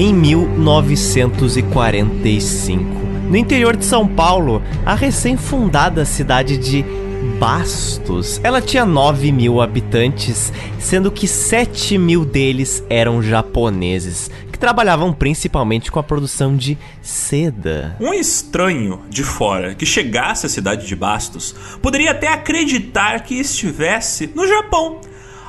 em 1945. No interior de São Paulo, a recém-fundada cidade de Bastos. Ela tinha 9 mil habitantes, sendo que 7 mil deles eram japoneses, que trabalhavam principalmente com a produção de seda. Um estranho de fora que chegasse à cidade de Bastos poderia até acreditar que estivesse no Japão.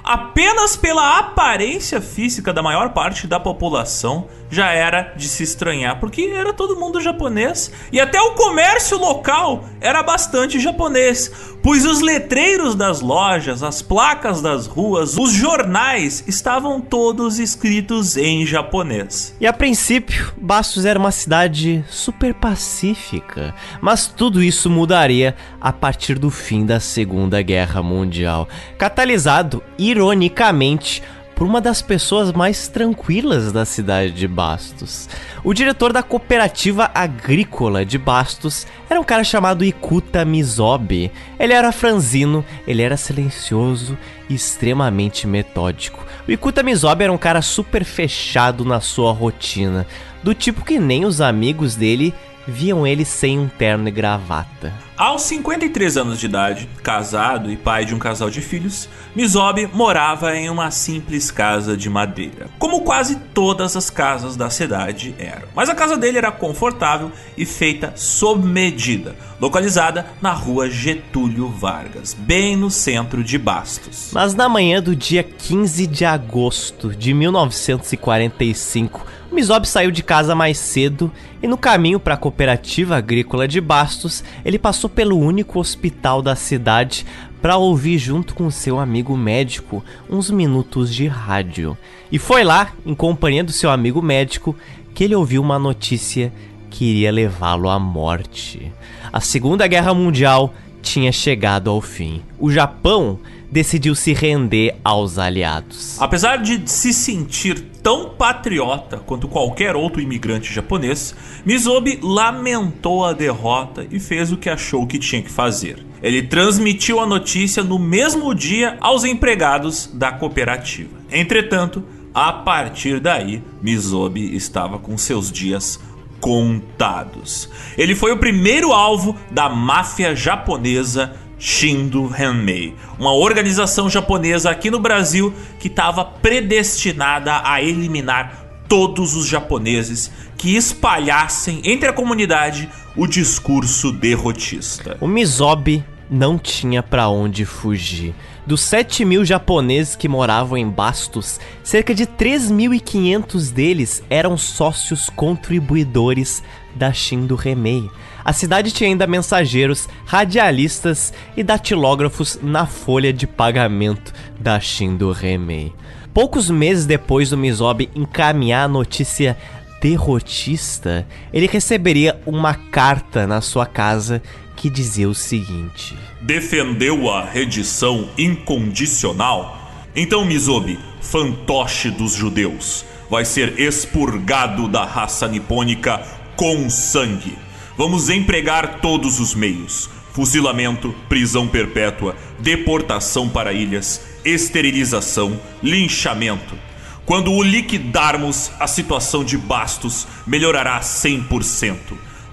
Apenas pela aparência física da maior parte da população já era de se estranhar, porque era todo mundo japonês e até o comércio local era bastante japonês, pois os letreiros das lojas, as placas das ruas, os jornais estavam todos escritos em japonês. E a princípio, Bastos era uma cidade super pacífica, mas tudo isso mudaria a partir do fim da Segunda Guerra Mundial, catalisado, ironicamente, por uma das pessoas mais tranquilas da cidade de Bastos. O diretor da cooperativa agrícola de Bastos era um cara chamado Ikuta Mizobi. Ele era franzino, ele era silencioso e extremamente metódico. O Ikuta Mizobi era um cara super fechado na sua rotina, do tipo que nem os amigos dele viam ele sem um terno e gravata. Aos 53 anos de idade, casado e pai de um casal de filhos, Mizobi morava em uma simples casa de madeira, como quase todas as casas da cidade eram. Mas a casa dele era confortável e feita sob medida, localizada na rua Getúlio Vargas, bem no centro de Bastos. Mas na manhã do dia 15 de agosto de 1945, Mizob saiu de casa mais cedo e no caminho para a cooperativa agrícola de Bastos, ele passou pelo único hospital da cidade para ouvir junto com seu amigo médico uns minutos de rádio. E foi lá, em companhia do seu amigo médico, que ele ouviu uma notícia que iria levá-lo à morte. A Segunda Guerra Mundial tinha chegado ao fim. O Japão decidiu se render aos aliados. Apesar de se sentir tão patriota quanto qualquer outro imigrante japonês, Mizobi lamentou a derrota e fez o que achou que tinha que fazer. Ele transmitiu a notícia no mesmo dia aos empregados da cooperativa. Entretanto, a partir daí, Mizobi estava com seus dias contados. Ele foi o primeiro alvo da máfia japonesa Shindo Henmei, uma organização japonesa aqui no Brasil que estava predestinada a eliminar todos os japoneses que espalhassem entre a comunidade o discurso derrotista. O Mizobi não tinha para onde fugir. Dos 7 mil japoneses que moravam em Bastos, cerca de 3.500 deles eram sócios contribuidores da Shindo Remei. A cidade tinha ainda mensageiros, radialistas e datilógrafos na folha de pagamento da Shindo Remei. Poucos meses depois do Mizobi encaminhar a notícia derrotista, ele receberia uma carta na sua casa que dizia o seguinte: Defendeu a redição incondicional? Então, Mizobi, fantoche dos judeus, vai ser expurgado da raça nipônica com sangue. Vamos empregar todos os meios: fuzilamento, prisão perpétua, deportação para ilhas, esterilização, linchamento. Quando o liquidarmos, a situação de Bastos melhorará 100%.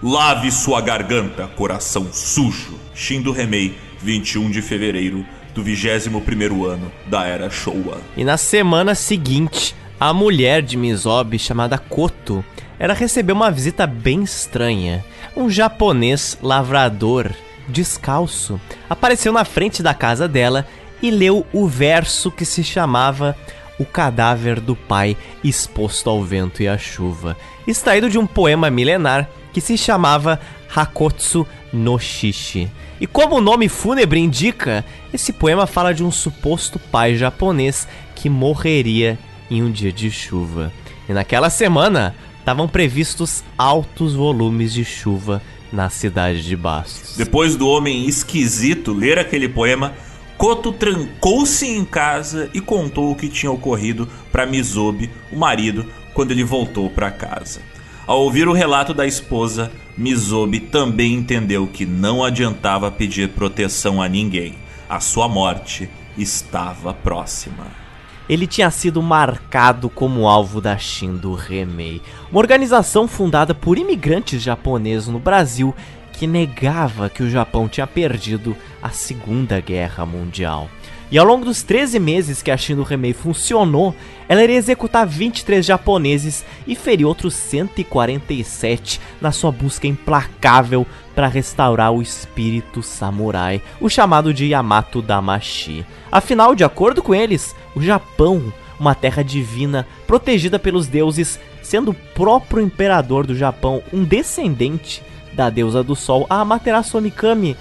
Lave sua garganta, coração sujo. Shindo Remei, 21 de fevereiro do 21º ano da Era Showa. E na semana seguinte, a mulher de Mizobi, chamada Koto, ela recebeu uma visita bem estranha. Um japonês lavrador, descalço, apareceu na frente da casa dela e leu o verso que se chamava O Cadáver do Pai Exposto ao Vento e à Chuva, extraído de um poema milenar que se chamava Hakotsu no Shishi. E como o nome fúnebre indica, esse poema fala de um suposto pai japonês que morreria em um dia de chuva. E naquela semana, estavam previstos altos volumes de chuva na cidade de Bastos. Depois do homem esquisito ler aquele poema, Koto trancou-se em casa e contou o que tinha ocorrido para Mizobi, o marido, quando ele voltou para casa. Ao ouvir o relato da esposa, Mizobi também entendeu que não adiantava pedir proteção a ninguém. A sua morte estava próxima. Ele tinha sido marcado como alvo da Shindo Remei, uma organização fundada por imigrantes japoneses no Brasil que negava que o Japão tinha perdido a Segunda Guerra Mundial. E ao longo dos 13 meses que a Shindo Remei funcionou, ela iria executar 23 japoneses e ferir outros 147 na sua busca implacável para restaurar o espírito samurai, o chamado de Yamato Damashi. Afinal, de acordo com eles, o Japão, uma terra divina protegida pelos deuses, sendo o próprio imperador do Japão um descendente da deusa do sol, a Amaterasu Mikami,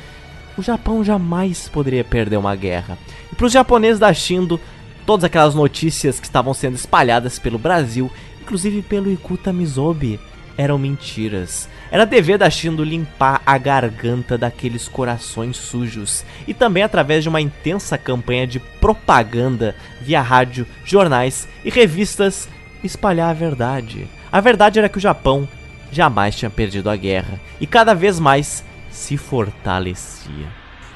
o Japão jamais poderia perder uma guerra. Para os japoneses da Shindo, todas aquelas notícias que estavam sendo espalhadas pelo Brasil, inclusive pelo Ikuta Mizobi, eram mentiras. Era dever da Shindo limpar a garganta daqueles corações sujos e também através de uma intensa campanha de propaganda via rádio, jornais e revistas espalhar a verdade. A verdade era que o Japão jamais tinha perdido a guerra e cada vez mais se fortalecia.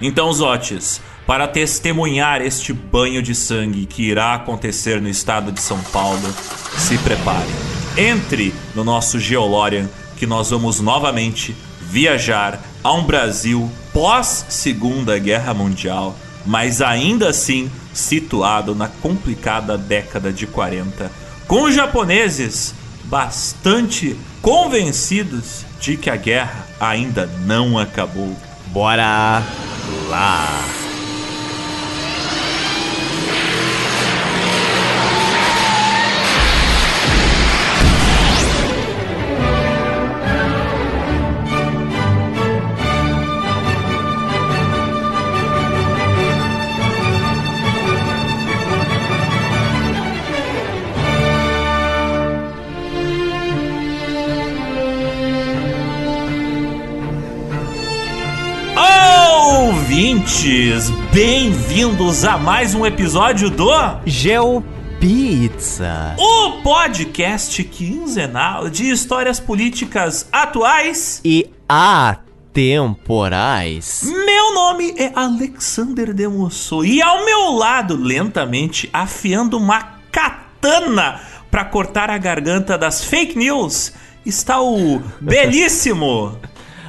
Então, Zotes, para testemunhar este banho de sangue que irá acontecer no estado de São Paulo, se prepare. Entre no nosso Geolorian que nós vamos novamente viajar a um Brasil pós Segunda Guerra Mundial, mas ainda assim situado na complicada década de 40, com os japoneses bastante convencidos de que a guerra ainda não acabou. Bora lá! Ouvintes, bem-vindos a mais um episódio do GeoPizza, o podcast quinzenal de histórias políticas atuais e atemporais. Meu nome é Alexander Demosso e ao meu lado, lentamente afiando uma katana para cortar a garganta das fake news, está o belíssimo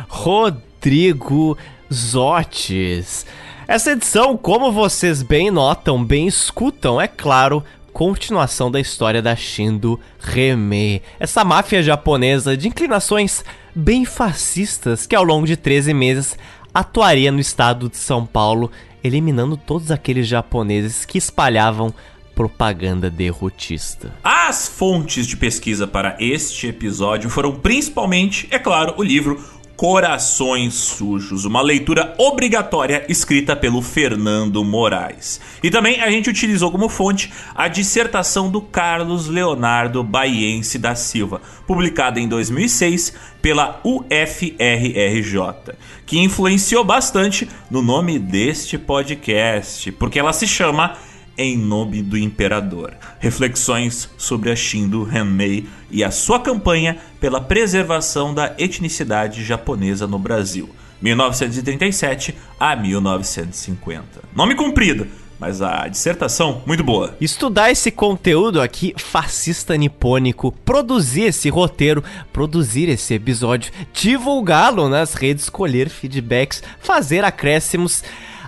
Rodrigo Zotes. Essa edição, como vocês bem notam, bem escutam, é claro, continuação da história da Shindo Reme, essa máfia japonesa de inclinações bem fascistas que ao longo de 13 meses atuaria no estado de São Paulo, eliminando todos aqueles japoneses que espalhavam propaganda derrotista. As fontes de pesquisa para este episódio foram principalmente, é claro, o livro Corações Sujos, uma leitura obrigatória escrita pelo Fernando Moraes. E também a gente utilizou como fonte a dissertação do Carlos Leonardo Baiense da Silva, publicada em 2006 pela UFRRJ, que influenciou bastante no nome deste podcast, porque ela se chama em nome do imperador. Reflexões sobre a Shindo Henmei e a sua campanha pela preservação da etnicidade japonesa no Brasil, 1937 a 1950. Nome comprido, mas a dissertação muito boa. Estudar esse conteúdo aqui fascista nipônico, produzir esse roteiro, produzir esse episódio, divulgá-lo nas redes, escolher feedbacks, fazer acréscimos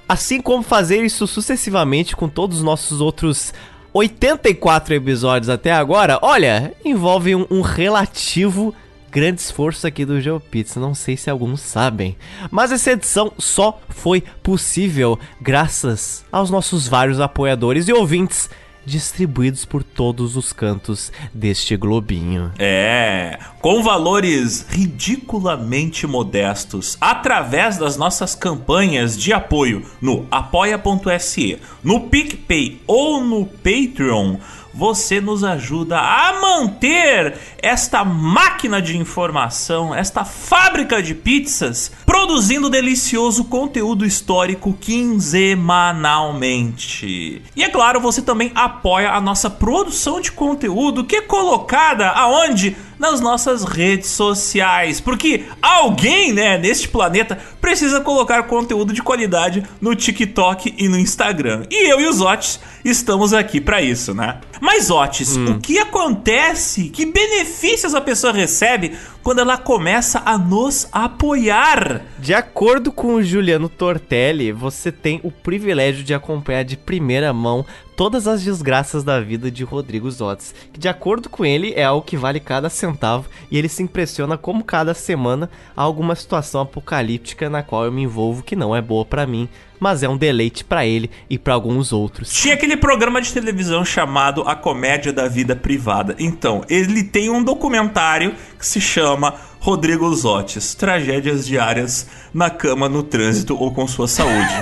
assim como fazer isso sucessivamente com todos os nossos outros 84 episódios até agora, olha, envolve um, um relativo grande esforço aqui do GeoPizza, não sei se alguns sabem. Mas essa edição só foi possível graças aos nossos vários apoiadores e ouvintes distribuídos por todos os cantos deste globinho. É, com valores ridiculamente modestos, através das nossas campanhas de apoio no apoia.se, no PicPay ou no Patreon você nos ajuda a manter esta máquina de informação, esta fábrica de pizzas, produzindo delicioso conteúdo histórico quinzenalmente. E é claro, você também apoia a nossa produção de conteúdo que é colocada aonde? Nas nossas redes sociais, porque alguém, né, neste planeta precisa colocar conteúdo de qualidade no TikTok e no Instagram. E eu e os Otis estamos aqui para isso, né? Mas Otis, hum. o que acontece? Que benefícios a pessoa recebe quando ela começa a nos apoiar? De acordo com o Juliano Tortelli, você tem o privilégio de acompanhar de primeira mão todas as desgraças da vida de Rodrigo Zotes, que de acordo com ele é algo que vale cada centavo e ele se impressiona como cada semana há alguma situação apocalíptica na qual eu me envolvo que não é boa para mim, mas é um deleite para ele e para alguns outros. Tinha aquele programa de televisão chamado A Comédia da Vida Privada. Então, ele tem um documentário que se chama Rodrigo Zotes, tragédias diárias na cama, no trânsito ou com sua saúde.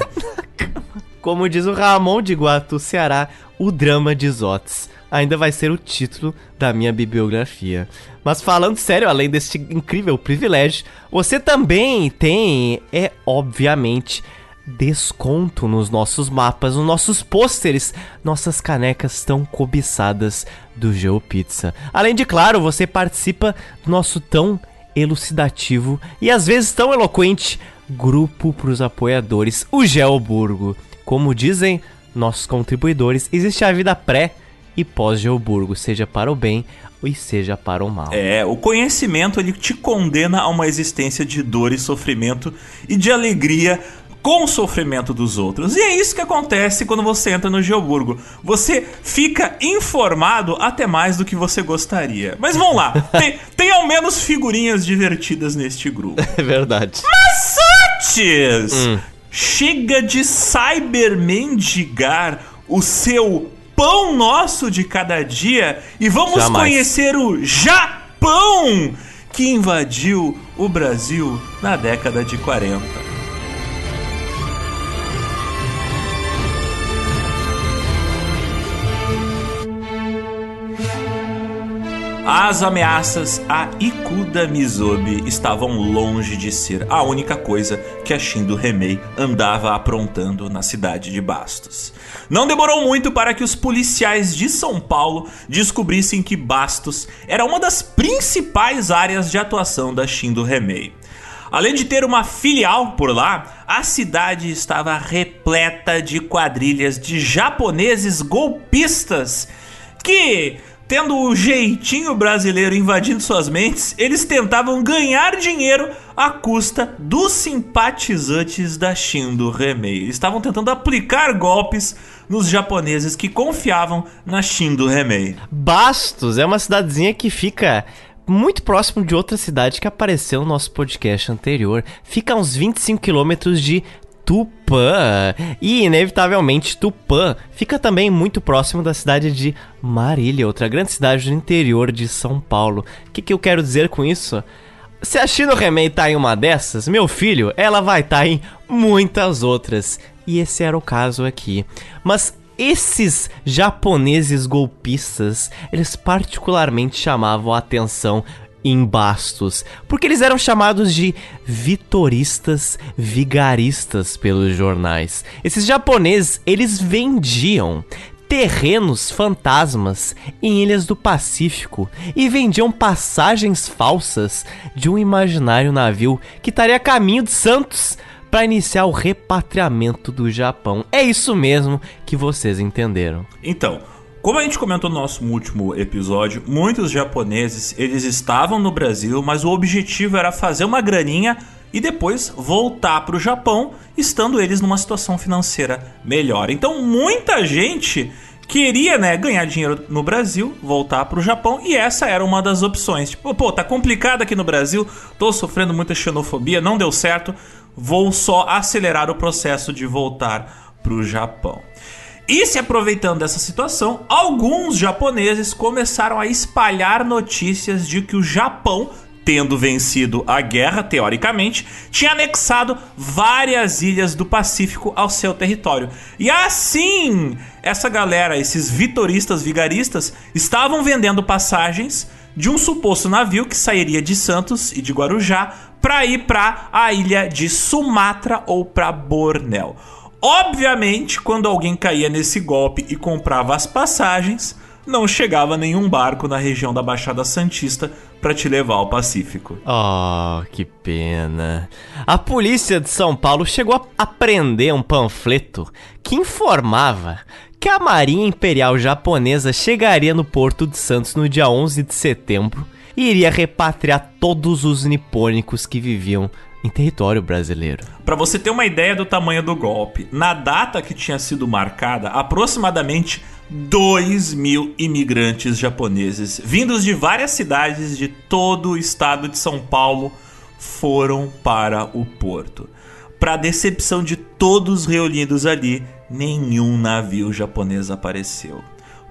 Como diz o Ramon de Guatu, Ceará, o drama de Zotes ainda vai ser o título da minha bibliografia. Mas falando sério, além deste incrível privilégio, você também tem, é obviamente, desconto nos nossos mapas, nos nossos pôsteres, nossas canecas tão cobiçadas do GeoPizza. Além de, claro, você participa do nosso tão elucidativo e às vezes tão eloquente grupo para os apoiadores, o Geoburgo. Como dizem nossos contribuidores, existe a vida pré e pós-Geoburgo, seja para o bem e seja para o mal. É, o conhecimento ele te condena a uma existência de dor e sofrimento e de alegria com o sofrimento dos outros. E é isso que acontece quando você entra no Geoburgo. Você fica informado até mais do que você gostaria. Mas vamos lá, tem, tem ao menos figurinhas divertidas neste grupo. É verdade. Mas antes, hum. Chega de cybermendigar o seu pão nosso de cada dia e vamos Jamais. conhecer o Japão que invadiu o Brasil na década de 40. As ameaças a Ikuda Mizobi estavam longe de ser a única coisa que a Shindo Remei andava aprontando na cidade de Bastos. Não demorou muito para que os policiais de São Paulo descobrissem que Bastos era uma das principais áreas de atuação da Shindo Remei. Além de ter uma filial por lá, a cidade estava repleta de quadrilhas de japoneses golpistas que Tendo o jeitinho brasileiro invadindo suas mentes, eles tentavam ganhar dinheiro à custa dos simpatizantes da Shindo Remei. Eles estavam tentando aplicar golpes nos japoneses que confiavam na Shindo Remei. Bastos é uma cidadezinha que fica muito próximo de outra cidade que apareceu no nosso podcast anterior. Fica a uns 25 quilômetros de Tupã. E, inevitavelmente, Tupã fica também muito próximo da cidade de Marília, outra grande cidade do interior de São Paulo. O que, que eu quero dizer com isso? Se a Shino Remei tá em uma dessas, meu filho, ela vai estar tá em muitas outras. E esse era o caso aqui. Mas esses japoneses golpistas, eles particularmente chamavam a atenção em Bastos, porque eles eram chamados de vitoristas vigaristas pelos jornais. Esses japoneses, eles vendiam terrenos fantasmas em ilhas do Pacífico e vendiam passagens falsas de um imaginário navio que estaria a caminho de Santos para iniciar o repatriamento do Japão. É isso mesmo que vocês entenderam. Então, como a gente comentou no nosso último episódio, muitos japoneses eles estavam no Brasil, mas o objetivo era fazer uma graninha e depois voltar para o Japão, estando eles numa situação financeira melhor. Então muita gente queria, né, ganhar dinheiro no Brasil, voltar para o Japão e essa era uma das opções. Tipo, pô, tá complicado aqui no Brasil, tô sofrendo muita xenofobia, não deu certo, vou só acelerar o processo de voltar para o Japão. E se aproveitando dessa situação, alguns japoneses começaram a espalhar notícias de que o Japão tendo vencido a guerra, teoricamente, tinha anexado várias ilhas do Pacífico ao seu território. E assim, essa galera, esses vitoristas vigaristas, estavam vendendo passagens de um suposto navio que sairia de Santos e de Guarujá para ir para a ilha de Sumatra ou para Bornéu. Obviamente, quando alguém caía nesse golpe e comprava as passagens, não chegava nenhum barco na região da Baixada Santista para te levar ao Pacífico. Oh, que pena. A polícia de São Paulo chegou a prender um panfleto que informava que a Marinha Imperial Japonesa chegaria no Porto de Santos no dia 11 de setembro e iria repatriar todos os nipônicos que viviam em território brasileiro. Para você ter uma ideia do tamanho do golpe, na data que tinha sido marcada, aproximadamente 2 mil imigrantes japoneses, vindos de várias cidades de todo o estado de São Paulo, foram para o porto. Para decepção de todos reunidos ali, nenhum navio japonês apareceu.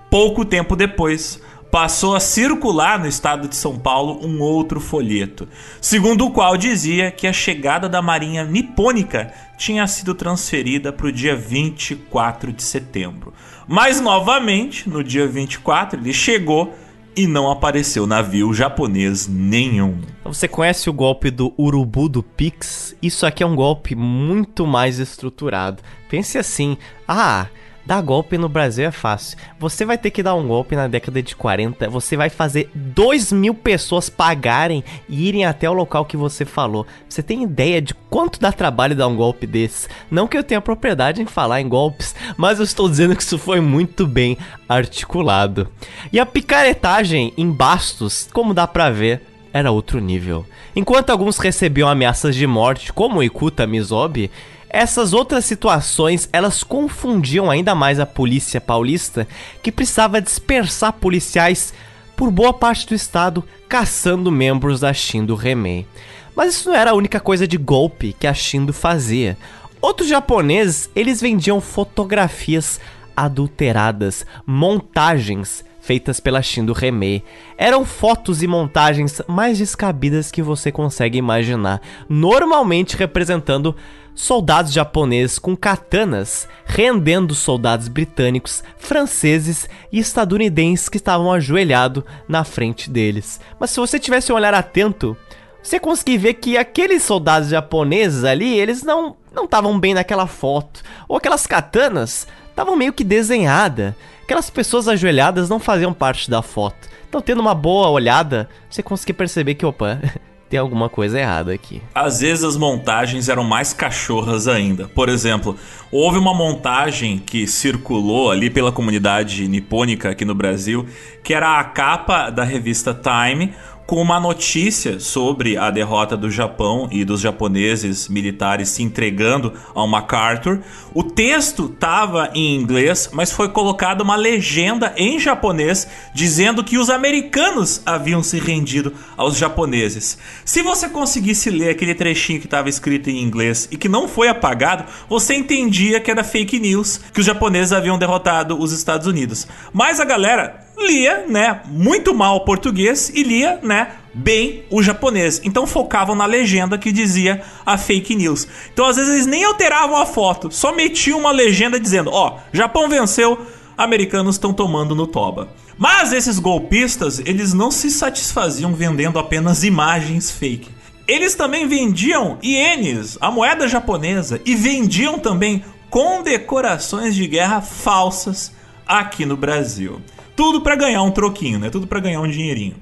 Pouco tempo depois, passou a circular no estado de São Paulo um outro folheto, segundo o qual dizia que a chegada da Marinha Nipônica tinha sido transferida para o dia 24 de setembro. Mas novamente, no dia 24, ele chegou e não apareceu navio japonês nenhum. Você conhece o golpe do urubu do Pix? Isso aqui é um golpe muito mais estruturado. Pense assim: ah, Dar golpe no Brasil é fácil. Você vai ter que dar um golpe na década de 40. Você vai fazer 2 mil pessoas pagarem e irem até o local que você falou. Você tem ideia de quanto dá trabalho dar um golpe desses? Não que eu tenha propriedade em falar em golpes, mas eu estou dizendo que isso foi muito bem articulado. E a picaretagem em Bastos, como dá pra ver, era outro nível. Enquanto alguns recebiam ameaças de morte, como o Ikuta Mizobi, essas outras situações, elas confundiam ainda mais a polícia paulista, que precisava dispersar policiais por boa parte do estado caçando membros da Shindo Remei. Mas isso não era a única coisa de golpe que a Shindo fazia. Outros japoneses, eles vendiam fotografias adulteradas, montagens feitas pela Shindo Remei. Eram fotos e montagens mais descabidas que você consegue imaginar, normalmente representando soldados japoneses com katanas rendendo soldados britânicos, franceses e estadunidenses que estavam ajoelhados na frente deles. Mas se você tivesse um olhar atento, você conseguia ver que aqueles soldados japoneses ali, eles não não estavam bem naquela foto, ou aquelas katanas estavam meio que desenhadas. Aquelas pessoas ajoelhadas não faziam parte da foto. Então, tendo uma boa olhada, você conseguia perceber que, opa, tem alguma coisa errada aqui. Às vezes as montagens eram mais cachorras ainda. Por exemplo, houve uma montagem que circulou ali pela comunidade nipônica aqui no Brasil, que era a capa da revista Time, com uma notícia sobre a derrota do Japão e dos japoneses militares se entregando ao MacArthur. O texto estava em inglês, mas foi colocada uma legenda em japonês dizendo que os americanos haviam se rendido aos japoneses. Se você conseguisse ler aquele trechinho que estava escrito em inglês e que não foi apagado, você entendia que era fake news, que os japoneses haviam derrotado os Estados Unidos. Mas a galera lia, né, muito mal o português e lia, né, bem o japonês. Então focavam na legenda que dizia a fake news. Então às vezes eles nem alteravam a foto, só metiam uma legenda dizendo: "Ó, Japão venceu, americanos estão tomando no toba". Mas esses golpistas, eles não se satisfaziam vendendo apenas imagens fake. Eles também vendiam ienes, a moeda japonesa, e vendiam também condecorações de guerra falsas aqui no Brasil. Tudo para ganhar um troquinho, né? Tudo para ganhar um dinheirinho.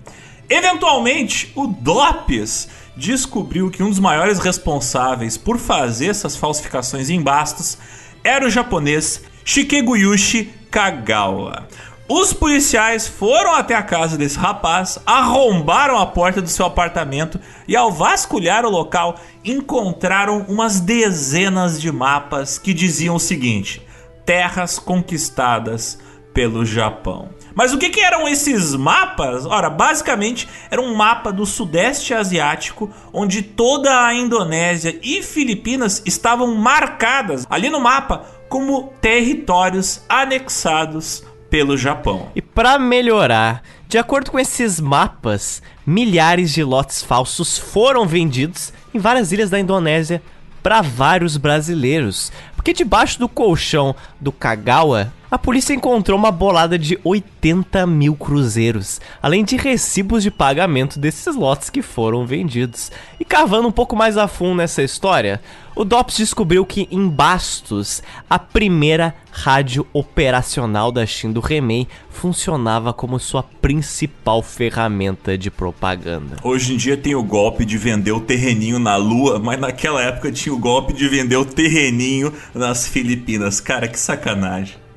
Eventualmente, o Dopes descobriu que um dos maiores responsáveis por fazer essas falsificações em bastos era o japonês Shikeguyushi Kagawa. Os policiais foram até a casa desse rapaz, arrombaram a porta do seu apartamento e, ao vasculhar o local, encontraram umas dezenas de mapas que diziam o seguinte: terras conquistadas pelo Japão. Mas o que, que, eram esses mapas? Ora, basicamente era um mapa do Sudeste Asiático, onde toda a Indonésia e Filipinas estavam marcadas ali no mapa como territórios anexados pelo Japão. E para melhorar, de acordo com esses mapas, milhares de lotes falsos foram vendidos em várias ilhas da Indonésia para vários brasileiros, porque debaixo do colchão do Kagawa a polícia encontrou uma bolada de 80 mil cruzeiros, além de recibos de pagamento desses lotes que foram vendidos. E cavando um pouco mais a fundo nessa história, o DOPS descobriu que em Bastos, a primeira rádio operacional da Shindo Remei funcionava como sua principal ferramenta de propaganda. Hoje em dia tem o golpe de vender o terreninho na Lua, mas naquela época tinha o golpe de vender o terreninho nas Filipinas. Cara, que sacanagem.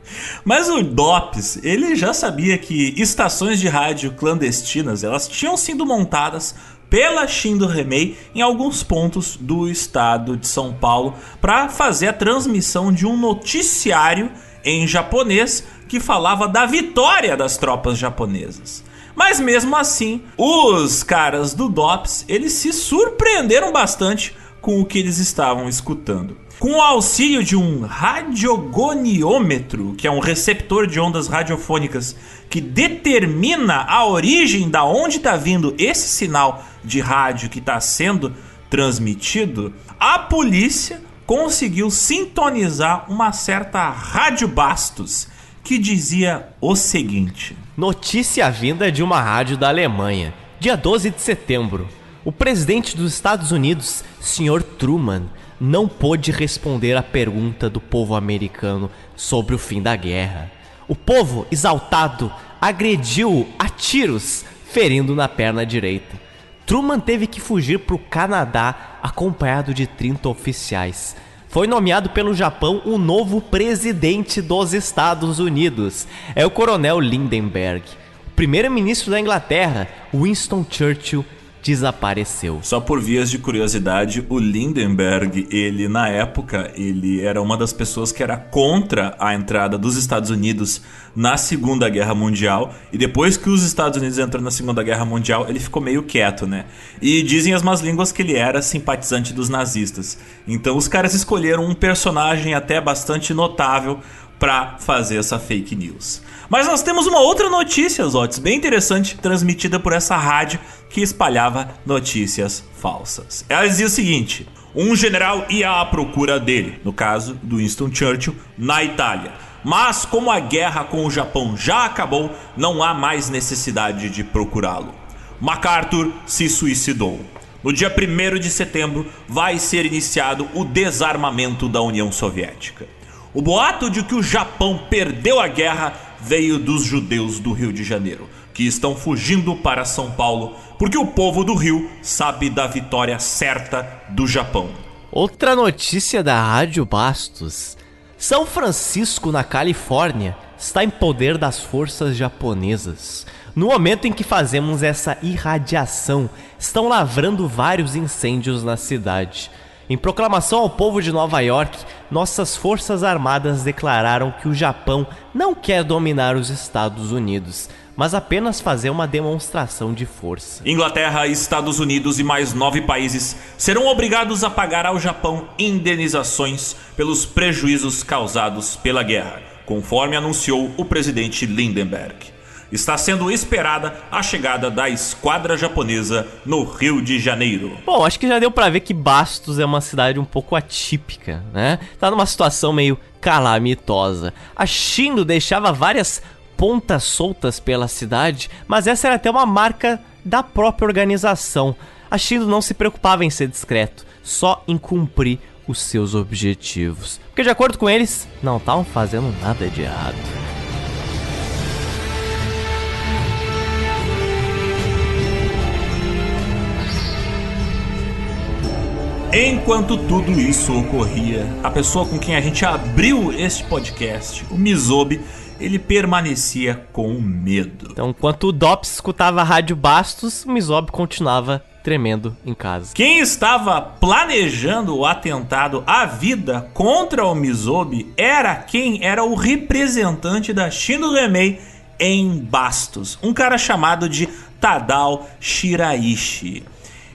Mas o DOPS, ele já sabia que estações de rádio clandestinas, elas tinham sido montadas pela Shindo Remei em alguns pontos do estado de São Paulo para fazer a transmissão de um noticiário em japonês que falava da vitória das tropas japonesas. Mas mesmo assim, os caras do DOPS, eles se surpreenderam bastante com o que eles estavam escutando. Com o auxílio de um radiogoniômetro, que é um receptor de ondas radiofônicas que determina a origem da onde está vindo esse sinal de rádio que está sendo transmitido, a polícia conseguiu sintonizar uma certa Rádio Bastos que dizia o seguinte: Notícia vinda de uma rádio da Alemanha, dia 12 de setembro. O presidente dos Estados Unidos, Sr. Truman, não pôde responder à pergunta do povo americano sobre o fim da guerra. O povo, exaltado, agrediu-o a tiros, ferindo na perna direita. Truman teve que fugir para o Canadá acompanhado de 30 oficiais. Foi nomeado pelo Japão o novo presidente dos Estados Unidos. É o coronel Lindenberg. O primeiro-ministro da Inglaterra, Winston Churchill, desapareceu. Só por vias de curiosidade, o Lindenberg, ele na época, ele era uma das pessoas que era contra a entrada dos Estados Unidos na Segunda Guerra Mundial, e depois que os Estados Unidos entraram na Segunda Guerra Mundial, ele ficou meio quieto, né? E dizem as más línguas que ele era simpatizante dos nazistas. Então os caras escolheram um personagem até bastante notável para fazer essa fake news. Mas nós temos uma outra notícia, Zotes, bem interessante, transmitida por essa rádio que espalhava notícias falsas. Ela dizia o seguinte: um general ia à procura dele, no caso do Winston Churchill, na Itália. Mas como a guerra com o Japão já acabou, não há mais necessidade de procurá-lo. MacArthur se suicidou. No dia 1 de setembro vai ser iniciado o desarmamento da União Soviética. O boato de que o Japão perdeu a guerra veio dos judeus do Rio de Janeiro, que estão fugindo para São Paulo porque o povo do Rio sabe da vitória certa do Japão. Outra notícia da Rádio Bastos. São Francisco, na Califórnia, está em poder das forças japonesas. No momento em que fazemos essa irradiação, estão lavrando vários incêndios na cidade. Em proclamação ao povo de Nova York, nossas forças armadas declararam que o Japão não quer dominar os Estados Unidos, mas apenas fazer uma demonstração de força. Inglaterra, Estados Unidos e mais nove países serão obrigados a pagar ao Japão indenizações pelos prejuízos causados pela guerra, conforme anunciou o presidente Lindenberg está sendo esperada a chegada da esquadra japonesa no Rio de Janeiro. Bom, acho que já deu para ver que Bastos é uma cidade um pouco atípica, né? Tá numa situação meio calamitosa. A Shindo deixava várias pontas soltas pela cidade, mas essa era até uma marca da própria organização. A Shindo não se preocupava em ser discreto, só em cumprir os seus objetivos. Porque de acordo com eles, não estavam fazendo nada de errado. Enquanto tudo isso ocorria, a pessoa com quem a gente abriu este podcast, o Mizobi, ele permanecia com medo. Então, enquanto o Dops escutava a Rádio Bastos, o Mizobi continuava tremendo em casa. Quem estava planejando o atentado à vida contra o Mizobi era quem era o representante da Shindo Remei em Bastos, um cara chamado de Tadao Shiraishi.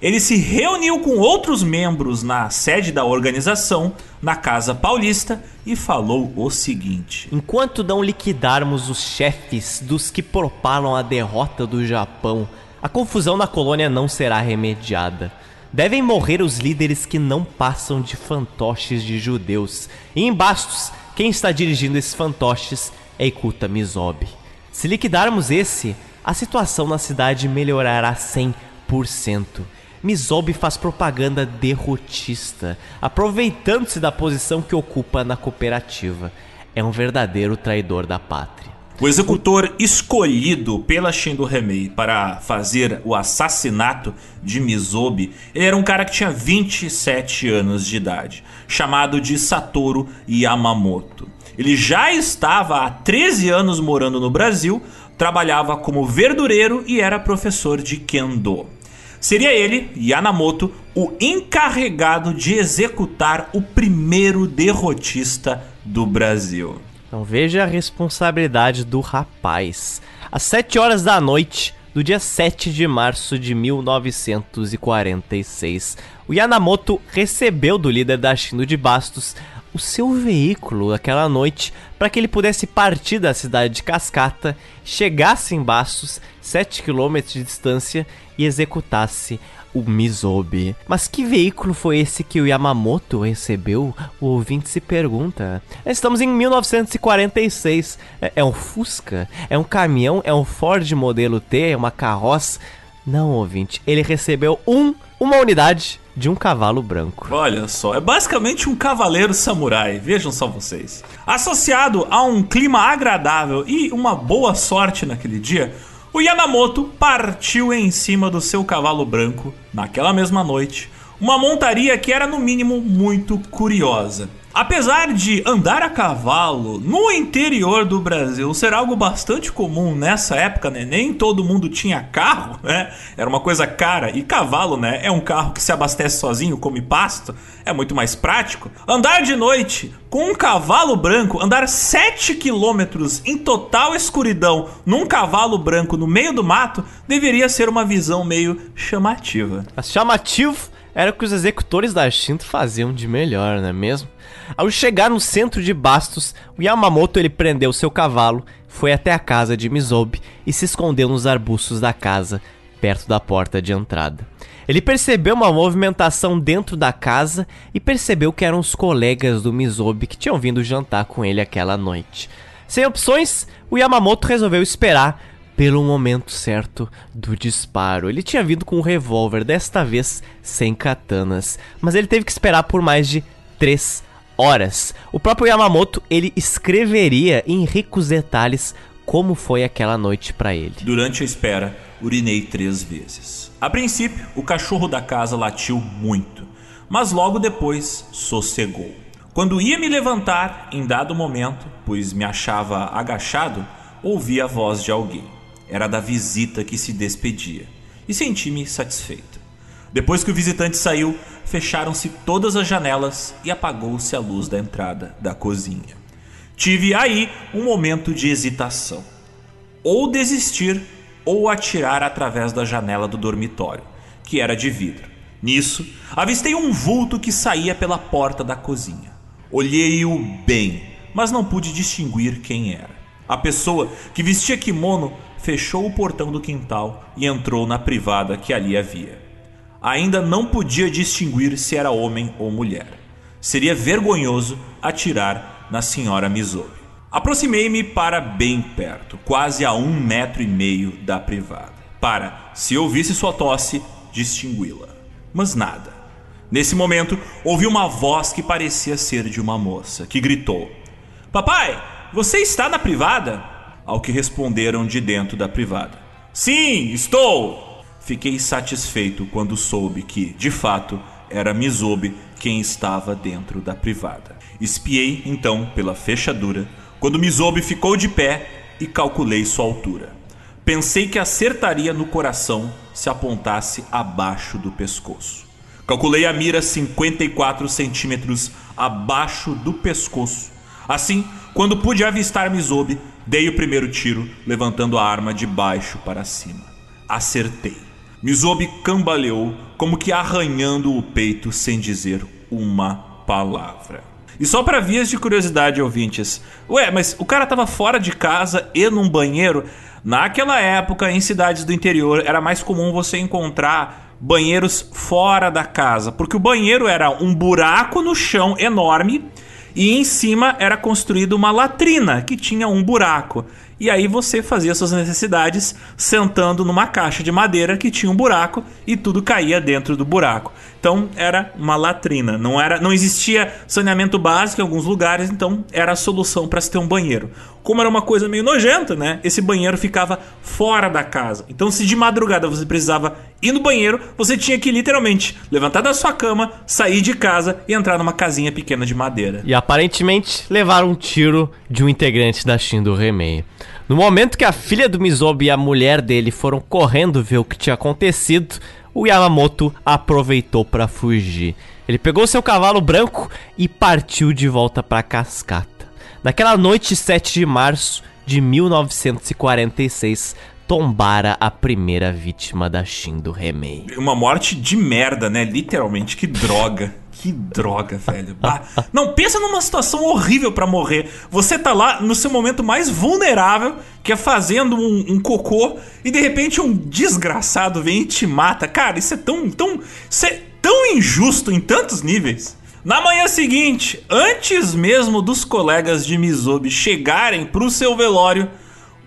Ele se reuniu com outros membros na sede da organização, na Casa Paulista, e falou o seguinte: Enquanto não liquidarmos os chefes dos que propalam a derrota do Japão, a confusão na colônia não será remediada. Devem morrer os líderes que não passam de fantoches de judeus. E em Bastos, quem está dirigindo esses fantoches Eicuta Mizobi. Se liquidarmos esse, a situação na cidade melhorará 100%. Mizobi faz propaganda derrotista, aproveitando-se da posição que ocupa na cooperativa. É um verdadeiro traidor da pátria. O executor escolhido pela Shindo Remei para fazer o assassinato de Mizobi, era um cara que tinha 27 anos de idade, chamado de Satoru Yamamoto. Ele já estava há 13 anos morando no Brasil, trabalhava como verdureiro e era professor de Kendo. Seria ele, Yanamoto, o encarregado de executar o primeiro derrotista do Brasil. Então veja a responsabilidade do rapaz. Às 7 horas da noite do dia 7 de março de 1946, o Yanamoto recebeu do líder da Shindo de Bastos o seu veículo aquela noite para que ele pudesse partir da cidade de Cascata, chegasse em Bastos, 7 km de distância, e executasse o Mizobi. Mas que veículo foi esse que o Yamamoto recebeu? O ouvinte se pergunta. Estamos em 1946. É, é um Fusca? É um caminhão? É um Ford modelo T? É uma carroça? Não, ouvinte. Ele recebeu um, uma unidade de um cavalo branco. Olha só, é basicamente um cavaleiro samurai, vejam só vocês. Associado a um clima agradável e uma boa sorte naquele dia, o Yamamoto partiu em cima do seu cavalo branco naquela mesma noite, uma montaria que era no mínimo muito curiosa. Apesar de andar a cavalo no interior do Brasil ser algo bastante comum nessa época, né? Nem todo mundo tinha carro, né? Era uma coisa cara e cavalo, né? É um carro que se abastece sozinho, come pasto, é muito mais prático. Andar de noite com um cavalo branco, andar 7 quilômetros em total escuridão num cavalo branco no meio do mato, deveria ser uma visão meio chamativa. Chamativo era o que os executores da Shinto faziam de melhor, não é mesmo? Ao chegar no centro de Bastos, o Yamamoto ele prendeu seu cavalo, foi até a casa de Mizobi e se escondeu nos arbustos da casa, perto da porta de entrada. Ele percebeu uma movimentação dentro da casa e percebeu que eram os colegas do Mizobi que tinham vindo jantar com ele aquela noite. Sem opções, o Yamamoto resolveu esperar pelo momento certo do disparo. Ele tinha vindo com um revólver, desta vez sem katanas, mas ele teve que esperar por mais de três horas. O próprio Yamamoto ele escreveria em ricos detalhes como foi aquela noite para ele. Durante a espera, urinei três vezes. A princípio, o cachorro da casa latiu muito, mas logo depois sossegou. Quando ia me levantar, em dado momento, pois me achava agachado, ouvi a voz de alguém. Era da visita que se despedia, e senti-me satisfeito. Depois que o visitante saiu, fecharam-se todas as janelas e apagou-se a luz da entrada da cozinha. Tive aí um momento de hesitação. Ou desistir ou atirar através da janela do dormitório, que era de vidro. Nisso, avistei um vulto que saía pela porta da cozinha. Olhei-o bem, mas não pude distinguir quem era. A pessoa que vestia kimono fechou o portão do quintal e entrou na privada que ali havia ainda não podia distinguir se era homem ou mulher. Seria vergonhoso atirar na senhora Mizobi. Aproximei-me para bem perto, quase a um metro e meio da privada, para, se ouvisse sua tosse, distingui-la. Mas nada. Nesse momento, ouvi uma voz que parecia ser de uma moça, que gritou: Papai, você está na privada? Ao que responderam de dentro da privada: Sim, estou! Fiquei satisfeito quando soube que, de fato, era Mizobe quem estava dentro da privada. Espiei então pela fechadura quando Mizobe ficou de pé e calculei sua altura. Pensei que acertaria no coração se apontasse abaixo do pescoço. Calculei a mira 54 centímetros abaixo do pescoço. Assim, quando pude avistar Mizobe, dei o primeiro tiro, levantando a arma de baixo para cima. Acertei. Mizobi cambaleou, como que arranhando o peito sem dizer uma palavra. E só para vias de curiosidade, ouvintes. Ué, mas o cara tava fora de casa e num banheiro? Naquela época, em cidades do interior, era mais comum você encontrar banheiros fora da casa, porque o banheiro era um buraco no chão enorme e em cima era construída uma latrina que tinha um buraco. E aí você fazia suas necessidades sentando numa caixa de madeira que tinha um buraco e tudo caía dentro do buraco. Então era uma latrina, não era, não existia saneamento básico em alguns lugares, então era a solução para se ter um banheiro. Como era uma coisa meio nojenta, né? Esse banheiro ficava fora da casa. Então se de madrugada você precisava ir no banheiro, você tinha que literalmente levantar da sua cama, sair de casa e entrar numa casinha pequena de madeira. E aparentemente levaram um tiro de um integrante da Shindo Remei. No momento que a filha do Mizobi e a mulher dele foram correndo ver o que tinha acontecido, o Yamamoto aproveitou para fugir. Ele pegou seu cavalo branco e partiu de volta para cascata. Naquela noite 7 de março de 1946, tombara a primeira vítima da Shindo Remei. Uma morte de merda, né? Literalmente, que droga. Que droga, velho. Não, pensa numa situação horrível para morrer. Você tá lá no seu momento mais vulnerável, que é fazendo um, um, cocô, e de repente um desgraçado vem e te mata. Cara, isso é tão, tão. Isso é tão injusto em tantos níveis. Na manhã seguinte, antes mesmo dos colegas de Mizobi chegarem pro seu velório,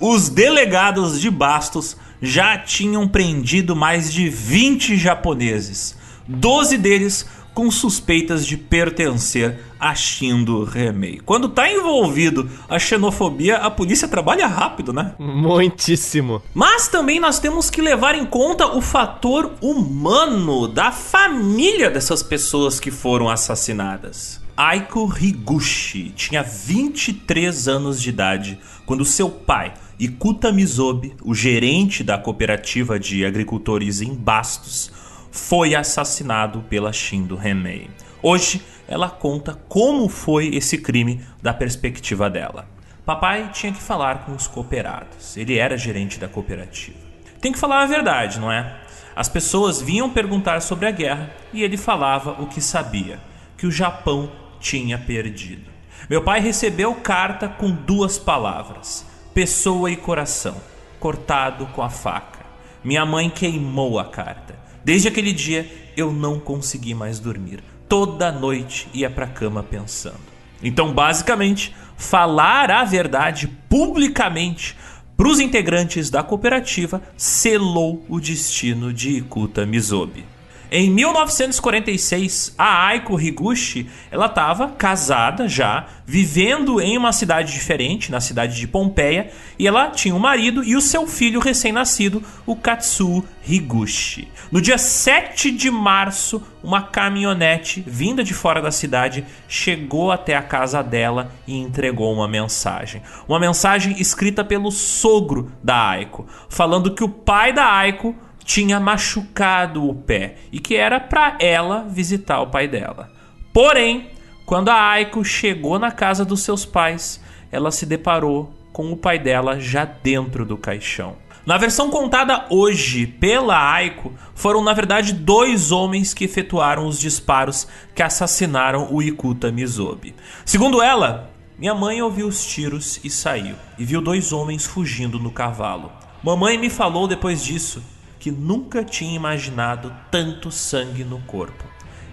os delegados de Bastos já tinham prendido mais de 20 japoneses. Doze deles com suspeitas de pertencer a Shindo Remei. Quando tá envolvido a xenofobia, a polícia trabalha rápido, né? Muitíssimo. Mas também nós temos que levar em conta o fator humano da família dessas pessoas que foram assassinadas. Aiko Higuchi tinha 23 anos de idade quando seu pai, Ikuta Mizobi, o gerente da cooperativa de agricultores em Bastos, foi assassinado pela Shindo Remei. Hoje ela conta como foi esse crime da perspectiva dela. Papai tinha que falar com os cooperados. Ele era gerente da cooperativa. Tem que falar a verdade, não é? As pessoas vinham perguntar sobre a guerra e ele falava o que sabia, que o Japão tinha perdido. Meu pai recebeu carta com duas palavras: pessoa e coração, cortado com a faca. Minha mãe queimou a carta. Desde aquele dia eu não consegui mais dormir. Toda noite ia para a cama pensando. Então, basicamente, falar a verdade publicamente para os integrantes da cooperativa selou o destino de Ikuta Mizobi. Em 1946, a Aiko Higuchi, ela estava casada já, vivendo em uma cidade diferente, na cidade de Pompeia, e ela tinha um marido e o seu filho recém-nascido, o Katsuo Higuchi. No dia 7 de março, uma caminhonete vinda de fora da cidade chegou até a casa dela e entregou uma mensagem. Uma mensagem escrita pelo sogro da Aiko, falando que o pai da Aiko tinha machucado o pé e que era para ela visitar o pai dela. Porém, quando a Aiko chegou na casa dos seus pais, ela se deparou com o pai dela já dentro do caixão. Na versão contada hoje pela Aiko, foram na verdade dois homens que efetuaram os disparos que assassinaram o Ikuta Mizobi. Segundo ela, minha mãe ouviu os tiros e saiu, e viu dois homens fugindo no cavalo. Mamãe me falou depois disso que nunca tinha imaginado tanto sangue no corpo.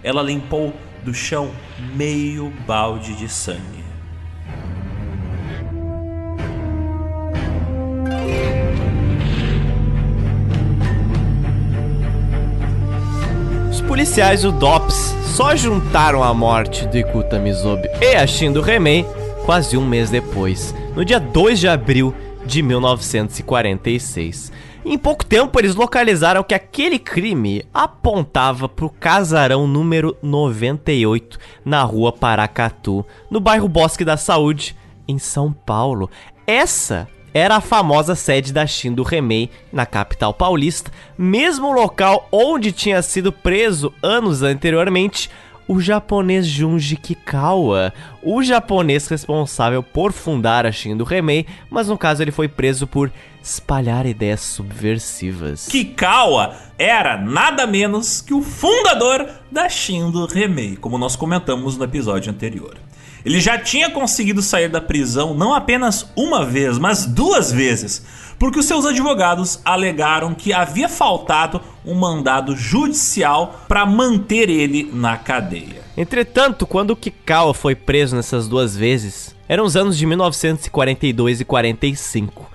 Ela limpou do chão meio balde de sangue. Os policiais do DOPS só juntaram a morte do Ikuta Mizobi e a Shindo Remei quase um mês depois, no dia 2 de abril de 1946. Em pouco tempo, eles localizaram que aquele crime apontava para o casarão número 98 na rua Paracatu, no bairro Bosque da Saúde, em São Paulo. Essa era a famosa sede da Shindo Remei, na capital paulista, mesmo local onde tinha sido preso anos anteriormente o japonês Junji Kikawa, o japonês responsável por fundar a Shindo Remei, mas no caso ele foi preso por espalhar ideias subversivas. Kikawa era nada menos que o fundador da Shindo Remei, como nós comentamos no episódio anterior. Ele já tinha conseguido sair da prisão não apenas uma vez, mas duas vezes, porque os seus advogados alegaram que havia faltado um mandado judicial para manter ele na cadeia. Entretanto, quando Kikawa foi preso nessas duas vezes, eram os anos de 1942 e 45.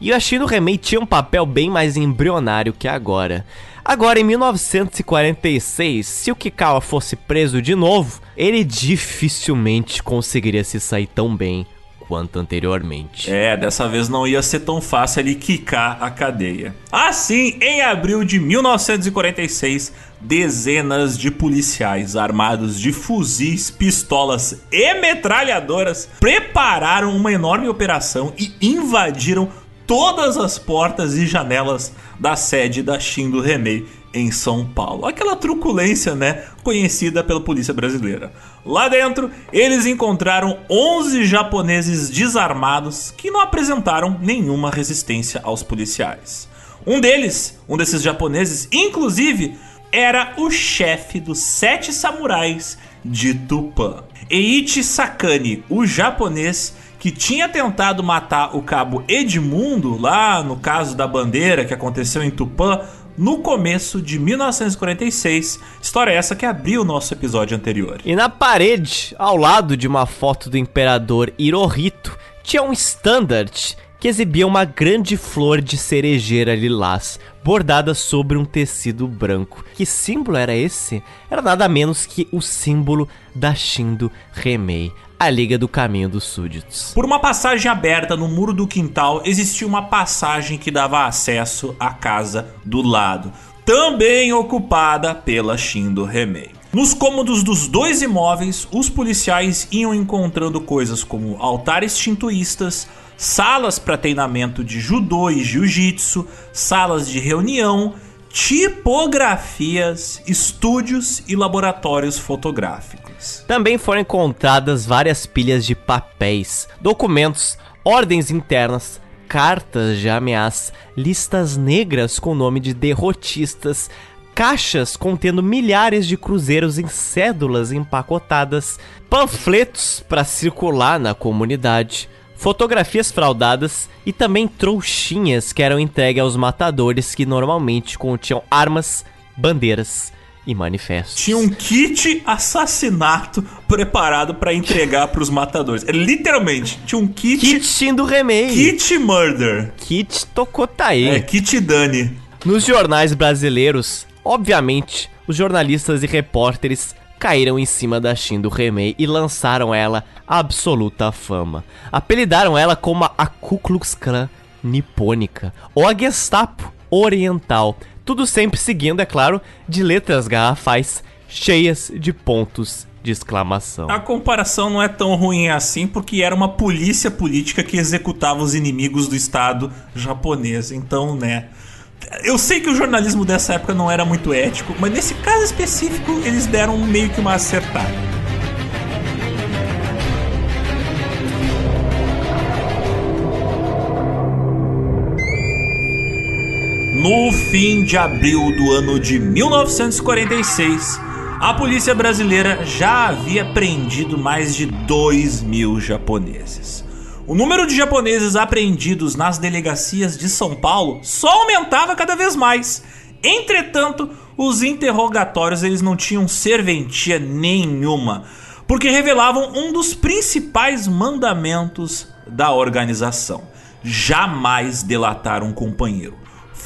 E o Ashino Remei tinha um papel bem mais embrionário que agora. Agora, em 1946, se o Kikawa fosse preso de novo, ele dificilmente conseguiria se sair tão bem quanto anteriormente. É, dessa vez não ia ser tão fácil ele quicar a cadeia. Assim, em abril de 1946, dezenas de policiais armados de fuzis, pistolas e metralhadoras prepararam uma enorme operação e invadiram todas as portas e janelas da sede da Shindo Remei em São Paulo. Aquela truculência, né, conhecida pela polícia brasileira. Lá dentro, eles encontraram 11 japoneses desarmados que não apresentaram nenhuma resistência aos policiais. Um deles, um desses japoneses, inclusive, era o chefe dos sete samurais de Tupã. Eiichi Sakane, o japonês que tinha tentado matar o cabo Edmundo lá no caso da bandeira que aconteceu em Tupã no começo de 1946. História essa que abriu o nosso episódio anterior. E na parede, ao lado de uma foto do imperador Hirohito, tinha um standard que exibia uma grande flor de cerejeira lilás bordada sobre um tecido branco. Que símbolo era esse? Era nada menos que o símbolo da Shindo Remei, a Liga do Caminho dos Súditos. Por uma passagem aberta no muro do quintal, existia uma passagem que dava acesso à casa do lado, também ocupada pela Shindo Remei. Nos cômodos dos dois imóveis, os policiais iam encontrando coisas como altares shintoístas, salas para treinamento de judô e jiu-jitsu, salas de reunião, tipografias, estúdios e laboratórios fotográficos. Também foram encontradas várias pilhas de papéis, documentos, ordens internas, cartas de ameaça, listas negras com nome de derrotistas, caixas contendo milhares de cruzeiros em cédulas empacotadas, panfletos para circular na comunidade, fotografias fraudadas e também trouxinhas que eram entregues aos matadores que normalmente continham armas, bandeiras e manifestos. Tinha um kit assassinato preparado para entregar para os matadores. É, literalmente, tinha um kit. Kit do remake. Kit Murder. Kit Tokotae. É, kit Dani. Nos jornais brasileiros, obviamente, os jornalistas e repórteres caíram em cima da Shin do Remei e lançaram ela à absoluta fama. Apelidaram ela como a Ku Klux Klan nipônica ou a Gestapo oriental, tudo sempre seguindo, é claro, de letras garrafais cheias de pontos de exclamação. A comparação não é tão ruim assim porque era uma polícia política que executava os inimigos do Estado japonês. Então, né, eu sei que o jornalismo dessa época não era muito ético, mas nesse caso específico eles deram meio que uma acertada. No fim de abril do ano de 1946, a polícia brasileira já havia prendido mais de 2 mil japoneses. O número de japoneses apreendidos nas delegacias de São Paulo só aumentava cada vez mais. Entretanto, os interrogatórios eles não tinham serventia nenhuma, porque revelavam um dos principais mandamentos da organização: jamais delatar um companheiro,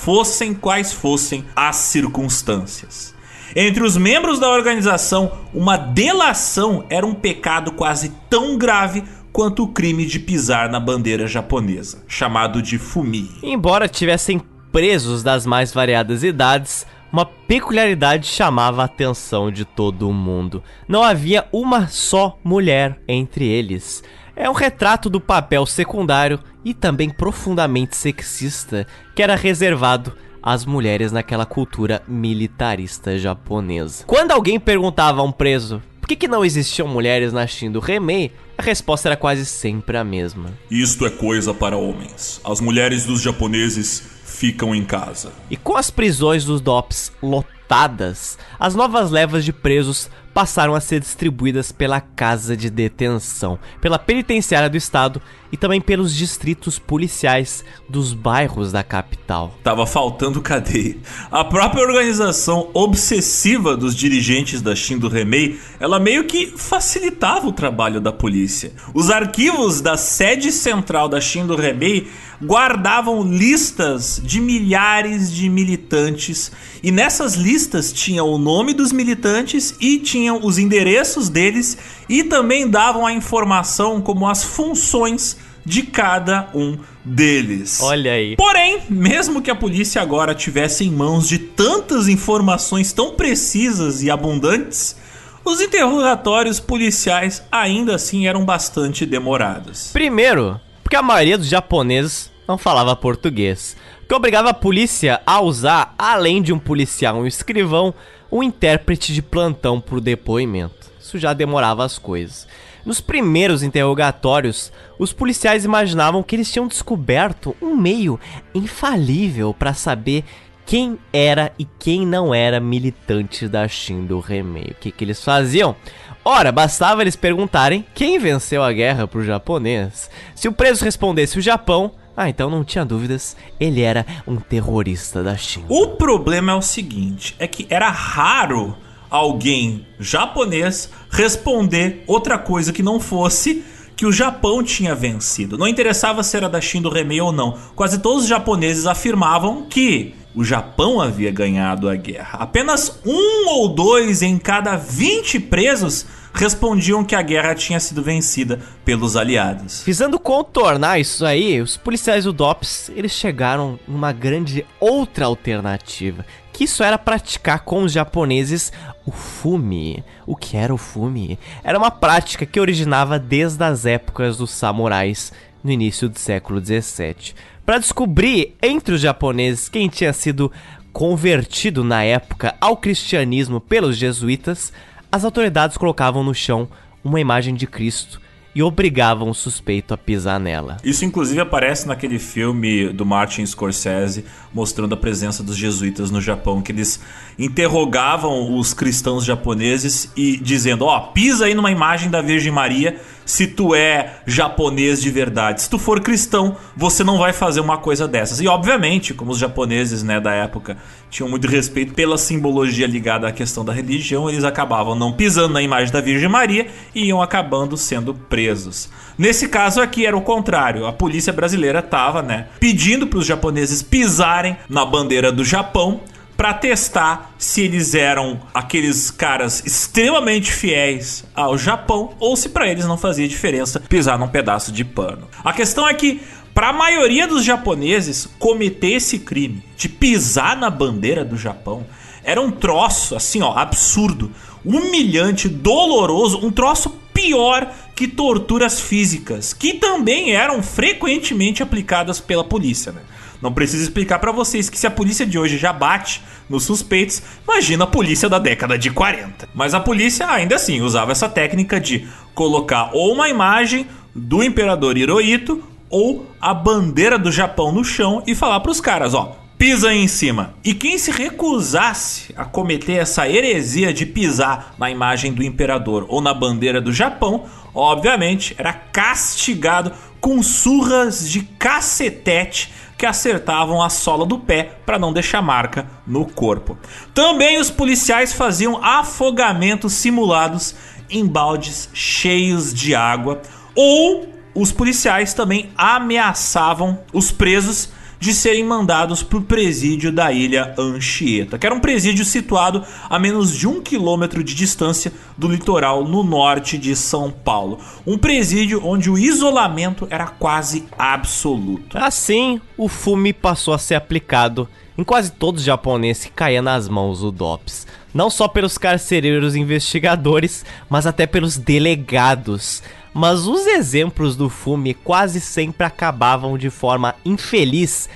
fossem quais fossem as circunstâncias. Entre os membros da organização, uma delação era um pecado quase tão grave quanto o crime de pisar na bandeira japonesa, chamado de fumi. Embora tivessem presos das mais variadas idades, uma peculiaridade chamava a atenção de todo mundo. Não havia uma só mulher entre eles. É um retrato do papel secundário e também profundamente sexista que era reservado às mulheres naquela cultura militarista japonesa. Quando alguém perguntava a um preso por que, que não existiam mulheres na Shin do Remei, a resposta era quase sempre a mesma. Isto é coisa para homens. As mulheres dos japoneses ficam em casa. E com as prisões dos DOPS lotadas, as novas levas de presos passaram a ser distribuídas pela Casa de Detenção, pela Penitenciária do Estado e também pelos distritos policiais dos bairros da capital. Tava faltando cadeia. A própria organização obsessiva dos dirigentes da Shindo Remei, ela meio que facilitava o trabalho da polícia. Os arquivos da sede central da Shindo Remei guardavam listas de milhares de militantes e nessas listas tinha o nome dos militantes e tinham os endereços deles e também davam a informação como as funções de cada um deles. Olha aí. Porém, mesmo que a polícia agora tivesse em mãos de tantas informações tão precisas e abundantes, os interrogatórios policiais ainda assim eram bastante demorados. Primeiro, porque a maioria dos japoneses não falava português, que obrigava a polícia a usar, além de um policial um escrivão, um intérprete de plantão para o depoimento. Isso já demorava as coisas. Nos primeiros interrogatórios, os policiais imaginavam que eles tinham descoberto um meio infalível para saber quem era e quem não era militante da Shindo Remei. O que, que eles faziam? Ora, bastava eles perguntarem quem venceu a guerra pro japonês. Se o preso respondesse o Japão, ah, então não tinha dúvidas, ele era um terrorista da China. O problema é o seguinte, é que era raro alguém japonês responder outra coisa que não fosse que o Japão tinha vencido. Não interessava se era da Shin do Remei ou não. Quase todos os japoneses afirmavam que o Japão havia ganhado a guerra. Apenas um ou dois em cada 20 presos respondiam que a guerra tinha sido vencida pelos aliados. Visando contornar isso aí, os policiais do DOPS eles chegaram numa grande outra alternativa, que isso era praticar com os japoneses o fume. O que era o fume? Era uma prática que originava desde as épocas dos samurais no início do século 17. Para descobrir entre os japoneses quem tinha sido convertido na época ao cristianismo pelos jesuítas, as autoridades colocavam no chão uma imagem de Cristo e obrigavam o suspeito a pisar nela. Isso inclusive aparece naquele filme do Martin Scorsese mostrando a presença dos jesuítas no Japão, que eles interrogavam os cristãos japoneses e dizendo: "Ó, oh, pisa aí numa imagem da Virgem Maria se tu é japonês de verdade. Se tu for cristão, você não vai fazer uma coisa dessas". E obviamente, como os japoneses, né, da época tinham muito respeito pela simbologia ligada à questão da religião, eles acabavam não pisando na imagem da Virgem Maria e iam acabando sendo presos. Nesse caso aqui era o contrário. A polícia brasileira estava, né, pedindo para os japoneses pisarem na bandeira do Japão para testar se eles eram aqueles caras extremamente fiéis ao Japão ou se para eles não fazia diferença pisar num pedaço de pano. A questão é que para a maioria dos japoneses cometer esse crime de pisar na bandeira do Japão era um troço assim, ó, absurdo, humilhante, doloroso, um troço pior que torturas físicas, que também eram frequentemente aplicadas pela polícia, né? Não preciso explicar para vocês que se a polícia de hoje já bate nos suspeitos, imagina a polícia da década de 40. Mas a polícia ainda assim usava essa técnica de colocar ou uma imagem do imperador Hirohito ou a bandeira do Japão no chão e falar para os caras, ó, pisa aí em cima. E quem se recusasse a cometer essa heresia de pisar na imagem do imperador ou na bandeira do Japão, obviamente era castigado com surras de cacetete que acertavam a sola do pé para não deixar marca no corpo. Também os policiais faziam afogamentos simulados em baldes cheios de água ou os policiais também ameaçavam os presos de serem mandados para o presídio da ilha Anchieta, que era um presídio situado a menos de um quilômetro de distância do litoral no norte de São Paulo. Um presídio onde o isolamento era quase absoluto. Assim, o fume passou a ser aplicado em quase todos os japoneses que caía nas mãos do DOPS. Não só pelos carcereiros investigadores, mas até pelos delegados mas os exemplos do fume quase sempre acabavam de forma infeliz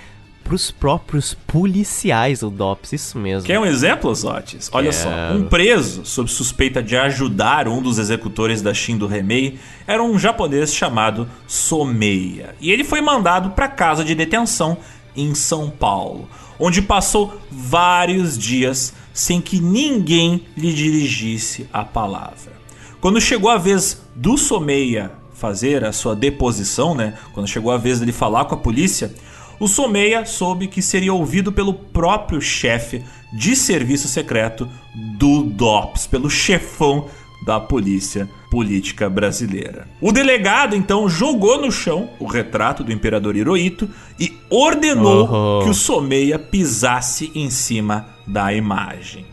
pros próprios policiais do DOPS, isso mesmo. Quer um exemplo, Zotis? Olha Quero. só, um preso sob suspeita de ajudar um dos executores da Shin do Remei era um japonês chamado Someia. E ele foi mandado para casa de detenção em São Paulo, onde passou vários dias sem que ninguém lhe dirigisse a palavra. Quando chegou a vez do Someia fazer a sua deposição, né? Quando chegou a vez dele falar com a polícia, o Someia soube que seria ouvido pelo próprio chefe de serviço secreto do DOPS, pelo chefão da polícia política brasileira. O delegado então jogou no chão o retrato do imperador Hirohito e ordenou oh. que o Someia pisasse em cima da imagem.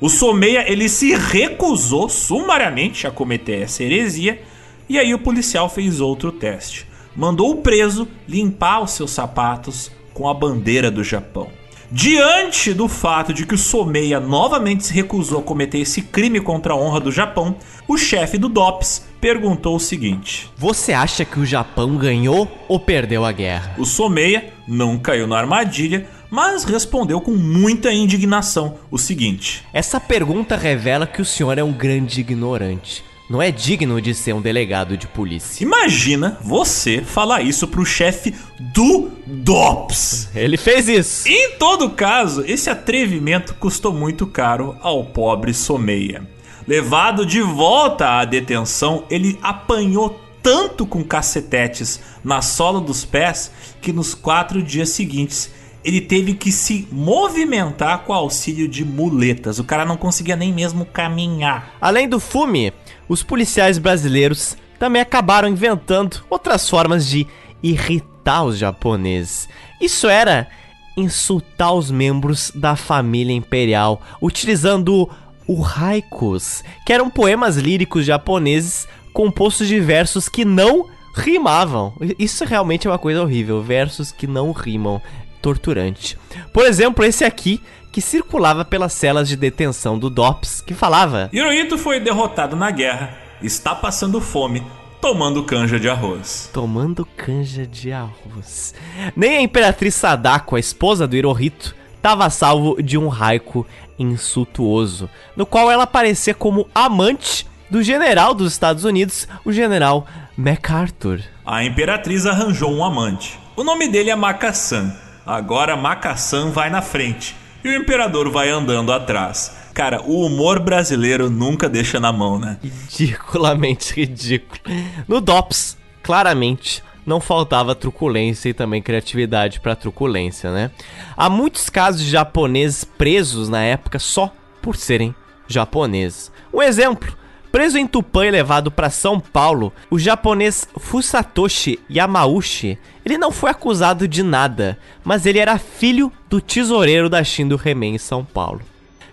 O Someia ele se recusou sumariamente a cometer essa heresia e aí o policial fez outro teste. Mandou o preso limpar os seus sapatos com a bandeira do Japão. Diante do fato de que o Someia novamente se recusou a cometer esse crime contra a honra do Japão, o chefe do DOPS perguntou o seguinte: Você acha que o Japão ganhou ou perdeu a guerra? O Someia não caiu na armadilha, mas respondeu com muita indignação o seguinte: Essa pergunta revela que o senhor é um grande ignorante não é digno de ser um delegado de polícia. Imagina você falar isso pro chefe do DOPS. Ele fez isso. Em todo caso, esse atrevimento custou muito caro ao pobre Someia. Levado de volta à detenção, ele apanhou tanto com cacetetes na sola dos pés que nos quatro dias seguintes ele teve que se movimentar com auxílio de muletas. O cara não conseguia nem mesmo caminhar. Além do fume, os policiais brasileiros também acabaram inventando outras formas de irritar os japoneses. Isso era insultar os membros da família imperial, utilizando o haikus, que eram poemas líricos japoneses compostos de versos que não rimavam. Isso realmente é uma coisa horrível, versos que não rimam torturante. Por exemplo, esse aqui, que circulava pelas celas de detenção do DOPS, que falava: Hirohito foi derrotado na guerra, está passando fome, tomando canja de arroz. Tomando canja de arroz. Nem a Imperatriz Sadako, a esposa do Hirohito, estava salvo de um raico insultuoso, no qual ela aparecia como amante do general dos Estados Unidos, o general MacArthur. A Imperatriz arranjou um amante. O nome dele é Makasan Agora Macassan vai na frente e o imperador vai andando atrás. Cara, o humor brasileiro nunca deixa na mão, né? Ridiculamente ridículo. No DOPS, claramente, não faltava truculência e também criatividade para truculência, né? Há muitos casos de japoneses presos na época só por serem japoneses. Um exemplo Preso em Tupã e levado para São Paulo, o japonês Fusatoshi Yamauchi, ele não foi acusado de nada, mas ele era filho do tesoureiro da Shindo Remen em São Paulo.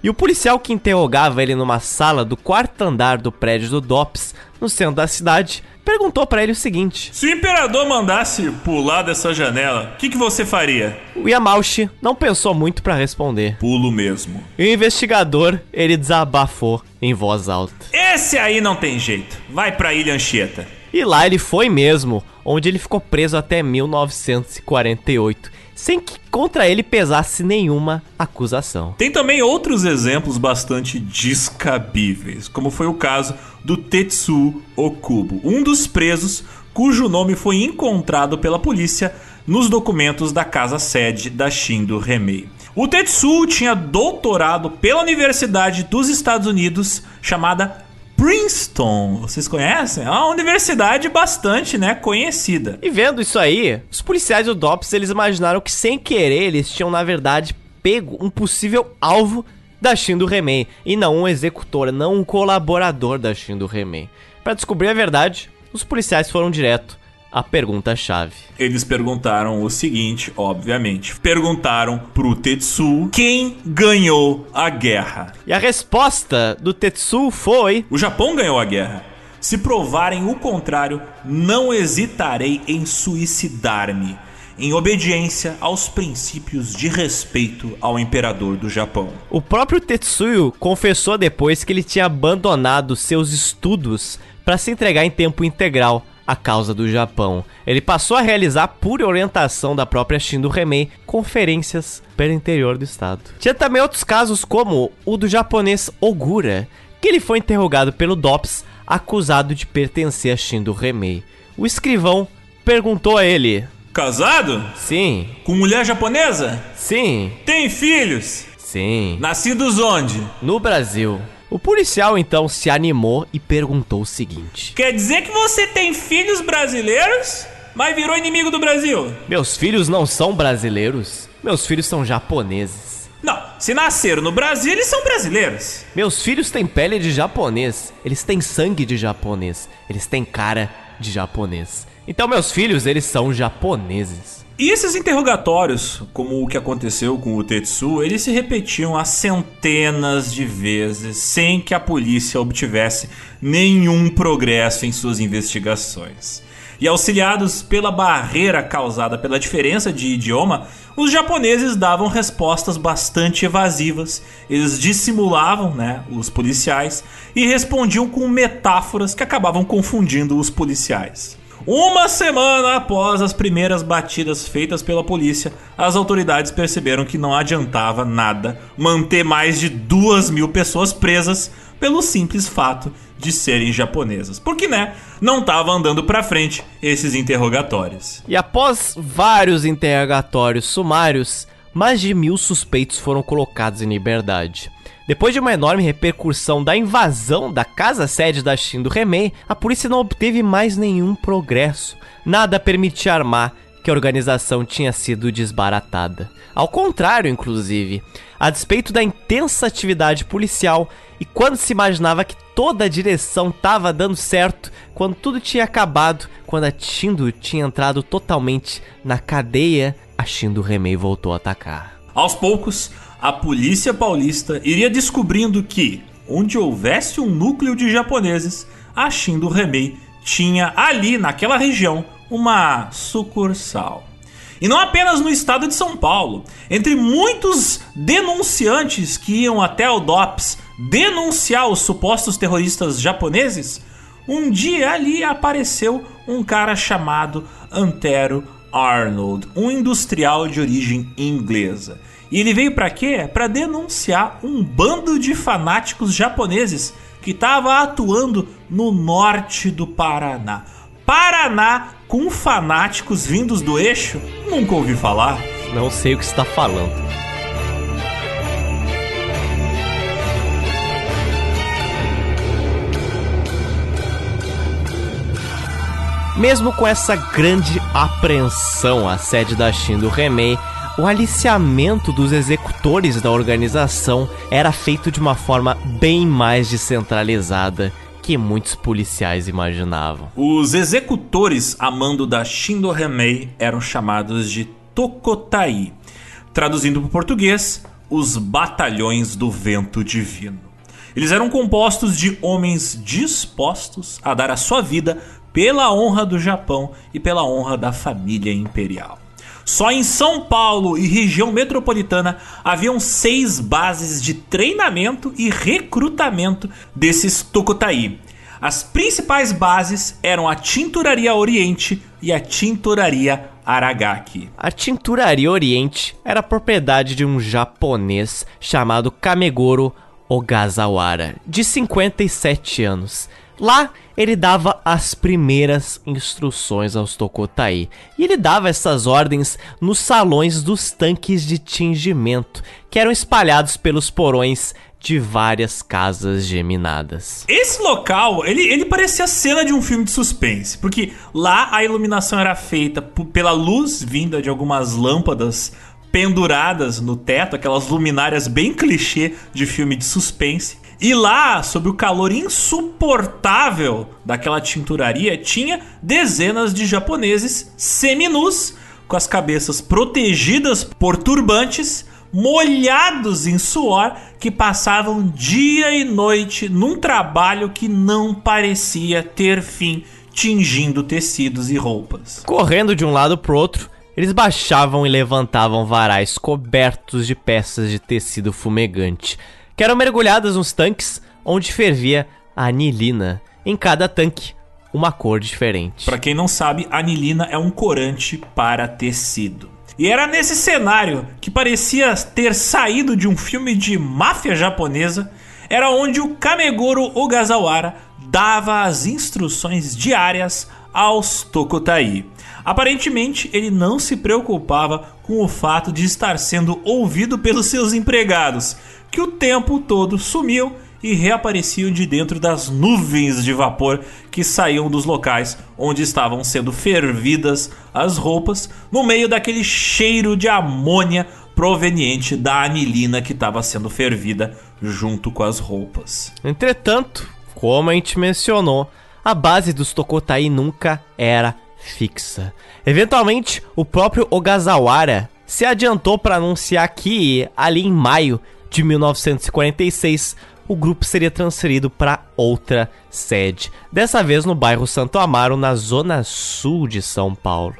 E o policial que interrogava ele numa sala do quarto andar do prédio do DOPS, no centro da cidade, perguntou para ele o seguinte: Se o imperador mandasse pular dessa janela, o que, que, você faria? O Yamauchi não pensou muito para responder. Pulo mesmo. E o investigador, ele desabafou em voz alta. Esse aí não tem jeito. Vai pra Ilha Anchieta. E lá ele foi mesmo, onde ele ficou preso até 1948 sem que contra ele pesasse nenhuma acusação. Tem também outros exemplos bastante descabíveis, como foi o caso do Tetsuo Okubo, um dos presos cujo nome foi encontrado pela polícia nos documentos da casa sede da Shindo Remei. O Tetsuo tinha doutorado pela Universidade dos Estados Unidos chamada Princeton. Vocês conhecem? É uma universidade bastante, né, conhecida. E vendo isso aí, os policiais do DOPS, eles imaginaram que sem querer eles tinham na verdade pego um possível alvo da Shin do Remei e não um executor, não um colaborador da Shin do Remei. Para descobrir a verdade, os policiais foram direto a pergunta-chave. Eles perguntaram o seguinte, obviamente. Perguntaram pro Tetsu quem ganhou a guerra. E a resposta do Tetsu foi: O Japão ganhou a guerra. Se provarem o contrário, não hesitarei em suicidar-me, em obediência aos princípios de respeito ao imperador do Japão. O próprio Tetsuyo confessou depois que ele tinha abandonado seus estudos para se entregar em tempo integral a causa do Japão. Ele passou a realizar, por orientação da própria Shindo Remei, conferências pelo interior do estado. Tinha também outros casos, como o do japonês Ogura, que ele foi interrogado pelo DOPS, acusado de pertencer a Shindo Remei. O escrivão perguntou a ele: Casado? Sim. Com mulher japonesa? Sim. Tem filhos? Sim. Nascidos onde? No Brasil. O policial então se animou e perguntou o seguinte: Quer dizer que você tem filhos brasileiros, mas virou inimigo do Brasil? Meus filhos não são brasileiros. Meus filhos são japoneses. Não, se nasceram no Brasil, eles são brasileiros. Meus filhos têm pele de japonês. Eles têm sangue de japonês. Eles têm cara de japonês. Então meus filhos, eles são japoneses. E esses interrogatórios, como o que aconteceu com o Tetsu, eles se repetiam há centenas de vezes sem que a polícia obtivesse nenhum progresso em suas investigações. E auxiliados pela barreira causada pela diferença de idioma, os japoneses davam respostas bastante evasivas. Eles dissimulavam, né, os policiais e respondiam com metáforas que acabavam confundindo os policiais. Uma semana após as primeiras batidas feitas pela polícia, as autoridades perceberam que não adiantava nada manter mais de duas mil pessoas presas pelo simples fato de serem japonesas. Porque, né, não estava andando para frente esses interrogatórios. E após vários interrogatórios sumários, mais de mil suspeitos foram colocados em liberdade. Depois de uma enorme repercussão da invasão da casa-sede da Shin do Remei, a polícia não obteve mais nenhum progresso. Nada permitia armar que a organização tinha sido desbaratada. Ao contrário, inclusive, a despeito da intensa atividade policial e quando se imaginava que toda a direção estava dando certo, quando tudo tinha acabado, quando a Tindo tinha entrado totalmente na cadeia, a Shindo Remei voltou a atacar. Aos poucos, a polícia paulista iria descobrindo que, onde houvesse um núcleo de japoneses, a Shindo Remei tinha ali, naquela região, uma sucursal. E não apenas no estado de São Paulo. Entre muitos denunciantes que iam até o DOPS denunciar os supostos terroristas japoneses, um dia ali apareceu um cara chamado Antero Arnold, um industrial de origem inglesa. E ele veio para quê? Para denunciar um bando de fanáticos japoneses que estava atuando no norte do Paraná. Paraná com fanáticos vindos do eixo? Nunca ouvi falar. Não sei o que está falando. Mesmo com essa grande apreensão à sede da Shin do Remei, o aliciamento dos executores da organização era feito de uma forma bem mais descentralizada que muitos policiais imaginavam. Os executores a mando da Shindo Remei eram chamados de Tokotai, traduzindo para o português, os Batalhões do Vento Divino. Eles eram compostos de homens dispostos a dar a sua vida pela honra do Japão e pela honra da família imperial. Só em São Paulo e região metropolitana haviam seis bases de treinamento e recrutamento desses Tokutai. As principais bases eram a Tinturaria Oriente e a Tinturaria Aragaki. A Tinturaria Oriente era propriedade de um japonês chamado Kamegoro Ogasawara, de 57 anos. Lá ele dava as primeiras instruções aos Tokotai. E ele dava essas ordens nos salões dos tanques de tingimento, que eram espalhados pelos porões de várias casas geminadas. Esse local, ele, ele parecia a cena de um filme de suspense, porque lá a iluminação era feita pela luz vinda de algumas lâmpadas penduradas no teto, aquelas luminárias bem clichê de filme de suspense. E lá, sob o calor insuportável daquela tinturaria, tinha dezenas de japoneses seminus, com as cabeças protegidas por turbantes, molhados em suor, que passavam dia e noite num trabalho que não parecia ter fim, tingindo tecidos e roupas. Correndo de um lado pro outro, eles baixavam e levantavam varais cobertos de peças de tecido fumegante que eram mergulhadas nos tanques onde fervia anilina. Em cada tanque, uma cor diferente. Para quem não sabe, anilina é um corante para tecido. E era nesse cenário que parecia ter saído de um filme de máfia japonesa, era onde o Kamegoro Ogasawara dava as instruções diárias aos Tokotai. Aparentemente, ele não se preocupava com o fato de estar sendo ouvido pelos seus empregados, que o tempo todo sumiu e reapareciam de dentro das nuvens de vapor que saíam dos locais onde estavam sendo fervidas as roupas, no meio daquele cheiro de amônia proveniente da anilina que estava sendo fervida junto com as roupas. Entretanto, como a gente mencionou, a base dos Tokotai nunca era fixa. Eventualmente, o próprio Ogasawara se adiantou para anunciar que, ali em maio de 1946, o grupo seria transferido para outra sede, dessa vez no bairro Santo Amaro, na zona sul de São Paulo.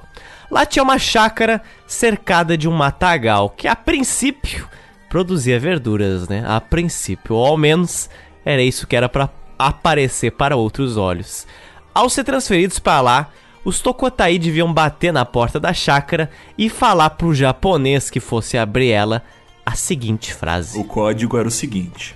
Lá tinha uma chácara cercada de um matagal que, a princípio, produzia verduras, né? A princípio, ou ao menos era isso que era para aparecer para outros olhos. Ao ser transferidos para lá, os Tokotai deviam bater na porta da chácara e falar pro japonês que fosse abrir ela a seguinte frase: O código era o seguinte: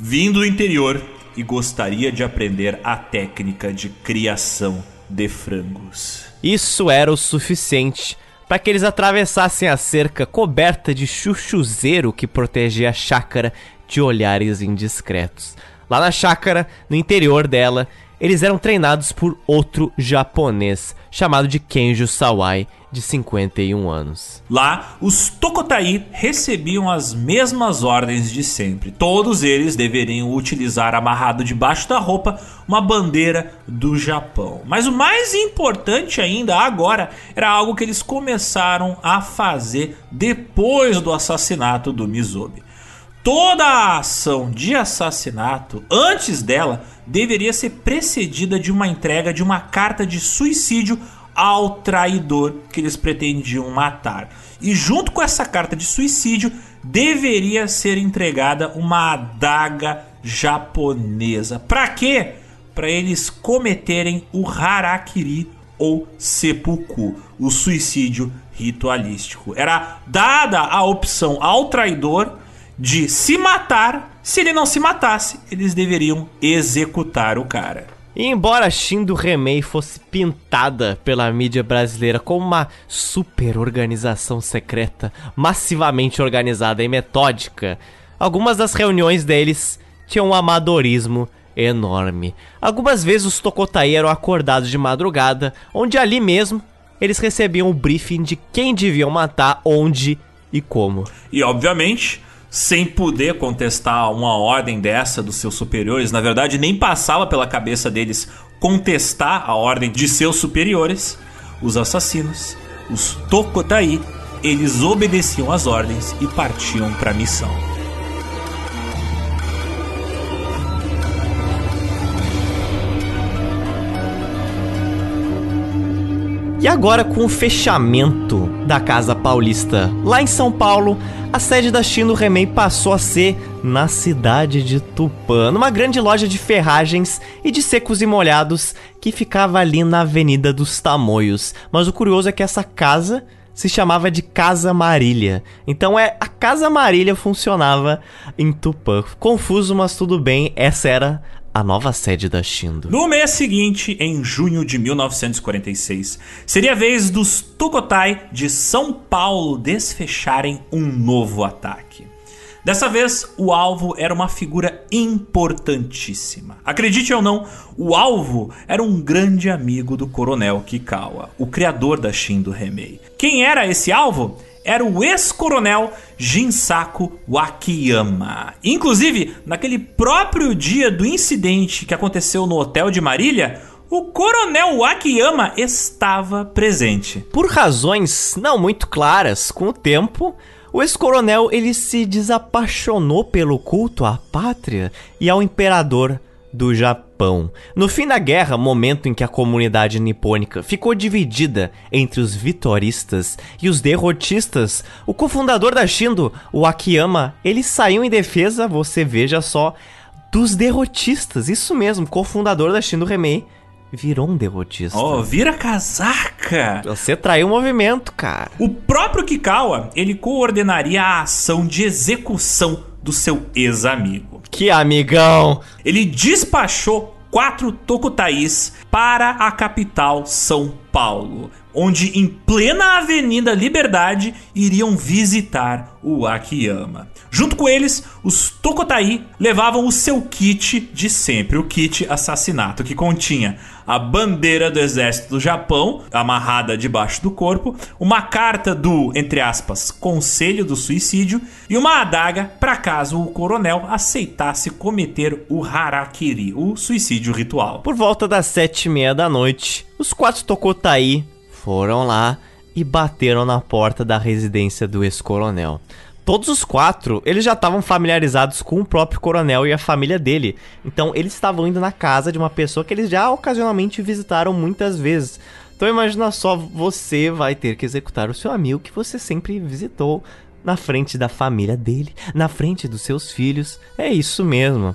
Vim do interior e gostaria de aprender a técnica de criação de frangos. Isso era o suficiente para que eles atravessassem a cerca coberta de chuchuzeiro que protegia a chácara de olhares indiscretos. Lá na chácara, no interior dela, eles eram treinados por outro japonês chamado de Kenjo Sawai, de 51 anos. Lá, os Tokotai recebiam as mesmas ordens de sempre. Todos eles deveriam utilizar amarrado debaixo da roupa uma bandeira do Japão. Mas o mais importante ainda agora era algo que eles começaram a fazer depois do assassinato do Mizobi. Toda a ação de assassinato, antes dela, deveria ser precedida de uma entrega de uma carta de suicídio ao traidor que eles pretendiam matar. E junto com essa carta de suicídio deveria ser entregada uma adaga japonesa. Para quê? Para eles cometerem o harakiri ou seppuku, o suicídio ritualístico. Era dada a opção ao traidor de se matar. Se ele não se matasse, eles deveriam executar o cara. E embora Shindo Remei fosse pintada pela mídia brasileira como uma super organização secreta, massivamente organizada e metódica, algumas das reuniões deles tinham um amadorismo enorme. Algumas vezes os Tokotai eram acordados de madrugada, onde ali mesmo eles recebiam o briefing de quem deviam matar, onde e como. E obviamente, sem poder contestar uma ordem dessa dos seus superiores, na verdade nem passava pela cabeça deles contestar a ordem de seus superiores, os assassinos, os Tokotai, eles obedeciam às ordens e partiam para a missão. E agora, com o fechamento da Casa Paulista lá em São Paulo, a sede da Chino Remei passou a ser na cidade de Tupã, numa grande loja de ferragens e de secos e molhados que ficava ali na Avenida dos Tamoios. Mas o curioso é que essa casa se chamava de Casa Marília. Então é a Casa Marília funcionava em Tupã. Confuso, mas tudo bem, essa era a nova sede da Shindo. No mês seguinte, em junho de 1946, seria a vez dos Tukotai de São Paulo desfecharem um novo ataque. Dessa vez, o alvo era uma figura importantíssima. Acredite ou não, o alvo era um grande amigo do coronel Kikawa, o criador da Shindo Remei. Quem era esse alvo? Era o ex-coronel Jinsaku Wakiyama. Inclusive, naquele próprio dia do incidente que aconteceu no hotel de Marília, o coronel Wakiyama estava presente. Por razões não muito claras, com o tempo, o ex-coronel ele se desapaixonou pelo culto à pátria e ao imperador do Japão. No fim da guerra, momento em que a comunidade nipônica ficou dividida entre os vitoristas e os derrotistas, o cofundador da Shindo, o Akiyama, ele saiu em defesa, você veja só, dos derrotistas. Isso mesmo, cofundador da Shindo Remei virou um derrotista. Oh, vira casaca! Você traiu o movimento, cara. O próprio Kikawa, ele coordenaria a ação de execução do seu ex-amigo. Que amigão! Ele despachou quatro Tokutais para a capital São Paulo, onde em plena Avenida Liberdade iriam visitar o Akiyama. Junto com eles, os Tokotai levavam o seu kit de sempre, o kit assassinato, que continha a bandeira do exército do Japão amarrada debaixo do corpo, uma carta do, entre aspas, Conselho do Suicídio e uma adaga para caso o coronel aceitasse cometer o harakiri, o suicídio ritual. Por volta das sete e meia da noite, os quatro Tokotai foram lá e bateram na porta da residência do ex-coronel. Todos os quatro, eles já estavam familiarizados com o próprio coronel e a família dele. Então, eles estavam indo na casa de uma pessoa que eles já ocasionalmente visitaram muitas vezes. Então, imagina só, você vai ter que executar o seu amigo que você sempre visitou na frente da família dele, na frente dos seus filhos. É isso mesmo.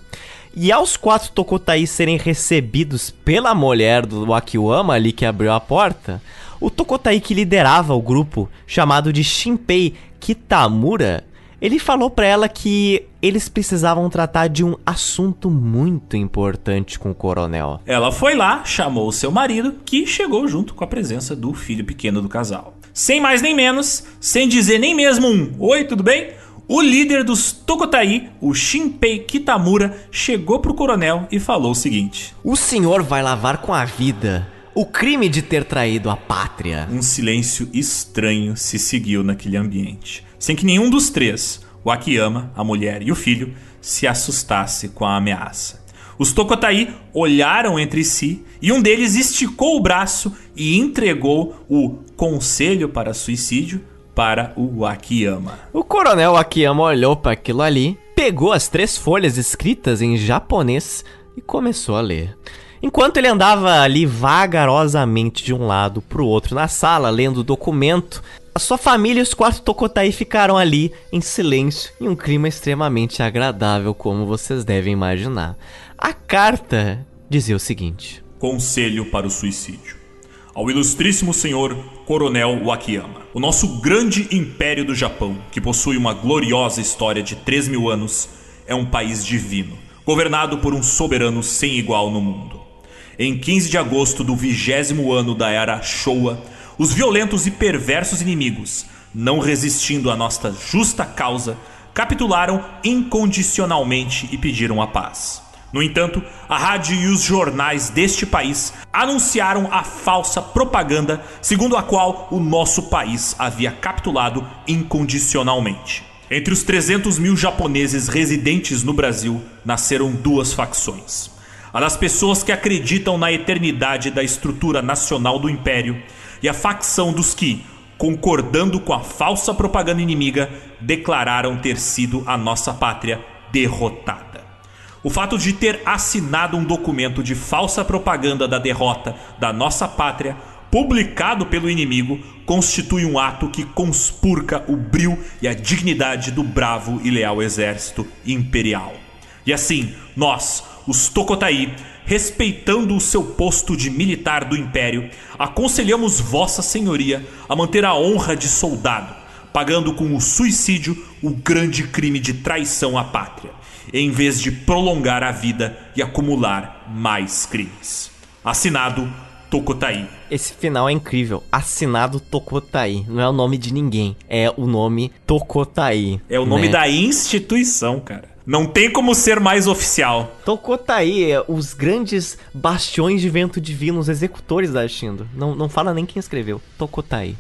E aos quatro Tokotai serem recebidos pela mulher do Akiwama ali que abriu a porta, o Tokotai que liderava o grupo, chamado de Shinpei Kitamura, ele falou para ela que eles precisavam tratar de um assunto muito importante com o coronel. Ela foi lá, chamou o seu marido, que chegou junto com a presença do filho pequeno do casal. Sem mais nem menos, sem dizer nem mesmo um oi, tudo bem? O líder dos Tokotai, o Shinpei Kitamura, chegou pro coronel e falou o seguinte: O senhor vai lavar com a vida o crime de ter traído a pátria. Um silêncio estranho se seguiu naquele ambiente, sem que nenhum dos três, o Akiyama, a mulher e o filho, se assustasse com a ameaça. Os Tokotai olharam entre si e um deles esticou o braço e entregou o conselho para suicídio para o Akiyama. O coronel Akiyama olhou para aquilo ali, pegou as três folhas escritas em japonês e começou a ler. Enquanto ele andava ali vagarosamente de um lado para o outro na sala, lendo o documento, a sua família e os quatro Tokotai ficaram ali em silêncio em um clima extremamente agradável, como vocês devem imaginar. A carta dizia o seguinte: Conselho para o suicídio. Ao ilustríssimo senhor Coronel Wakiyama, o nosso grande império do Japão, que possui uma gloriosa história de 3 mil anos, é um país divino, governado por um soberano sem igual no mundo. Em 15 de agosto do vigésimo ano da era Showa, os violentos e perversos inimigos, não resistindo à nossa justa causa, capitularam incondicionalmente e pediram a paz. No entanto, a rádio e os jornais deste país anunciaram a falsa propaganda segundo a qual o nosso país havia capitulado incondicionalmente. Entre os 300 mil japoneses residentes no Brasil, nasceram duas facções a das pessoas que acreditam na eternidade da estrutura nacional do império, e a facção dos que, concordando com a falsa propaganda inimiga, declararam ter sido a nossa pátria derrotada. O fato de ter assinado um documento de falsa propaganda da derrota da nossa pátria, publicado pelo inimigo, constitui um ato que conspurca o brio e a dignidade do bravo e leal exército imperial. E assim, nós, os Tokotai, respeitando o seu posto de militar do império, aconselhamos Vossa Senhoria a manter a honra de soldado, pagando com o suicídio o grande crime de traição à pátria, em vez de prolongar a vida e acumular mais crimes. Assinado Tokotai. Esse final é incrível. Assinado Tokotai. Não é o nome de ninguém. É o nome Tokotai. É o nome né? da instituição, cara. Não tem como ser mais oficial. Tokotai, é os grandes bastiões de vento divino, os executores da Shindo. Não, não fala nem quem escreveu. Tokotai.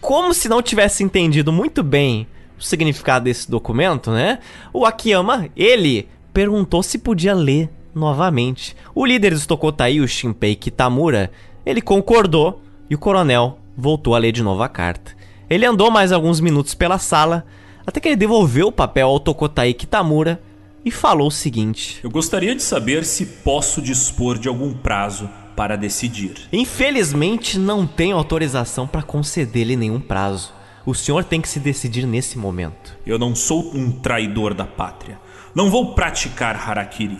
Como se não tivesse entendido muito bem o significado desse documento, né? O Akiyama, ele perguntou se podia ler novamente. O líder dos Tokotai, o Shinpei Kitamura, ele concordou e o coronel voltou a ler de novo a carta. Ele andou mais alguns minutos pela sala até que ele devolveu o papel ao Tokotai Kitamura e falou o seguinte: Eu gostaria de saber se posso dispor de algum prazo para decidir. Infelizmente, não tenho autorização para conceder-lhe nenhum prazo. O senhor tem que se decidir nesse momento. Eu não sou um traidor da pátria. Não vou praticar harakiri.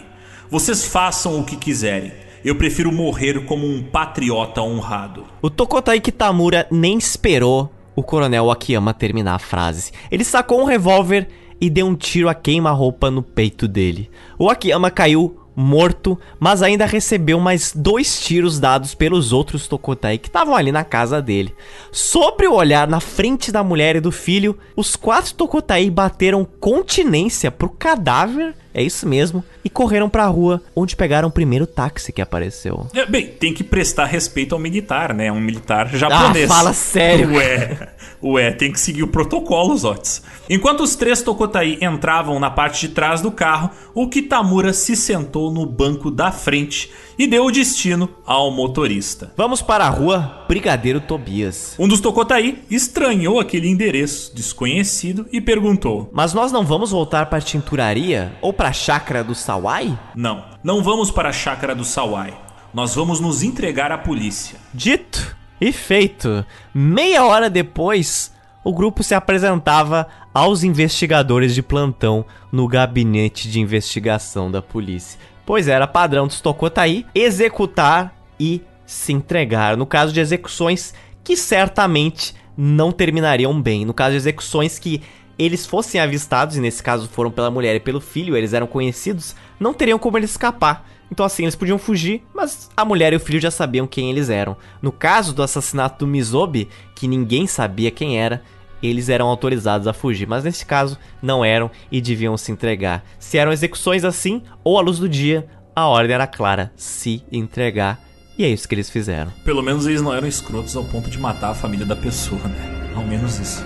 Vocês façam o que quiserem. Eu prefiro morrer como um patriota honrado. O Tokotai Kitamura nem esperou o coronel Akiyama terminar a frase. Ele sacou um revólver e deu um tiro a queima-roupa no peito dele. O Akiyama caiu morto, mas ainda recebeu mais dois tiros dados pelos outros Tokotai que estavam ali na casa dele. Sobre o olhar na frente da mulher e do filho, os quatro Tokotai bateram continência pro cadáver é isso mesmo. E correram pra rua, onde pegaram o primeiro táxi que apareceu. É, bem, tem que prestar respeito ao militar, né? Um militar japonês. Ah, fala sério. Ué, ué, tem que seguir o protocolo, Zotes. Enquanto os três Tokotai entravam na parte de trás do carro, o Kitamura se sentou no banco da frente e deu o destino ao motorista. Vamos para a rua Brigadeiro Tobias. Um dos Tokotai estranhou aquele endereço desconhecido e perguntou: Mas nós não vamos voltar para a tinturaria ou para a chácara do Sawai? Não, não vamos para a chácara do Sawai. Nós vamos nos entregar à polícia. Dito e feito. Meia hora depois, o grupo se apresentava aos investigadores de plantão no gabinete de investigação da polícia pois era padrão dos Tokotai executar e se entregar. No caso de execuções que certamente não terminariam bem. No caso de execuções que eles fossem avistados, e nesse caso foram pela mulher e pelo filho, eles eram conhecidos, não teriam como eles escapar. Então assim, eles podiam fugir, mas a mulher e o filho já sabiam quem eles eram. No caso do assassinato do Mizobi, que ninguém sabia quem era, eles eram autorizados a fugir, mas nesse caso não eram e deviam se entregar. Se eram execuções assim ou à luz do dia, a ordem era clara: se entregar. E é isso que eles fizeram. Pelo menos eles não eram escrotos ao ponto de matar a família da pessoa, né? Ao menos isso.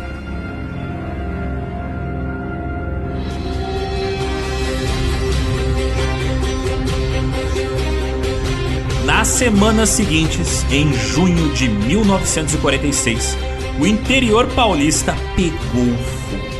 Nas semanas seguintes, em junho de 1946, o interior paulista pegou fogo.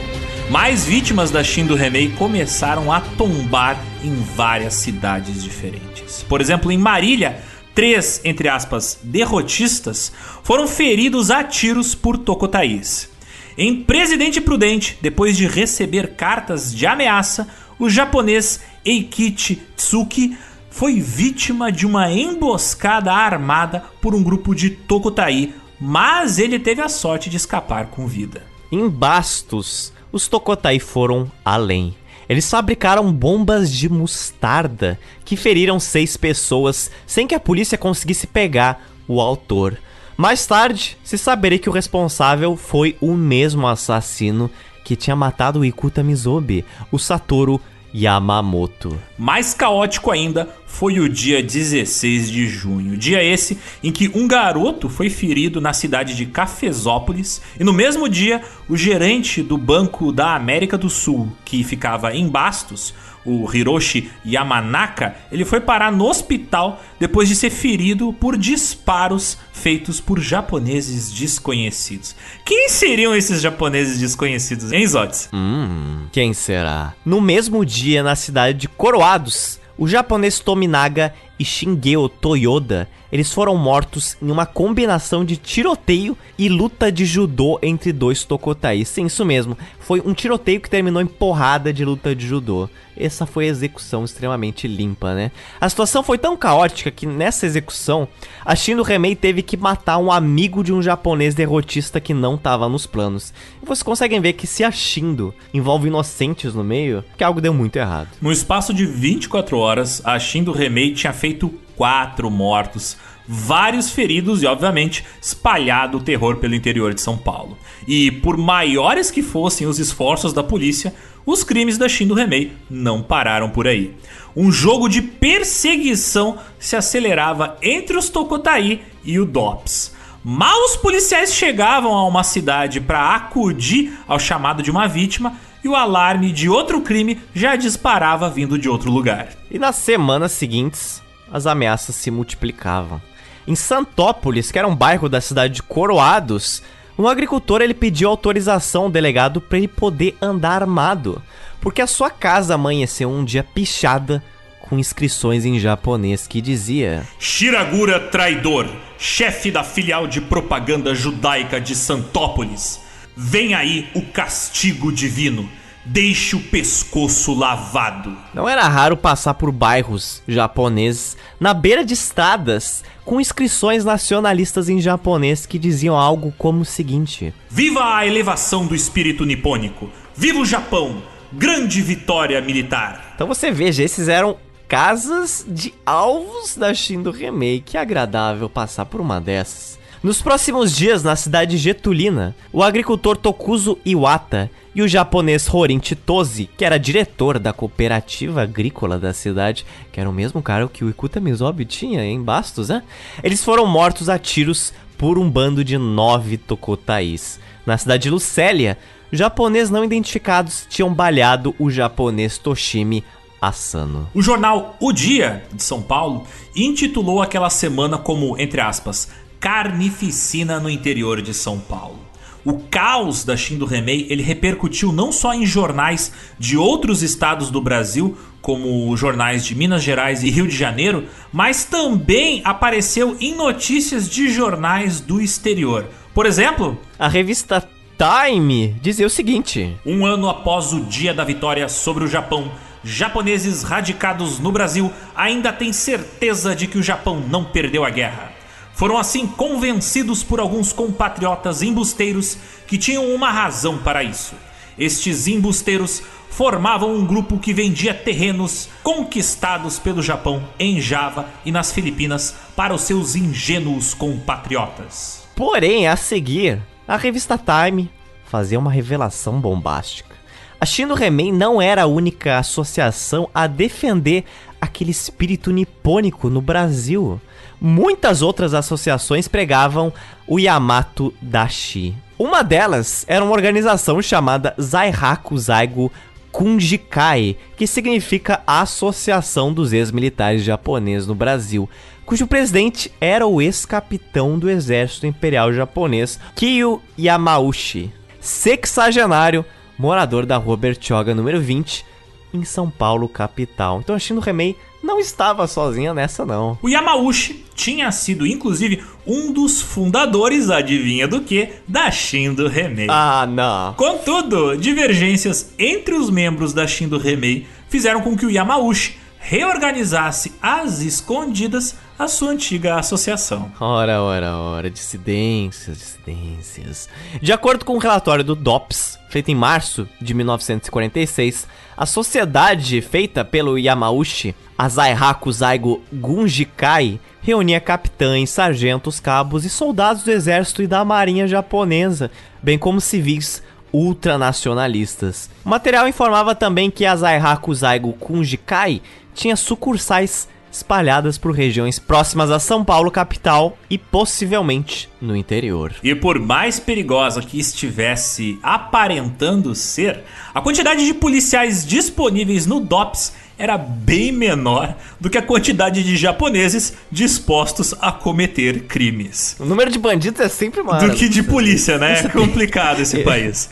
Mais vítimas da Shin do Remei começaram a tombar em várias cidades diferentes. Por exemplo, em Marília, três, entre aspas, derrotistas foram feridos a tiros por Tokotais. Em Presidente Prudente, depois de receber cartas de ameaça, o japonês Eikichi Tsuki foi vítima de uma emboscada armada por um grupo de Tokotai mas ele teve a sorte de escapar com vida. Em Bastos, os Tokotai foram além. Eles fabricaram bombas de mostarda que feriram seis pessoas sem que a polícia conseguisse pegar o autor. Mais tarde, se saberia que o responsável foi o mesmo assassino que tinha matado o Ikuta Mizobi, o Satoru Yamamoto. Mais caótico ainda foi o dia 16 de junho, dia esse em que um garoto foi ferido na cidade de Cafesópolis e no mesmo dia o gerente do Banco da América do Sul, que ficava em Bastos, o Hiroshi Yamanaka, ele foi parar no hospital depois de ser ferido por disparos feitos por japoneses desconhecidos. Quem seriam esses japoneses desconhecidos, hein, Zotes? Hum, quem será? No mesmo dia, na cidade de Coroados, o japonês Tominaga e Shingeo Toyoda, eles foram mortos em uma combinação de tiroteio e luta de judô entre dois Tokotai. Sim, isso mesmo. Foi um tiroteio que terminou em porrada de luta de judô. Essa foi a execução extremamente limpa, né? A situação foi tão caótica que nessa execução, a Shindo Remei teve que matar um amigo de um japonês derrotista que não estava nos planos. E vocês conseguem ver que se a Shindo envolve inocentes no meio, que algo deu muito errado. No espaço de 24 horas, a Shindo Remei tinha feito feito quatro mortos, vários feridos e, obviamente, espalhado o terror pelo interior de São Paulo. E por maiores que fossem os esforços da polícia, os crimes da Shindo Remei não pararam por aí. Um jogo de perseguição se acelerava entre os Tokotai e o DOPS. Mal os policiais chegavam a uma cidade para acudir ao chamado de uma vítima, e o alarme de outro crime já disparava vindo de outro lugar. E nas semanas seguintes, as ameaças se multiplicavam. Em Santópolis, que era um bairro da cidade de Coroados, um agricultor ele pediu autorização ao delegado para ele poder andar armado, porque a sua casa amanheceu um dia pichada com inscrições em japonês que dizia: Shiragura traidor, chefe da filial de propaganda judaica de Santópolis. Vem aí o castigo divino deixe o pescoço lavado. Não era raro passar por bairros japoneses na beira de estradas com inscrições nacionalistas em japonês que diziam algo como o seguinte: Viva a elevação do espírito nipônico! Viva o Japão! Grande vitória militar! Então você veja, esses eram casas de alvos da Shindo Remake. Que agradável passar por uma dessas. Nos próximos dias, na cidade getulina, o agricultor Tokuzo Iwata e o japonês Horin Chitose, que era diretor da cooperativa agrícola da cidade, que era o mesmo cara que o Ikuta Mizobi tinha em Bastos, né? Eles foram mortos a tiros por um bando de nove Tokotais. Na cidade de Lucélia, japoneses não identificados tinham balhado o japonês Toshimi Asano. O jornal O Dia, de São Paulo, intitulou aquela semana como, entre aspas, carnificina no interior de São Paulo. O caos da Shin do Remei ele repercutiu não só em jornais de outros estados do Brasil, como jornais de Minas Gerais e Rio de Janeiro, mas também apareceu em notícias de jornais do exterior. Por exemplo, a revista Time dizia o seguinte: Um ano após o dia da vitória sobre o Japão, japoneses radicados no Brasil ainda têm certeza de que o Japão não perdeu a guerra. Foram assim convencidos por alguns compatriotas embusteiros que tinham uma razão para isso. Estes embusteiros formavam um grupo que vendia terrenos conquistados pelo Japão em Java e nas Filipinas para os seus ingênuos compatriotas. Porém, a seguir, a revista Time fazia uma revelação bombástica. A Shino Remen não era a única associação a defender aquele espírito nipônico no Brasil. Muitas outras associações pregavam o Yamato Dashi. Uma delas era uma organização chamada Zaihaku Zaigo Kunjikai, que significa Associação dos Ex-Militares Japoneses no Brasil, cujo presidente era o ex-capitão do Exército Imperial Japonês, Kiyo Yamauchi, sexagenário, morador da rua Bertioga número 20, em São Paulo, capital. Então a Shindo Remei não estava sozinha nessa não. O Yamauchi tinha sido inclusive um dos fundadores, adivinha do que, da Shindo Remei. Ah, não. Contudo, divergências entre os membros da Shindo Remei fizeram com que o Yamauchi reorganizasse às escondidas a sua antiga associação. Ora, ora, ora, dissidências, dissidências. De acordo com o um relatório do DOPS, feito em março de 1946, a sociedade feita pelo Yamauchi, Azaihaku Zaigo Gunjikai, reunia capitães, sargentos, cabos e soldados do exército e da marinha japonesa, bem como civis ultranacionalistas. O material informava também que a Zaihaku Zaigo Kunjikai tinha sucursais espalhadas por regiões próximas a São Paulo capital e possivelmente no interior. E por mais perigosa que estivesse aparentando ser, a quantidade de policiais disponíveis no DOPS era bem menor do que a quantidade de japoneses dispostos a cometer crimes. O número de bandidos é sempre maior. Do que de polícia, né? É complicado esse país.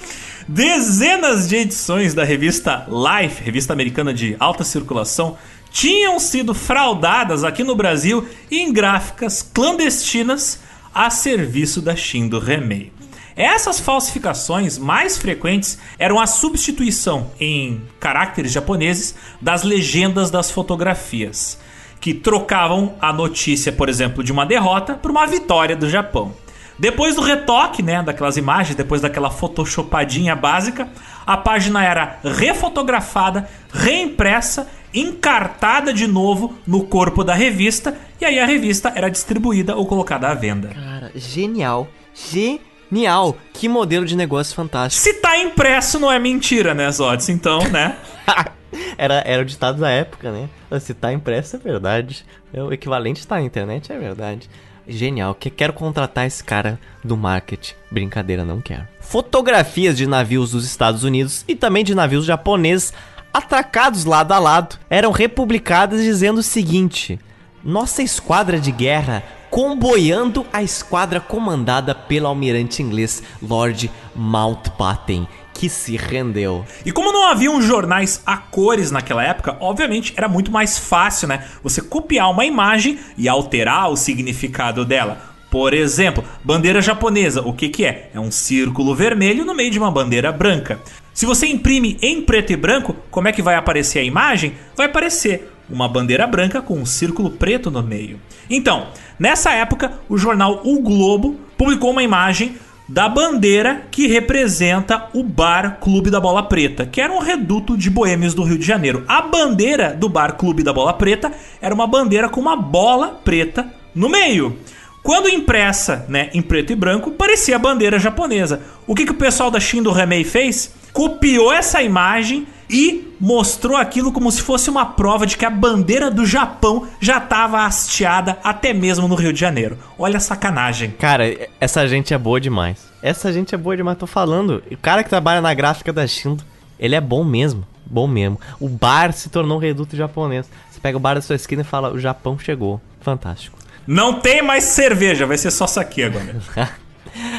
Dezenas de edições da revista Life, revista americana de alta circulação, tinham sido fraudadas aqui no Brasil em gráficas clandestinas a serviço da Shindo Remei. Essas falsificações mais frequentes eram a substituição em caracteres japoneses das legendas das fotografias, que trocavam a notícia, por exemplo, de uma derrota por uma vitória do Japão. Depois do retoque, né, daquelas imagens, depois daquela photoshopadinha básica, a página era refotografada, reimpressa, encartada de novo no corpo da revista e aí a revista era distribuída ou colocada à venda. Cara, genial. Genial. Que modelo de negócio fantástico. Se tá impresso não é mentira, né, Zotes? Então, né? era, era o ditado da época, né? Se tá impresso é verdade. É o equivalente está na internet é verdade. Genial, que quero contratar esse cara do marketing. Brincadeira, não quero. Fotografias de navios dos Estados Unidos e também de navios japoneses atracados lado a lado eram republicadas dizendo o seguinte: Nossa esquadra de guerra comboiando a esquadra comandada pelo almirante inglês Lord Mountbatten, que se rendeu. E como não haviam jornais a cores naquela época, obviamente era muito mais fácil, né? Você copiar uma imagem e alterar o significado dela. Por exemplo, bandeira japonesa, o que, que é? É um círculo vermelho no meio de uma bandeira branca. Se você imprime em preto e branco, como é que vai aparecer a imagem? Vai aparecer uma bandeira branca com um círculo preto no meio. Então, nessa época, o jornal O Globo publicou uma imagem da bandeira que representa o Bar Clube da Bola Preta, que era um reduto de boêmios do Rio de Janeiro. A bandeira do Bar Clube da Bola Preta era uma bandeira com uma bola preta no meio. Quando impressa né, em preto e branco, parecia a bandeira japonesa. O que, que o pessoal da Shindo Remei fez? Copiou essa imagem e mostrou aquilo como se fosse uma prova de que a bandeira do Japão já estava hasteada até mesmo no Rio de Janeiro. Olha a sacanagem. Cara, essa gente é boa demais. Essa gente é boa demais, tô falando. O cara que trabalha na gráfica da Shindo, ele é bom mesmo. Bom mesmo. O bar se tornou um reduto japonês. Você pega o bar da sua esquina e fala: o Japão chegou. Fantástico. Não tem mais cerveja, vai ser só saque agora.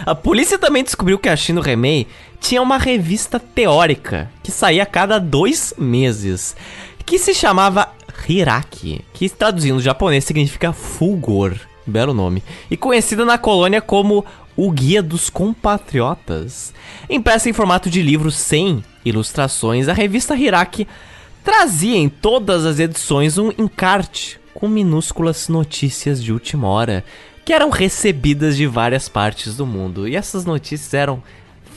a polícia também descobriu que a Shino Remei tinha uma revista teórica que saía a cada dois meses, que se chamava Hiraki, que traduzindo do japonês significa fulgor, belo nome, e conhecida na colônia como o Guia dos Compatriotas. Impressa em formato de livro sem ilustrações, a revista Hiraki trazia em todas as edições um encarte com minúsculas notícias de última hora que eram recebidas de várias partes do mundo. E essas notícias eram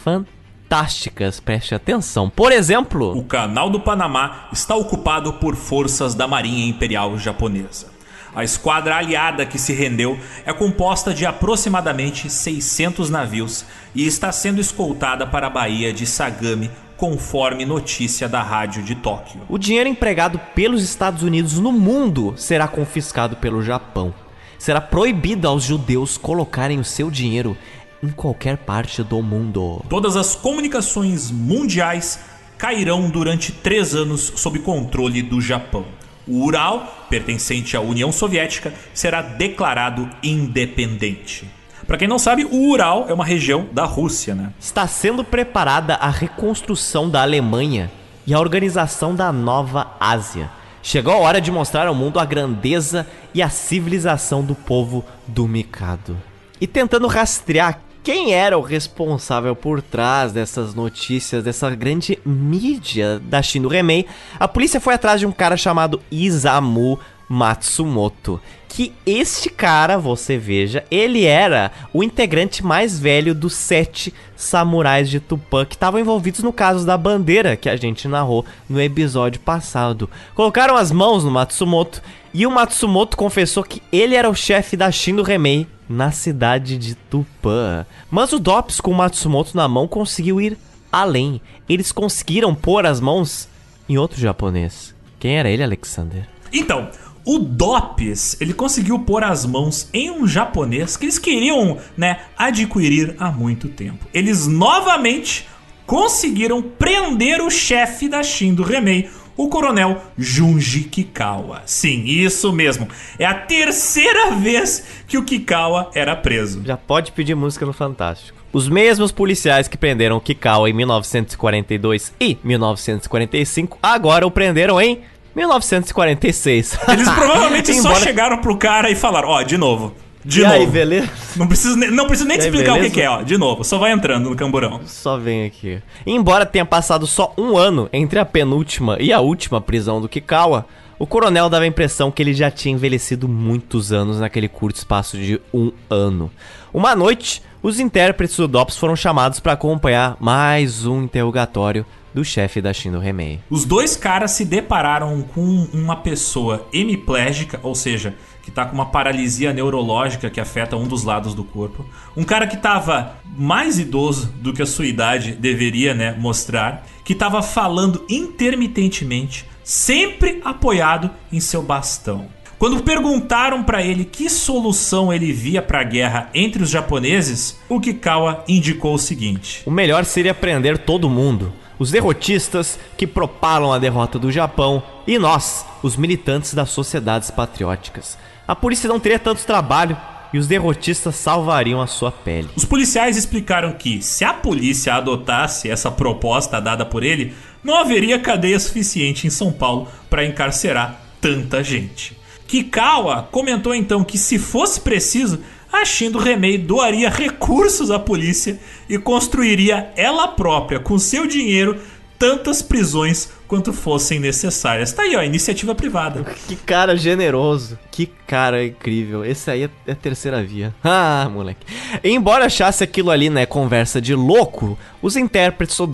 fantásticas, preste atenção. Por exemplo, o Canal do Panamá está ocupado por forças da Marinha Imperial Japonesa. A esquadra aliada que se rendeu é composta de aproximadamente 600 navios e está sendo escoltada para a Baía de Sagami, conforme notícia da rádio de Tóquio. O dinheiro empregado pelos Estados Unidos no mundo será confiscado pelo Japão. Será proibido aos judeus colocarem o seu dinheiro em qualquer parte do mundo. Todas as comunicações mundiais cairão durante três anos sob controle do Japão. O Ural, pertencente à União Soviética, será declarado independente. Para quem não sabe, o Ural é uma região da Rússia, né? Está sendo preparada a reconstrução da Alemanha e a organização da Nova Ásia. Chegou a hora de mostrar ao mundo a grandeza e a civilização do povo do Mikado. E tentando rastrear quem era o responsável por trás dessas notícias, dessa grande mídia da Shino Remei, a polícia foi atrás de um cara chamado Isamu Matsumoto. Que este cara, você veja, ele era o integrante mais velho dos sete samurais de Tupã que estavam envolvidos no caso da bandeira que a gente narrou no episódio passado. Colocaram as mãos no Matsumoto e o Matsumoto confessou que ele era o chefe da Shindo Remei na cidade de Tupã. Mas o Dops com o Matsumoto na mão conseguiu ir além. Eles conseguiram pôr as mãos em outro japonês. Quem era ele, Alexander? Então, o Dops, ele conseguiu pôr as mãos em um japonês que eles queriam, né, adquirir há muito tempo. Eles novamente conseguiram prender o chefe da Shindo Remei, o coronel Junji Kikawa. Sim, isso mesmo. É a terceira vez que o Kikawa era preso. Já pode pedir música no Fantástico. Os mesmos policiais que prenderam Kikawa em 1942 e 1945 agora o prenderam em 1946. Eles provavelmente Embora... só chegaram pro cara e falaram: Ó, oh, de novo. De e novo. Aí, beleza? Não preciso, não preciso nem te explicar beleza? o que, que, é, ó. De novo, só vai entrando no camburão. Só vem aqui. Embora tenha passado só um ano entre a penúltima e a última prisão do Kikawa, o coronel dava a impressão que ele já tinha envelhecido muitos anos naquele curto espaço de um ano. Uma noite, os intérpretes do DOPS foram chamados para acompanhar mais um interrogatório do chefe da Shindo Remei. Os dois caras se depararam com uma pessoa hemiplégica, ou seja, que tá com uma paralisia neurológica que afeta um dos lados do corpo. Um cara que tava mais idoso do que a sua idade deveria, né, mostrar, que tava falando intermitentemente, sempre apoiado em seu bastão. Quando perguntaram para ele que solução ele via para a guerra entre os japoneses, o Kikawa indicou o seguinte: O melhor seria prender todo mundo os derrotistas que propalam a derrota do Japão e nós, os militantes das sociedades patrióticas. A polícia não teria tanto trabalho e os derrotistas salvariam a sua pele. Os policiais explicaram que, se a polícia adotasse essa proposta dada por ele, não haveria cadeia suficiente em São Paulo para encarcerar tanta gente. Kikawa comentou então que, se fosse preciso, a Shindo Remei doaria recursos à polícia e construiria ela própria, com seu dinheiro, tantas prisões quanto fossem necessárias. Tá aí, ó, iniciativa privada. Que cara generoso. Que cara incrível. Esse aí é, é terceira via. Ah, moleque. Embora achasse aquilo ali, né, conversa de louco, os intérpretes do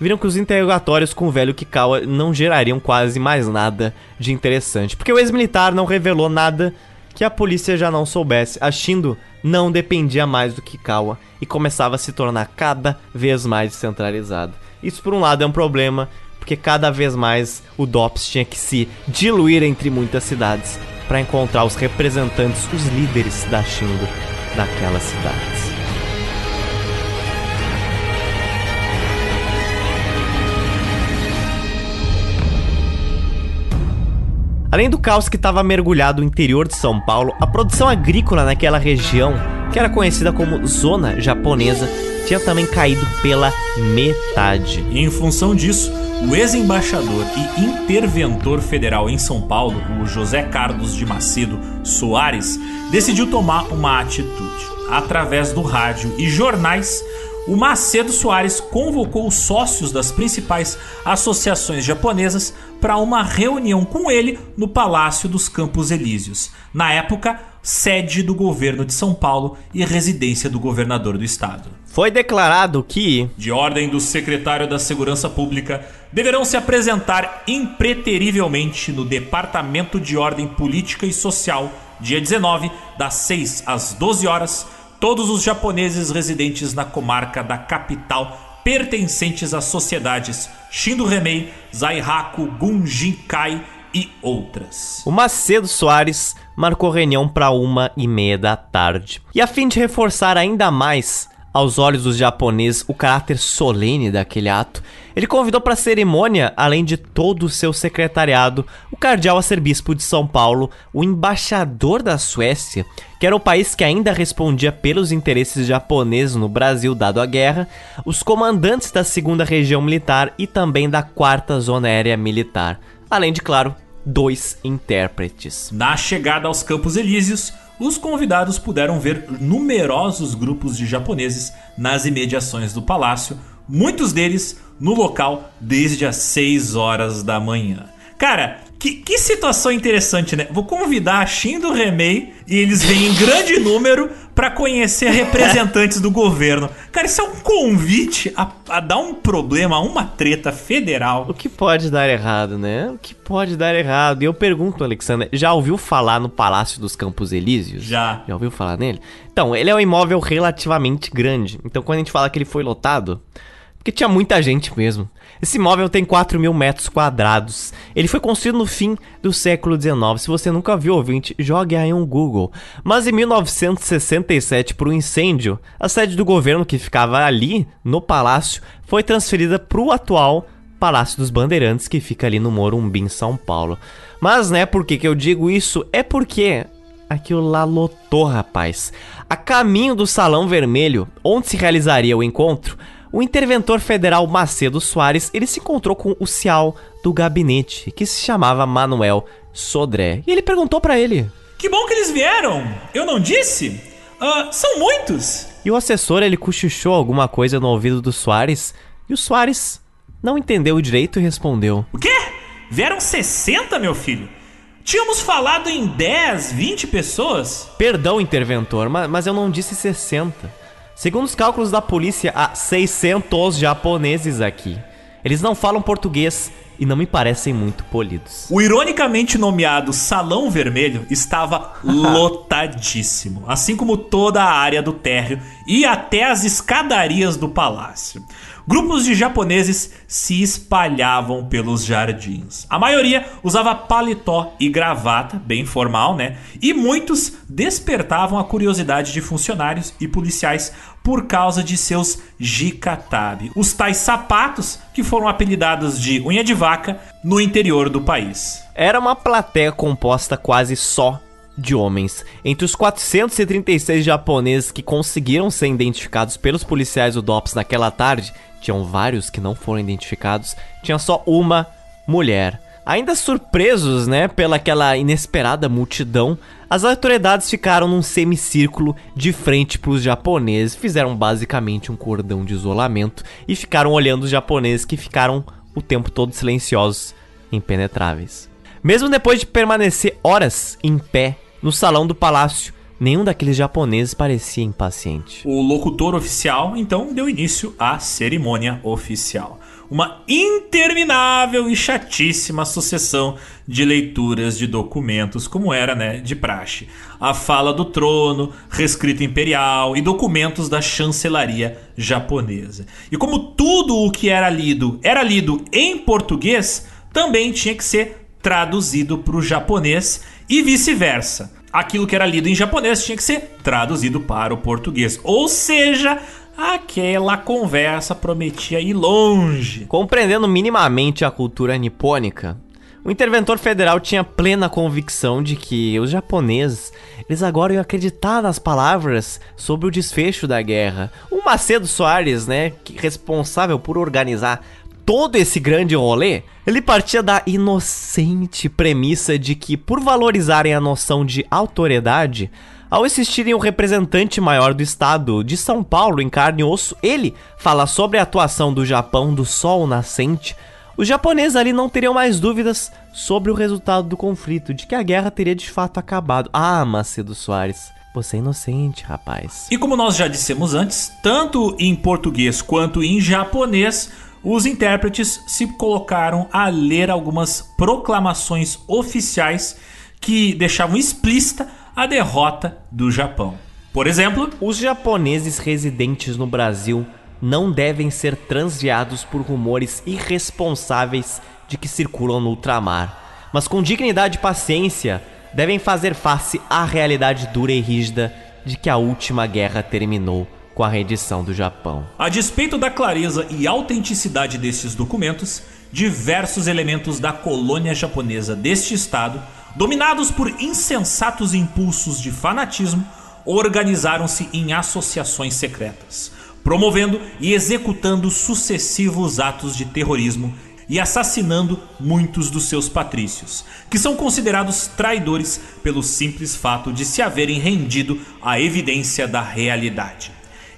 viram que os interrogatórios com o velho Kikawa não gerariam quase mais nada de interessante, porque o ex-militar não revelou nada que a polícia já não soubesse. A Shindo não dependia mais do Kikawa e começava a se tornar cada vez mais descentralizada. Isso por um lado é um problema, porque cada vez mais o DOPS tinha que se diluir entre muitas cidades para encontrar os representantes, os líderes da Shindo daquelas cidades. Além do caos que estava mergulhado no interior de São Paulo, a produção agrícola naquela região, que era conhecida como Zona Japonesa, tinha também caído pela metade. E em função disso, o ex-embaixador e interventor federal em São Paulo, o José Carlos de Macedo Soares, decidiu tomar uma atitude. Através do rádio e jornais, o Macedo Soares convocou os sócios das principais associações japonesas para uma reunião com ele no Palácio dos Campos Elíseos, na época sede do governo de São Paulo e residência do governador do estado. Foi declarado que, de ordem do secretário da Segurança Pública, deverão se apresentar impreterivelmente no Departamento de Ordem Política e Social, dia 19, das 6 às 12 horas todos os japoneses residentes na comarca da capital pertencentes às sociedades Shindo Remei, Zaihaku, Gunjinkai e outras. O Macedo Soares marcou reunião para uma e meia da tarde. E a fim de reforçar ainda mais aos olhos dos japoneses o caráter solene daquele ato, ele convidou para a cerimônia, além de todo o seu secretariado, o cardeal arcebispo de São Paulo, o embaixador da Suécia, que era o país que ainda respondia pelos interesses japoneses no Brasil dado a guerra, os comandantes da segunda região militar e também da quarta zona aérea militar, além de, claro, dois intérpretes. Na chegada aos Campos Elíseos, os convidados puderam ver numerosos grupos de japoneses nas imediações do palácio, muitos deles no local desde as 6 horas da manhã. Cara, que, que situação interessante, né? Vou convidar a Shin do Remei e eles vêm em grande número para conhecer representantes do governo. Cara, isso é um convite a, a, dar um problema, a uma treta federal. O que pode dar errado, né? O que pode dar errado? E eu pergunto, Alexandre, já ouviu falar no Palácio dos Campos Elíseos? Já. Já ouviu falar nele? Então, ele é um imóvel relativamente grande. Então, quando a gente fala que ele foi lotado, porque tinha muita gente mesmo. Esse imóvel tem 4 mil metros quadrados. Ele foi construído no fim do século XIX. Se você nunca viu, ouvinte, jogue aí um Google. Mas em 1967, por um incêndio, a sede do governo que ficava ali, no palácio, foi transferida para o atual Palácio dos Bandeirantes, que fica ali no Morumbi, em São Paulo. Mas, né, por que, que eu digo isso? É porque aquilo lá lotou, rapaz. A caminho do Salão Vermelho, onde se realizaria o encontro, o interventor federal Macedo Soares, ele se encontrou com o Cial do gabinete, que se chamava Manuel Sodré. E ele perguntou para ele: Que bom que eles vieram! Eu não disse? Uh, são muitos! E o assessor, ele cochichou alguma coisa no ouvido do Soares, e o Soares não entendeu direito e respondeu: O quê? Vieram 60, meu filho? Tínhamos falado em 10, 20 pessoas? Perdão, interventor, mas eu não disse 60. Segundo os cálculos da polícia, há 600 japoneses aqui. Eles não falam português e não me parecem muito polidos. O ironicamente nomeado Salão Vermelho estava lotadíssimo, assim como toda a área do térreo e até as escadarias do palácio. Grupos de japoneses se espalhavam pelos jardins. A maioria usava paletó e gravata, bem formal, né? E muitos despertavam a curiosidade de funcionários e policiais por causa de seus jikatabe, os tais sapatos que foram apelidados de unha de vaca no interior do país. Era uma plateia composta quase só de homens. Entre os 436 japoneses que conseguiram ser identificados pelos policiais do DOPS naquela tarde, tinham vários que não foram identificados, tinha só uma mulher. Ainda surpresos, né, pela aquela inesperada multidão, as autoridades ficaram num semicírculo de frente para os japoneses, fizeram basicamente um cordão de isolamento e ficaram olhando os japoneses que ficaram o tempo todo silenciosos, impenetráveis. Mesmo depois de permanecer horas em pé no salão do palácio, nenhum daqueles japoneses parecia impaciente. O locutor oficial então deu início à cerimônia oficial uma interminável e chatíssima sucessão de leituras de documentos, como era, né, de praxe. A fala do trono, reescrito imperial e documentos da chancelaria japonesa. E como tudo o que era lido era lido em português, também tinha que ser traduzido para o japonês e vice-versa. Aquilo que era lido em japonês tinha que ser traduzido para o português. Ou seja, Aquela conversa prometia ir longe. Compreendendo minimamente a cultura nipônica, o interventor federal tinha plena convicção de que os japoneses, eles agora iam acreditar nas palavras sobre o desfecho da guerra. O Macedo Soares, né, responsável por organizar todo esse grande rolê, ele partia da inocente premissa de que por valorizarem a noção de autoridade, ao existirem um representante maior do estado de São Paulo em carne e osso, ele fala sobre a atuação do Japão do sol nascente. Os japoneses ali não teriam mais dúvidas sobre o resultado do conflito, de que a guerra teria de fato acabado. Ah, Macedo Soares, você é inocente, rapaz. E como nós já dissemos antes, tanto em português quanto em japonês, os intérpretes se colocaram a ler algumas proclamações oficiais que deixavam explícita a derrota do Japão. Por exemplo, os japoneses residentes no Brasil não devem ser transviados por rumores irresponsáveis de que circulam no ultramar, mas com dignidade e paciência devem fazer face à realidade dura e rígida de que a última guerra terminou com a rendição do Japão. A despeito da clareza e autenticidade destes documentos, diversos elementos da colônia japonesa deste estado Dominados por insensatos impulsos de fanatismo, organizaram-se em associações secretas, promovendo e executando sucessivos atos de terrorismo e assassinando muitos dos seus patrícios, que são considerados traidores pelo simples fato de se haverem rendido à evidência da realidade.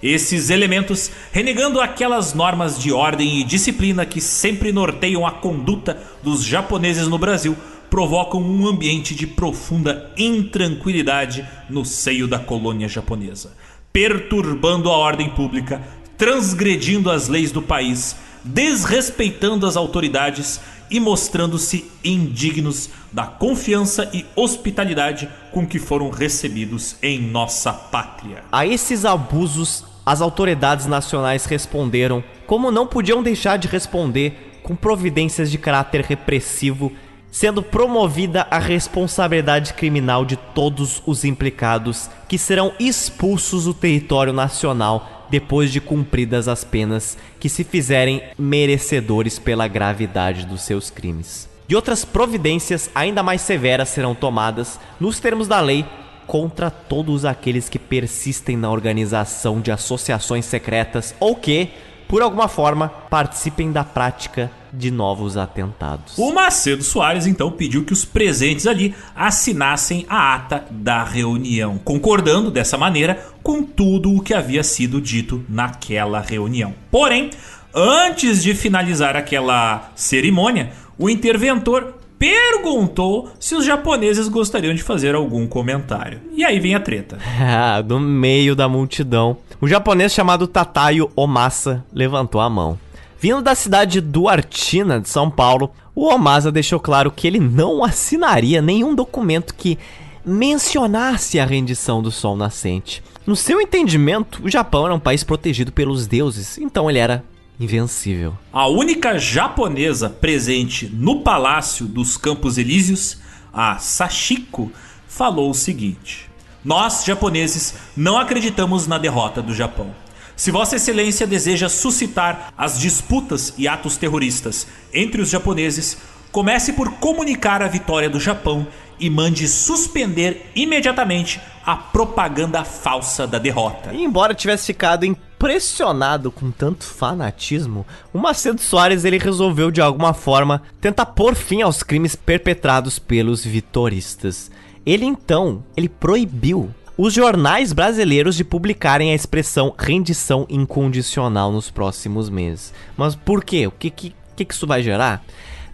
Esses elementos, renegando aquelas normas de ordem e disciplina que sempre norteiam a conduta dos japoneses no Brasil, provocam um ambiente de profunda intranquilidade no seio da colônia japonesa, perturbando a ordem pública, transgredindo as leis do país, desrespeitando as autoridades e mostrando-se indignos da confiança e hospitalidade com que foram recebidos em nossa pátria. A esses abusos, as autoridades nacionais responderam, como não podiam deixar de responder, com providências de caráter repressivo sendo promovida a responsabilidade criminal de todos os implicados, que serão expulsos do território nacional depois de cumpridas as penas que se fizerem merecedores pela gravidade dos seus crimes. E outras providências ainda mais severas serão tomadas, nos termos da lei, contra todos aqueles que persistem na organização de associações secretas ou que, por alguma forma, participem da prática de novos atentados. O Macedo Soares então pediu que os presentes ali assinassem a ata da reunião, concordando dessa maneira com tudo o que havia sido dito naquela reunião. Porém, antes de finalizar aquela cerimônia, o interventor perguntou se os japoneses gostariam de fazer algum comentário. E aí vem a treta. no meio da multidão, o japonês chamado Tatayo Omasa levantou a mão. Vindo da cidade de Duartina, de São Paulo, o Omasa deixou claro que ele não assinaria nenhum documento que mencionasse a rendição do sol nascente. No seu entendimento, o Japão era um país protegido pelos deuses, então ele era invencível. A única japonesa presente no Palácio dos Campos Elíseos, a Sachiko, falou o seguinte: Nós, japoneses, não acreditamos na derrota do Japão. Se Vossa Excelência deseja suscitar as disputas e atos terroristas entre os japoneses, comece por comunicar a vitória do Japão e mande suspender imediatamente a propaganda falsa da derrota. E embora tivesse ficado em Pressionado com tanto fanatismo, o Macedo Soares ele resolveu de alguma forma tentar pôr fim aos crimes perpetrados pelos vitoristas. Ele então, ele proibiu os jornais brasileiros de publicarem a expressão rendição incondicional nos próximos meses. Mas por quê? O que, que, que isso vai gerar?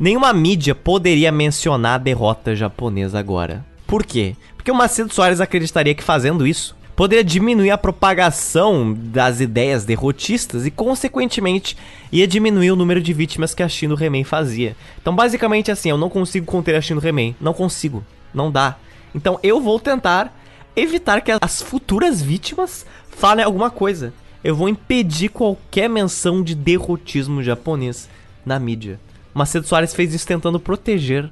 Nenhuma mídia poderia mencionar a derrota japonesa agora. Por quê? Porque o Macedo Soares acreditaria que fazendo isso poderia diminuir a propagação das ideias derrotistas e, consequentemente, ia diminuir o número de vítimas que a Shino Remen fazia. Então, basicamente, assim, eu não consigo conter a Shino Remen. Não consigo. Não dá. Então, eu vou tentar evitar que as futuras vítimas falem alguma coisa. Eu vou impedir qualquer menção de derrotismo japonês na mídia. Macedo Soares fez isso tentando proteger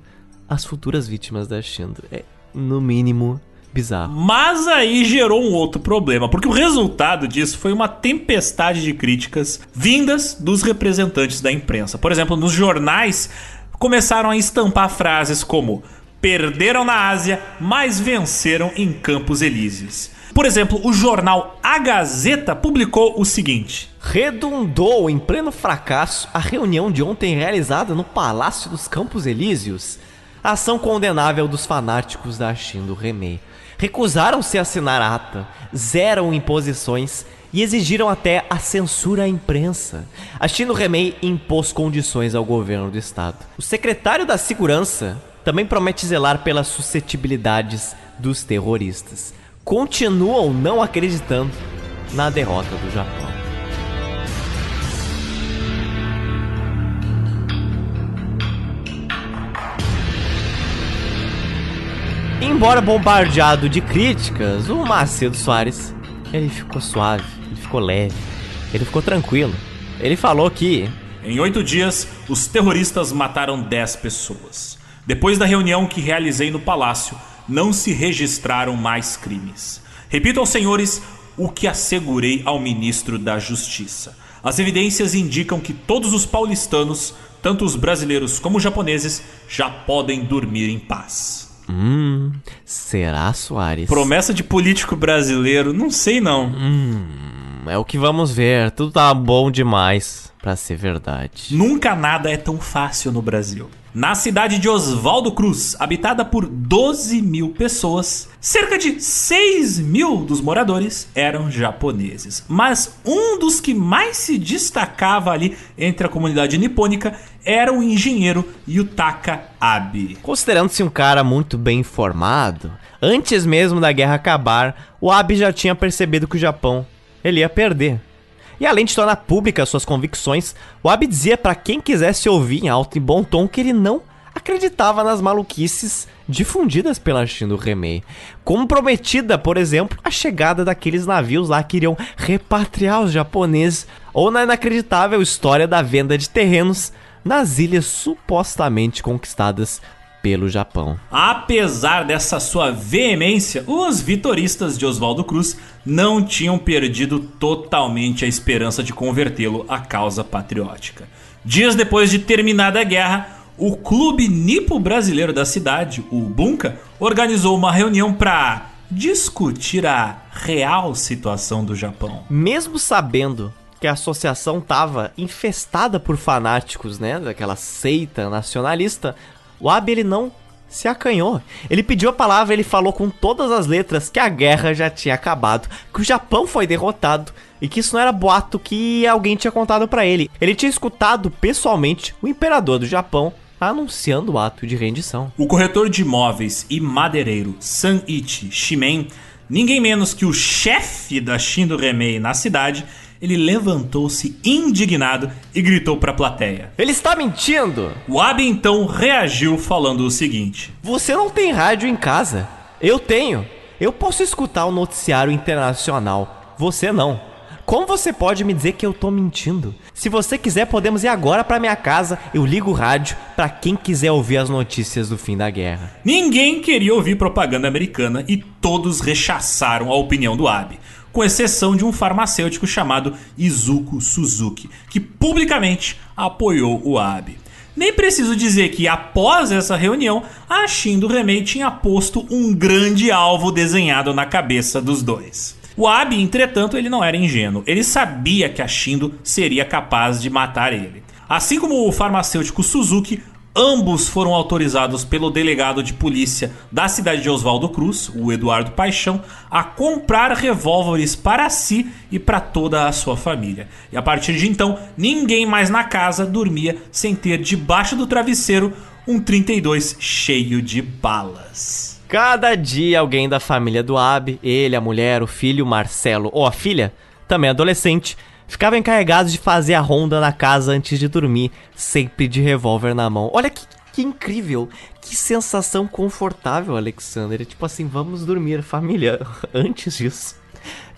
as futuras vítimas da Shindo. É, no mínimo, bizarro. Mas aí gerou um outro problema, porque o resultado disso foi uma tempestade de críticas vindas dos representantes da imprensa. Por exemplo, nos jornais começaram a estampar frases como perderam na Ásia, mas venceram em Campos Elíseos. Por exemplo, o jornal A Gazeta publicou o seguinte: Redundou em pleno fracasso a reunião de ontem realizada no Palácio dos Campos Elíseos. Ação condenável dos fanáticos da China do Remei. Recusaram-se a assinar ata, zeram imposições e exigiram até a censura à imprensa. A Chino Remei impôs condições ao governo do estado. O secretário da Segurança também promete zelar pelas suscetibilidades dos terroristas. Continuam não acreditando na derrota do Japão. Embora bombardeado de críticas, o Macedo Soares ele ficou suave, ele ficou leve, ele ficou tranquilo. Ele falou que em oito dias os terroristas mataram dez pessoas. Depois da reunião que realizei no palácio, não se registraram mais crimes. Repito aos senhores o que assegurei ao ministro da Justiça. As evidências indicam que todos os paulistanos, tanto os brasileiros como os japoneses, já podem dormir em paz. Hum, será, Soares? Promessa de político brasileiro, não sei não. Hum, é o que vamos ver. Tudo tá bom demais para ser verdade. Nunca nada é tão fácil no Brasil. Na cidade de Oswaldo Cruz, habitada por 12 mil pessoas, cerca de 6 mil dos moradores eram japoneses. Mas um dos que mais se destacava ali entre a comunidade nipônica era o engenheiro Yutaka Abe. Considerando-se um cara muito bem informado, antes mesmo da guerra acabar, o Abe já tinha percebido que o Japão ele ia perder. E além de tornar públicas suas convicções, o Abe dizia para quem quisesse ouvir em alto e bom tom que ele não acreditava nas maluquices difundidas pela China do Remei. Como prometida, por exemplo, a chegada daqueles navios lá que iriam repatriar os japoneses, ou na inacreditável história da venda de terrenos nas ilhas supostamente conquistadas pelo Japão. Apesar dessa sua veemência, os vitoristas de Oswaldo Cruz não tinham perdido totalmente a esperança de convertê-lo à causa patriótica. Dias depois de terminada a guerra, o clube nipo brasileiro da cidade, o Bunka, organizou uma reunião para discutir a real situação do Japão. Mesmo sabendo que a associação estava infestada por fanáticos, né, daquela seita nacionalista, o Abe ele não se acanhou. Ele pediu a palavra, ele falou com todas as letras que a guerra já tinha acabado, que o Japão foi derrotado e que isso não era boato que alguém tinha contado para ele. Ele tinha escutado pessoalmente o imperador do Japão anunciando o ato de rendição. O corretor de imóveis e madeireiro Sanichi Shimen, ninguém menos que o chefe da Shindo Remei na cidade, ele levantou-se indignado e gritou para a plateia: Ele está mentindo! O Abe então reagiu falando o seguinte: Você não tem rádio em casa. Eu tenho. Eu posso escutar o noticiário internacional. Você não. Como você pode me dizer que eu tô mentindo? Se você quiser, podemos ir agora para minha casa. Eu ligo o rádio para quem quiser ouvir as notícias do fim da guerra. Ninguém queria ouvir propaganda americana e todos rechaçaram a opinião do Abe com exceção de um farmacêutico chamado Izuku Suzuki, que publicamente apoiou o Abe. Nem preciso dizer que após essa reunião, a Shin do Remei tinha posto um grande alvo desenhado na cabeça dos dois. O Abi, entretanto, ele não era ingênuo. Ele sabia que a Shindo seria capaz de matar ele. Assim como o farmacêutico Suzuki, Ambos foram autorizados pelo delegado de polícia da cidade de Oswaldo Cruz, o Eduardo Paixão, a comprar revólveres para si e para toda a sua família. E a partir de então, ninguém mais na casa dormia sem ter debaixo do travesseiro um 32 cheio de balas. Cada dia alguém da família do Ab, ele, a mulher, o filho, Marcelo ou a filha, também adolescente, ficavam encarregados de fazer a ronda na casa antes de dormir, sempre de revólver na mão. Olha que, que incrível, que sensação confortável, Alexander. Tipo assim, vamos dormir, família, antes disso.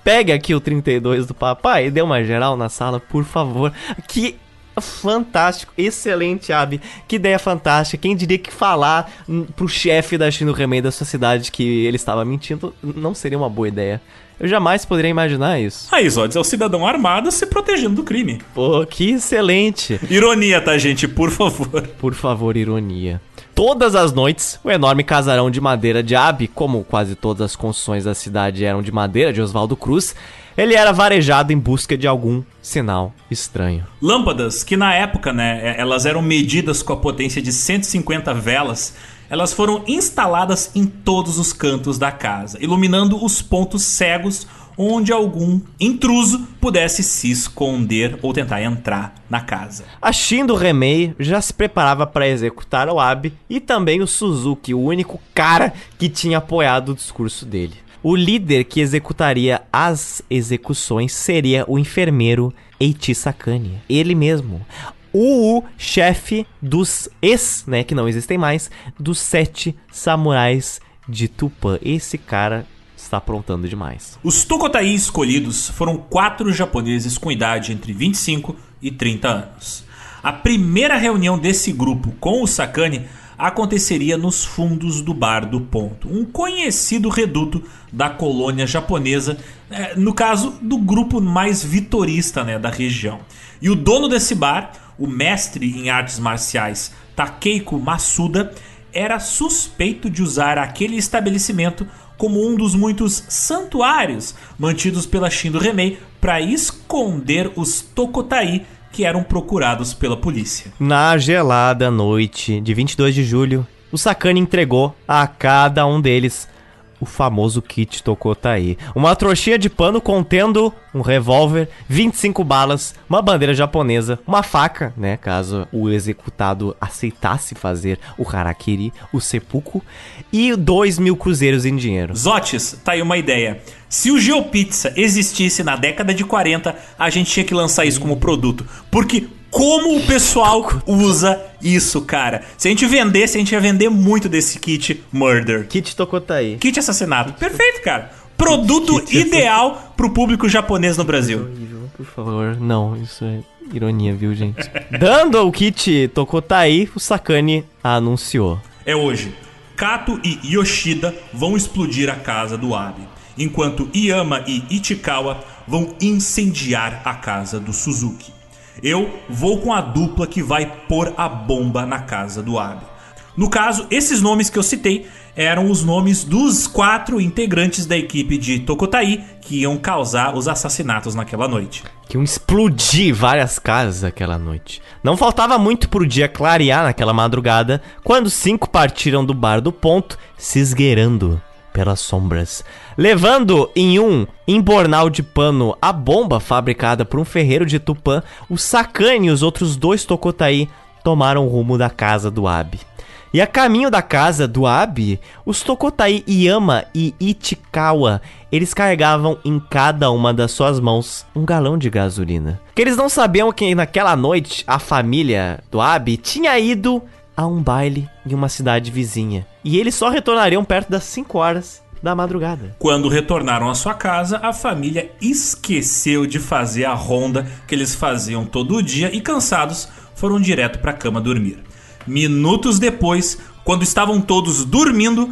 Pegue aqui o 32 do papai e dê uma geral na sala, por favor. Que fantástico, excelente, Abi. Que ideia fantástica. Quem diria que falar pro chefe da Chino Remei da sua cidade que ele estava mentindo não seria uma boa ideia. Eu jamais poderia imaginar isso. Aí, Zodes, é o cidadão armado se protegendo do crime. Pô, que excelente. Ironia, tá, gente? Por favor. Por favor, ironia. Todas as noites, o enorme casarão de madeira de Abe, como quase todas as construções da cidade eram de madeira de Oswaldo Cruz, ele era varejado em busca de algum sinal estranho. Lâmpadas, que na época, né, é, elas eram medidas com a potência de 150 velas, elas foram instaladas em todos os cantos da casa, iluminando os pontos cegos onde algum intruso pudesse se esconder ou tentar entrar na casa. A Shin do Remei já se preparava para executar o Abe e também o Suzuki, o único cara que tinha apoiado o discurso dele. O líder que executaria as execuções seria o enfermeiro Eiichi Sakane, ele mesmo o chefe dos ex, né, que não existem mais, dos sete samurais de Tupã. Esse cara está aprontando demais. Os Tokotai escolhidos foram quatro japoneses com idade entre 25 e 30 anos. A primeira reunião desse grupo com o Sakane aconteceria nos fundos do Bar do Ponto, um conhecido reduto da colônia japonesa, é, no caso do grupo mais vitorista né, da região. E o dono desse bar o mestre em artes marciais Takeiko Masuda era suspeito de usar aquele estabelecimento como um dos muitos santuários mantidos pela Shindo Remei para esconder os Tokotai que eram procurados pela polícia. Na gelada noite de 22 de julho, o Sakane entregou a cada um deles o famoso kit Tokotai. Uma trouxinha de pano contendo um revólver, 25 balas, uma bandeira japonesa, uma faca, né, caso o executado aceitasse fazer o harakiri, o seppuku, e 2 mil cruzeiros em dinheiro. Zotes, tá aí uma ideia. Se o GeoPizza existisse na década de 40, a gente tinha que lançar isso como produto. Porque como o pessoal usa isso, cara. Se a gente vendesse, a gente ia vender muito desse kit Murder. Kit Tokotai. Kit assassinato. Perfeito, cara. Produto ideal pro público japonês no Brasil. Por favor, não, isso é ironia, viu, gente? Dando o kit Tokotai, o Sakane anunciou. É hoje. Kato e Yoshida vão explodir a casa do Abe, enquanto Yama e Ichikawa vão incendiar a casa do Suzuki. Eu vou com a dupla que vai pôr a bomba na casa do Abe. No caso, esses nomes que eu citei eram os nomes dos quatro integrantes da equipe de Tokotai que iam causar os assassinatos naquela noite. Que iam explodir várias casas aquela noite. Não faltava muito pro dia clarear naquela madrugada, quando cinco partiram do bar do ponto, se esgueirando pelas sombras, levando em um embornal de pano a bomba fabricada por um ferreiro de Tupã, o Sakane e os outros dois Tokotai tomaram o rumo da casa do Abi. E a caminho da casa do Abi, os Tokotai Yama e Ichikawa, eles carregavam em cada uma das suas mãos um galão de gasolina. Que eles não sabiam que naquela noite a família do Abi tinha ido a um baile em uma cidade vizinha. E eles só retornariam perto das 5 horas da madrugada. Quando retornaram à sua casa, a família esqueceu de fazer a ronda que eles faziam todo dia e cansados foram direto para a cama dormir. Minutos depois, quando estavam todos dormindo,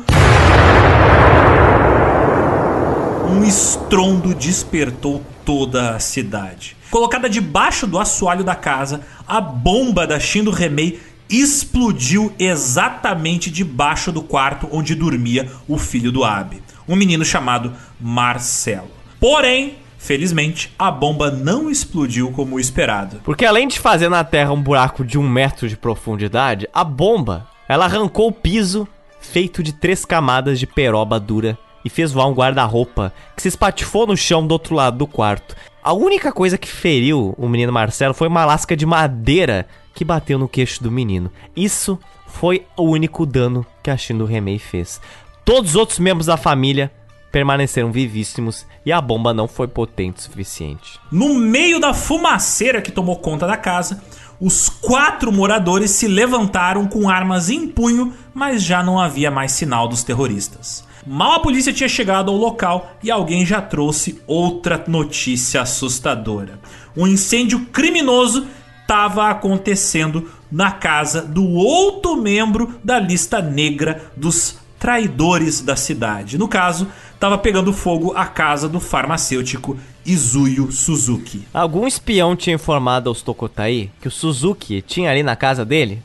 um estrondo despertou toda a cidade. Colocada debaixo do assoalho da casa, a bomba da Shindo Remei explodiu exatamente debaixo do quarto onde dormia o filho do Abe, um menino chamado Marcelo. Porém, felizmente, a bomba não explodiu como esperado. Porque além de fazer na terra um buraco de um metro de profundidade, a bomba ela arrancou o piso feito de três camadas de peroba dura e fez voar um guarda-roupa que se espatifou no chão do outro lado do quarto. A única coisa que feriu o menino Marcelo foi uma lasca de madeira que bateu no queixo do menino. Isso foi o único dano que a Shindo Remei fez. Todos os outros membros da família permaneceram vivíssimos e a bomba não foi potente o suficiente. No meio da fumaceira que tomou conta da casa, os quatro moradores se levantaram com armas em punho, mas já não havia mais sinal dos terroristas. Mal a polícia tinha chegado ao local e alguém já trouxe outra notícia assustadora. Um incêndio criminoso estava acontecendo na casa do outro membro da lista negra dos traidores da cidade. No caso, estava pegando fogo a casa do farmacêutico Izuyo Suzuki. Algum espião tinha informado aos Tokotai que o Suzuki tinha ali na casa dele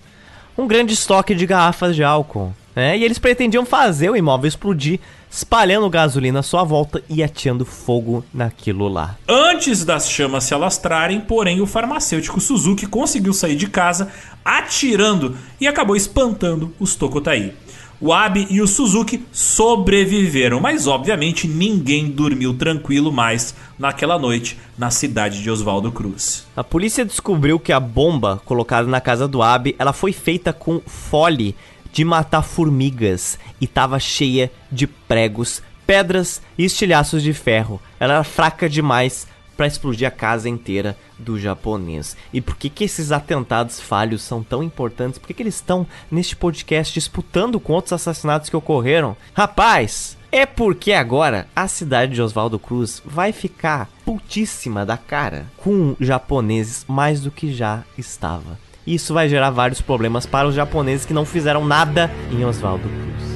um grande estoque de garrafas de álcool. Né? E eles pretendiam fazer o imóvel explodir, espalhando gasolina à sua volta e ateando fogo naquilo lá. Antes das chamas se alastrarem, porém, o farmacêutico Suzuki conseguiu sair de casa atirando e acabou espantando os Tokotai. O Abe e o Suzuki sobreviveram, mas obviamente ninguém dormiu tranquilo mais naquela noite na cidade de Oswaldo Cruz. A polícia descobriu que a bomba colocada na casa do Abe, ela foi feita com fole de matar formigas e estava cheia de pregos, pedras e estilhaços de ferro. Ela era fraca demais para explodir a casa inteira do japonês. E por que, que esses atentados falhos são tão importantes? Por que, que eles estão neste podcast disputando com outros assassinatos que ocorreram? Rapaz, é porque agora a cidade de Oswaldo Cruz vai ficar putíssima da cara com japoneses mais do que já estava. Isso vai gerar vários problemas para os japoneses que não fizeram nada em Oswaldo Cruz.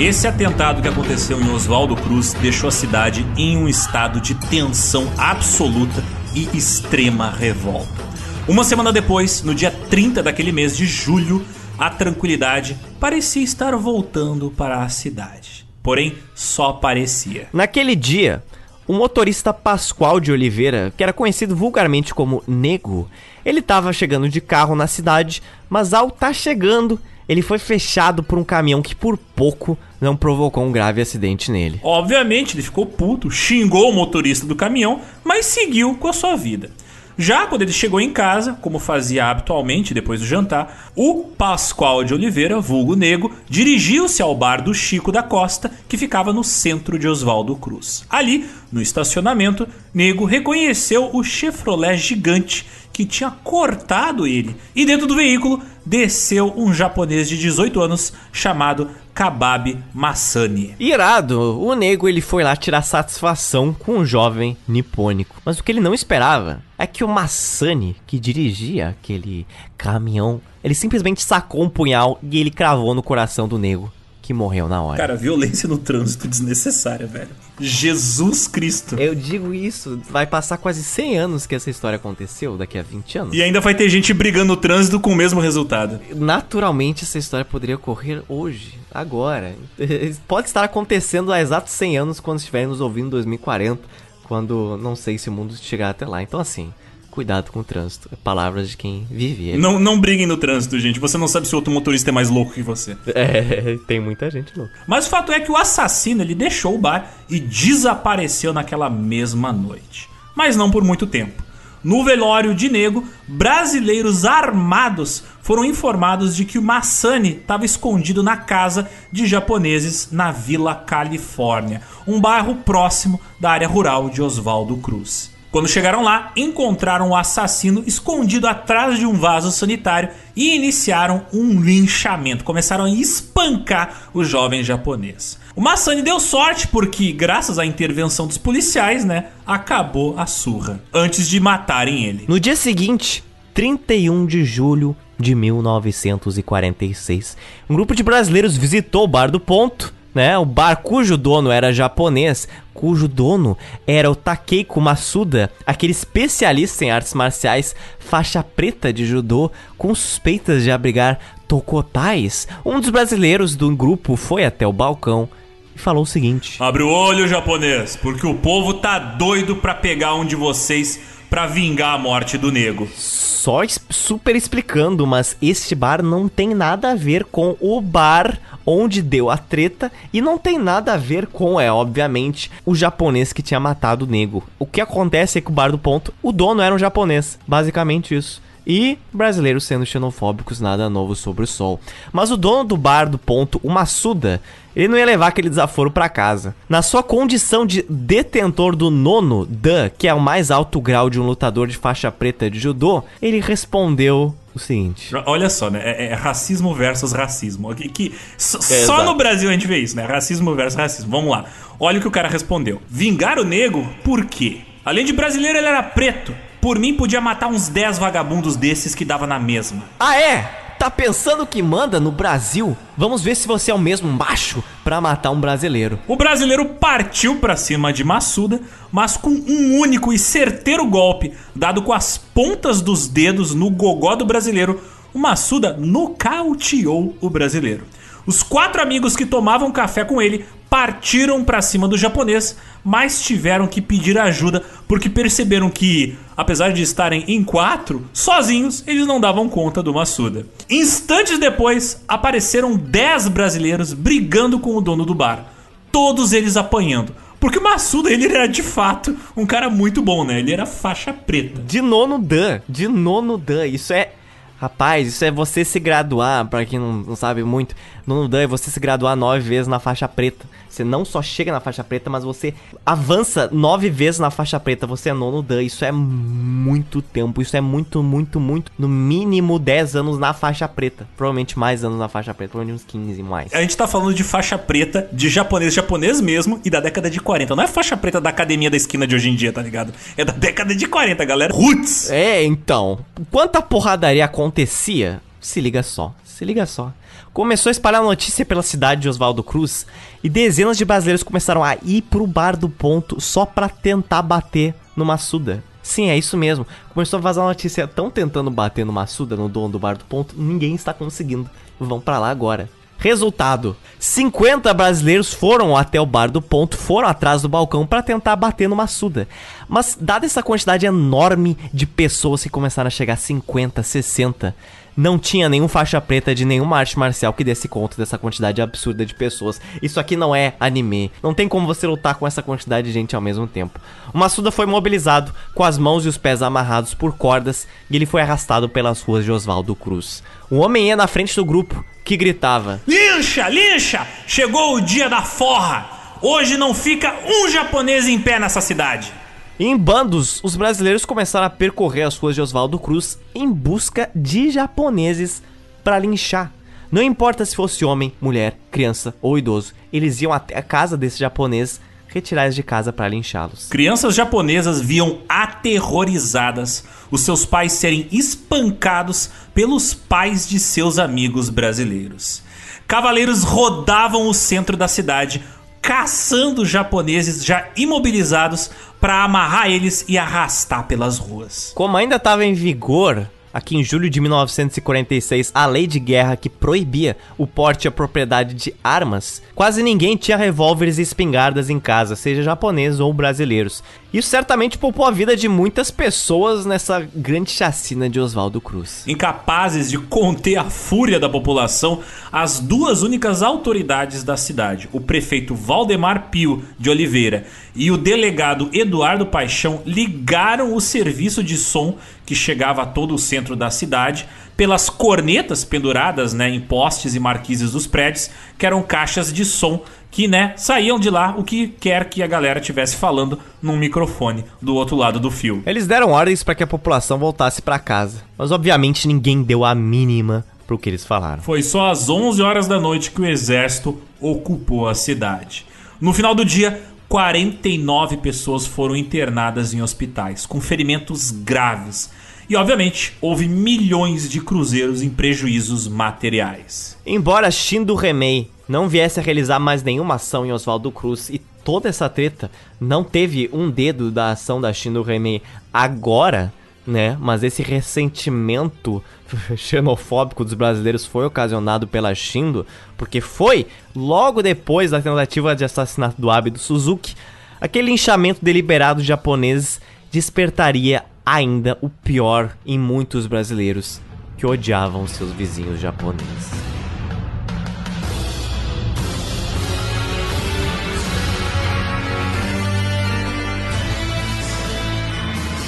Esse atentado que aconteceu em Oswaldo Cruz deixou a cidade em um estado de tensão absoluta e extrema revolta. Uma semana depois, no dia 30 daquele mês de julho, a tranquilidade parecia estar voltando para a cidade. Porém, só parecia. Naquele dia, o motorista Pascoal de Oliveira, que era conhecido vulgarmente como Nego, ele estava chegando de carro na cidade, mas ao estar tá chegando, ele foi fechado por um caminhão que por pouco não provocou um grave acidente nele. Obviamente, ele ficou puto, xingou o motorista do caminhão, mas seguiu com a sua vida. Já quando ele chegou em casa, como fazia habitualmente depois do jantar, o Pascoal de Oliveira, vulgo Nego, dirigiu-se ao bar do Chico da Costa, que ficava no centro de Oswaldo Cruz. Ali, no estacionamento, Nego reconheceu o Chevrolet gigante que tinha cortado ele. E dentro do veículo desceu um japonês de 18 anos chamado Kabab Masani. Irado, o nego ele foi lá tirar satisfação com o jovem nipônico. Mas o que ele não esperava é que o Masani, que dirigia aquele caminhão, ele simplesmente sacou um punhal e ele cravou no coração do nego que morreu na hora. Cara, violência no trânsito desnecessária, velho. Jesus Cristo. Eu digo isso, vai passar quase 100 anos que essa história aconteceu, daqui a 20 anos. E ainda vai ter gente brigando no trânsito com o mesmo resultado. Naturalmente, essa história poderia ocorrer hoje, agora. Pode estar acontecendo há exatos 100 anos quando estivermos ouvindo em 2040, quando não sei se o mundo chegar até lá. Então, assim, cuidado com o trânsito. É palavras de quem vive ele. Não, não briguem no trânsito, gente. Você não sabe se o outro motorista é mais louco que você. É, tem muita gente louca. Mas o fato é que o assassino ele deixou o bar e desapareceu naquela mesma noite. Mas não por muito tempo. No velório de Nego, brasileiros armados foram informados de que o Massani estava escondido na casa de japoneses na Vila Califórnia, um bairro próximo da área rural de Oswaldo Cruz. Quando chegaram lá, encontraram o assassino escondido atrás de um vaso sanitário e iniciaram um linchamento. Começaram a espancar o jovem japonês. O Massani deu sorte porque, graças à intervenção dos policiais, né, acabou a surra antes de matarem ele. No dia seguinte, 31 de julho de 1946, um grupo de brasileiros visitou o bar do ponto né? O bar cujo dono era japonês, cujo dono era o Takeiko Masuda, aquele especialista em artes marciais, faixa preta de judô, com suspeitas de abrigar tokotais. Um dos brasileiros do grupo foi até o balcão e falou o seguinte: Abre o olho, japonês, porque o povo tá doido pra pegar um de vocês pra vingar a morte do nego. Só super explicando, mas este bar não tem nada a ver com o bar onde deu a treta e não tem nada a ver com, é obviamente, o japonês que tinha matado o nego. O que acontece é que o bar do ponto, o dono era um japonês, basicamente isso. E brasileiros sendo xenofóbicos, nada novo sobre o sol. Mas o dono do bar do ponto, o Massuda, ele não ia levar aquele desaforo pra casa. Na sua condição de detentor do nono Dan, que é o mais alto grau de um lutador de faixa preta de judô, ele respondeu o seguinte: Olha só, né? É, é racismo versus racismo. Que, que- só, É, só exato. no Brasil a gente vê isso, né? Racismo versus racismo. Vamos lá. Olha o que o cara respondeu. Vingar o nego, por quê? Além de brasileiro, ele era preto. Por mim, podia matar uns 10 vagabundos desses que dava na mesma. Ah, é? Tá pensando que manda no Brasil? Vamos ver se você é o mesmo macho pra matar um brasileiro. O brasileiro partiu pra cima de Massuda, mas com um único e certeiro golpe, dado com as pontas dos dedos no gogó do brasileiro, o Massuda nocauteou o brasileiro. Os quatro amigos que tomavam café com ele partiram pra cima do japonês, mas tiveram que pedir ajuda porque perceberam que, apesar de estarem em quatro, sozinhos eles não davam conta do Massuda. Instantes depois, apareceram dez brasileiros brigando com o dono do bar todos eles apanhando. Porque o Massuda, ele era de fato um cara muito bom, né? Ele era faixa preta. De nono Dan, de nono Dan. Isso é. Rapaz, isso é você se graduar, pra quem não, não sabe muito. Nono Dan é você se graduar nove vezes na faixa preta. Você não só chega na faixa preta, mas você avança nove vezes na faixa preta. Você é nono Dan. Isso é muito tempo. Isso é muito, muito, muito. No mínimo 10 anos na faixa preta. Provavelmente mais anos na faixa preta. Provavelmente uns 15 mais. A gente tá falando de faixa preta, de japonês, japonês mesmo, e da década de 40. Não é faixa preta da academia da esquina de hoje em dia, tá ligado? É da década de 40, galera. Roots! É, então. Quanta porradaria acontecia? Se liga só, se liga só. Começou a espalhar notícia pela cidade de Oswaldo Cruz e dezenas de brasileiros começaram a ir pro bar do ponto só pra tentar bater no Massuda. Sim, é isso mesmo. Começou a vazar notícia tão tentando bater no Massuda, no dono do bar do ponto, ninguém está conseguindo. Vão pra lá agora. Resultado: 50 brasileiros foram até o bar do ponto, foram atrás do balcão para tentar bater no Massuda. Mas, dada essa quantidade enorme de pessoas que começaram a chegar 50, 60, não tinha nenhum faixa preta de nenhuma arte marcial que desse conta dessa quantidade absurda de pessoas. Isso aqui não é anime. Não tem como você lutar com essa quantidade de gente ao mesmo tempo. O Massuda foi mobilizado, com as mãos e os pés amarrados por cordas, e ele foi arrastado pelas ruas de Oswaldo Cruz. O homem ia na frente do grupo, que gritava: Lincha, lincha! Chegou o dia da forra! Hoje não fica um japonês em pé nessa cidade. Em bandos, os brasileiros começaram a percorrer as ruas de Oswaldo Cruz em busca de japoneses para linchar. Não importa se fosse homem, mulher, criança ou idoso, eles iam até a casa desse japonês retirar de casa para linchá-los. Crianças japonesas viam aterrorizadas os seus pais serem espancados pelos pais de seus amigos brasileiros. Cavaleiros rodavam o centro da cidade, caçando japoneses já imobilizados para amarrar eles e arrastar pelas ruas. Como ainda estava em vigor, aqui em julho de 1946, a lei de guerra que proibia o porte e a propriedade de armas, quase ninguém tinha revólveres e espingardas em casa, seja japoneses ou brasileiros. Isso certamente poupou a vida de muitas pessoas nessa grande chacina de Oswaldo Cruz. Incapazes de conter a fúria da população, as duas únicas autoridades da cidade, o prefeito Valdemar Pio de Oliveira e o delegado Eduardo Paixão, ligaram o serviço de som que chegava a todo o centro da cidade pelas cornetas penduradas né, em postes e marquises dos prédios, que eram caixas de som que né, saíam de lá o que quer que a galera estivesse falando num microfone do outro lado do fio. Eles deram ordens para que a população voltasse para casa, mas obviamente ninguém deu a mínima pro que eles falaram. Foi só às 11 horas da noite que o exército ocupou a cidade. No final do dia, 49 pessoas foram internadas em hospitais, com ferimentos graves. E, obviamente, houve milhões de cruzeiros em prejuízos materiais. Embora Shindo Remei não viesse a realizar mais nenhuma ação em Oswaldo Cruz e toda essa treta não teve um dedo da ação da Shin do Remei agora, né? Mas esse ressentimento xenofóbico dos brasileiros foi ocasionado pela Shindo, porque foi logo depois da tentativa de assassinato do Abe do Suzuki, aquele linchamento deliberado japonês despertaria ainda o pior em muitos brasileiros que odiavam seus vizinhos japoneses.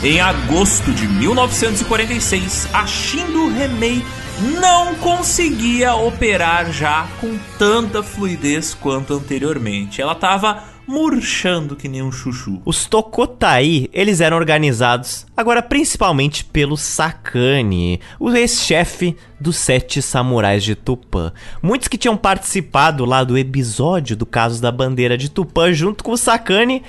Em agosto de 1946, a Shindo Remei não conseguia operar já com tanta fluidez quanto anteriormente. Ela estava murchando que nem um chuchu. Os Tokotai, eles eram organizados agora principalmente pelo Sakane, o ex-chefe dos Sete Samurais de Tupã. Muitos que tinham participado lá do episódio do caso da bandeira de Tupã junto com o Sakane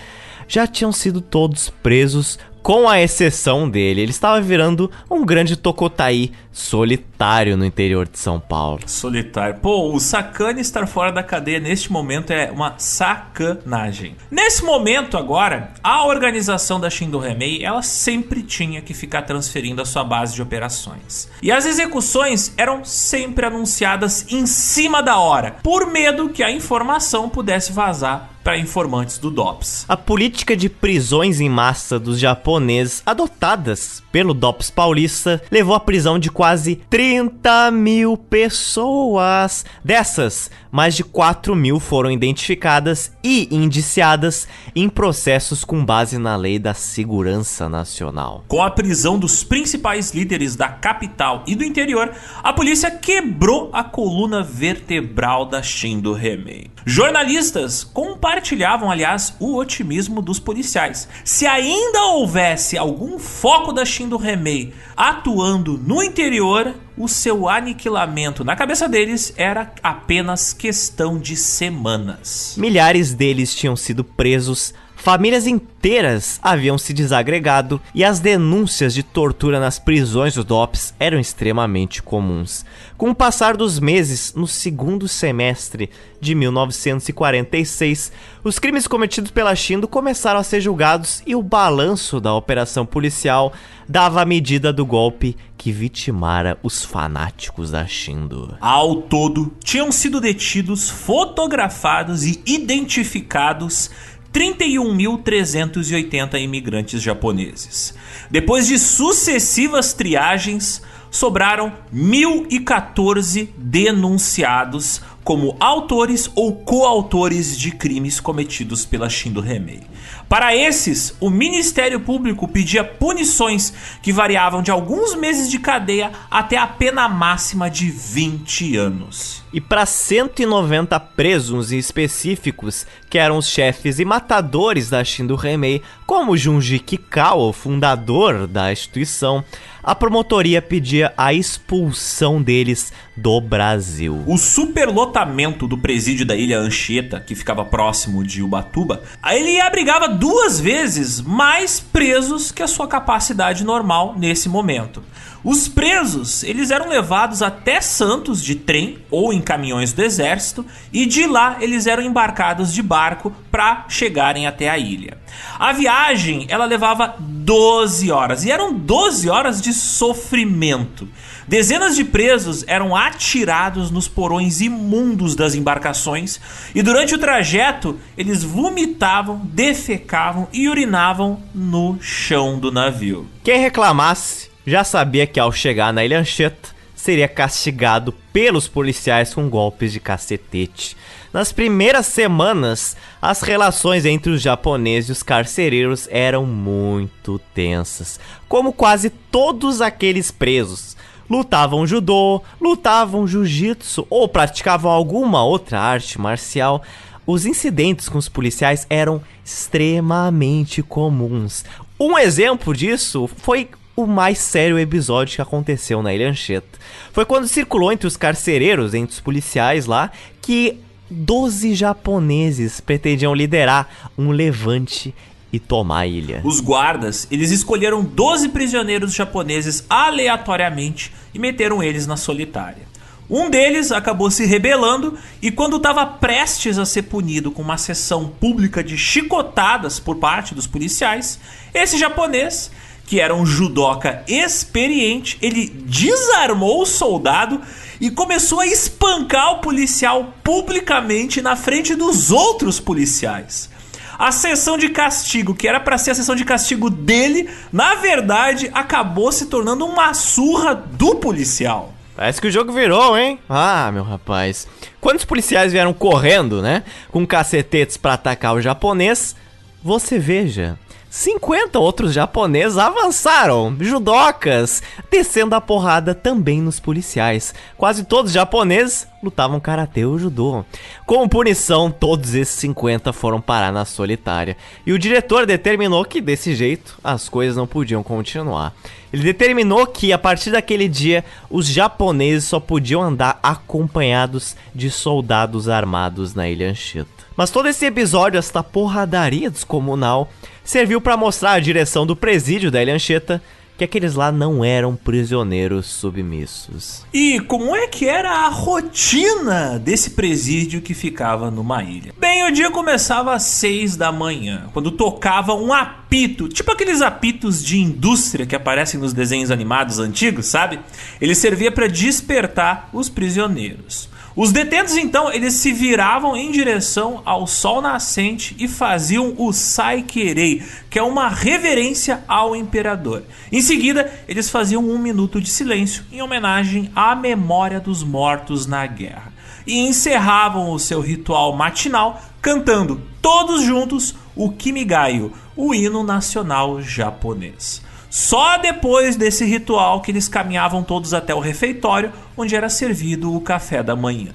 já tinham sido todos presos com a exceção dele, ele estava virando um grande tocotaí solitário no interior de São Paulo. Solitário. Pô, o Sacane estar fora da cadeia neste momento é uma sacanagem. Nesse momento agora, a organização da Shindo Remei, ela sempre tinha que ficar transferindo a sua base de operações. E as execuções eram sempre anunciadas em cima da hora, por medo que a informação pudesse vazar para informantes do DOPS. A política de prisões em massa dos japoneses adotadas pelo DOPS paulista levou à prisão de quase 30 mil pessoas. Dessas, mais de 4 mil foram identificadas e indiciadas em processos com base na lei da segurança nacional. Com a prisão dos principais líderes da capital e do interior, a polícia quebrou a coluna vertebral da Shindo Remei. Jornalistas compartilhavam, aliás, o otimismo dos policiais. Se ainda houvesse algum foco da Shindo Remei atuando no interior, o seu aniquilamento na cabeça deles era apenas questão de semanas. Milhares deles tinham sido presos Famílias inteiras haviam se desagregado e as denúncias de tortura nas prisões do DOPS eram extremamente comuns. Com o passar dos meses, no segundo semestre de 1946, os crimes cometidos pela Shindo começaram a ser julgados e o balanço da operação policial dava a medida do golpe que vitimara os fanáticos da Shindo. Ao todo, tinham sido detidos, fotografados e identificados 31.380 imigrantes japoneses. Depois de sucessivas triagens, sobraram 1.014 denunciados como autores ou coautores de crimes cometidos pela Shindo Remei. Para esses, o Ministério Público pedia punições que variavam de alguns meses de cadeia até a pena máxima de 20 anos. E para 190 presos específicos, que eram os chefes e matadores da Shindo Remei, como Junji Kikawa, fundador da instituição, a promotoria pedia a expulsão deles do Brasil. O superlotamento do presídio da Ilha Anchieta, que ficava próximo de Ubatuba, ele abrigava duas vezes mais presos que a sua capacidade normal nesse momento. Os presos, eles eram levados até Santos de trem ou em caminhões do exército e de lá eles eram embarcados de barco para chegarem até a ilha. A viagem, ela levava 12 horas e eram 12 horas de sofrimento. Dezenas de presos eram atirados nos porões imundos das embarcações e durante o trajeto eles vomitavam, defecavam e urinavam no chão do navio. Quem reclamasse já sabia que ao chegar na Ilha Anchieta seria castigado pelos policiais com golpes de cacetete. Nas primeiras semanas, as relações entre os japoneses e os carcereiros eram muito tensas, como quase todos aqueles presos. Lutavam judô, lutavam jiu-jitsu ou praticavam alguma outra arte marcial. Os incidentes com os policiais eram extremamente comuns. Um exemplo disso foi o mais sério episódio que aconteceu na Ilha Anchieta. Foi quando circulou entre os carcereiros, entre os policiais lá, que 12 japoneses pretendiam liderar um levante e tomar a ilha. Os guardas, eles escolheram 12 prisioneiros japoneses aleatoriamente e meteram eles na solitária. Um deles acabou se rebelando e, quando estava prestes a ser punido com uma sessão pública de chicotadas por parte dos policiais, esse japonês, que era um judoca experiente, ele desarmou o soldado e começou a espancar o policial publicamente na frente dos outros policiais. A sessão de castigo, que era para ser a sessão de castigo dele, na verdade acabou se tornando uma surra do policial. Parece que o jogo virou, hein? Ah, meu rapaz. Quando os policiais vieram correndo, né? Com cacetetes para atacar o japonês, você veja. 50 outros japoneses avançaram, judocas, descendo a porrada também nos policiais. Quase todos os japoneses lutavam karatê ou judô. Como punição, todos esses 50 foram parar na solitária. E o diretor determinou que desse jeito as coisas não podiam continuar. Ele determinou que a partir daquele dia os japoneses só podiam andar acompanhados de soldados armados na ilha Anchieta. Mas todo esse episódio, esta porradaria descomunal, serviu para mostrar a direção do presídio da Ilha Anchieta que aqueles lá não eram prisioneiros submissos. E como é que era a rotina desse presídio que ficava numa ilha? Bem, o dia começava às seis da manhã, quando tocava um apito, tipo aqueles apitos de indústria que aparecem nos desenhos animados antigos, sabe? Ele servia para despertar os prisioneiros. Os detentos então, eles se viravam em direção ao sol nascente e faziam o Saikerei, que é uma reverência ao imperador. Em seguida, eles faziam um minuto de silêncio em homenagem à memória dos mortos na guerra. E encerravam o seu ritual matinal cantando todos juntos o Kimigayo, o hino nacional japonês. Só depois desse ritual que eles caminhavam todos até o refeitório, onde era servido o café da manhã.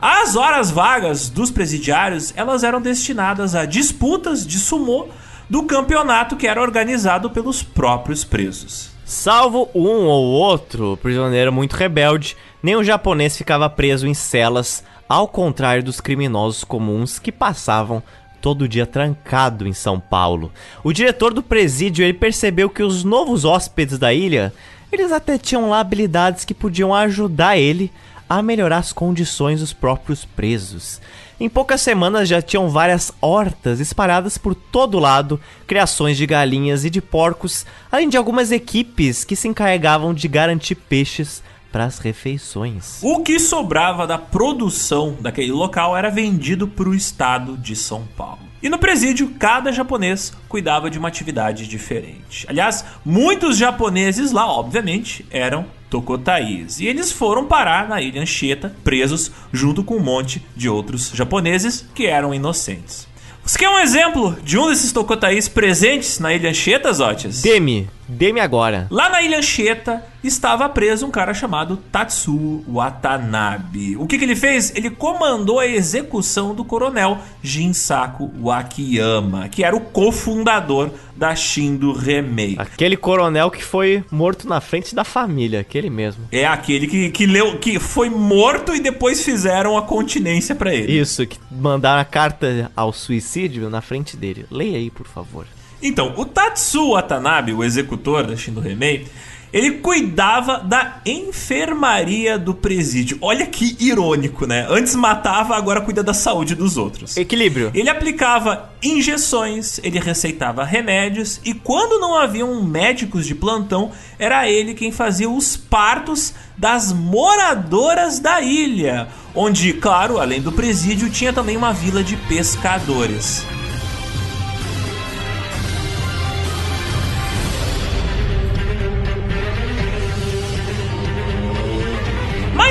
As horas vagas dos presidiários, elas eram destinadas a disputas de sumô do campeonato que era organizado pelos próprios presos. Salvo um ou outro prisioneiro muito rebelde, nenhum japonês ficava preso em celas, ao contrário dos criminosos comuns que passavam todo dia trancado em São Paulo. O diretor do presídio ele percebeu que os novos hóspedes da ilha, eles até tinham lá habilidades que podiam ajudar ele a melhorar as condições dos próprios presos. Em poucas semanas já tinham várias hortas espalhadas por todo lado, criações de galinhas e de porcos, além de algumas equipes que se encarregavam de garantir peixes para as refeições. O que sobrava da produção daquele local era vendido para o estado de São Paulo. E no presídio, cada japonês cuidava de uma atividade diferente. Aliás, muitos japoneses lá, obviamente, eram tokotais. E eles foram parar na ilha Anchieta, presos junto com um monte de outros japoneses que eram inocentes. Você quer um exemplo de um desses tokotais presentes na ilha Anchieta, Zotes? Deme, deme agora. Lá na ilha Anchieta estava preso um cara chamado Tatsuo Watanabe. O que, que ele fez? Ele comandou a execução do coronel Jinsaku Wakiyama, que era o cofundador da Shindo Remei. Aquele coronel que foi morto na frente da família, aquele mesmo. É aquele que, que, leu, que foi morto e depois fizeram a continência para ele. Isso, que mandaram a carta ao suicídio na frente dele. Leia aí, por favor. Então, o Tatsuo Watanabe, o executor da Shindo Remei, ele cuidava da enfermaria do presídio. Olha que irônico, né? Antes matava, agora cuida da saúde dos outros. Equilíbrio. Ele aplicava injeções, ele receitava remédios e quando não haviam médicos de plantão, era ele quem fazia os partos das moradoras da ilha, onde, claro, além do presídio, tinha também uma vila de pescadores.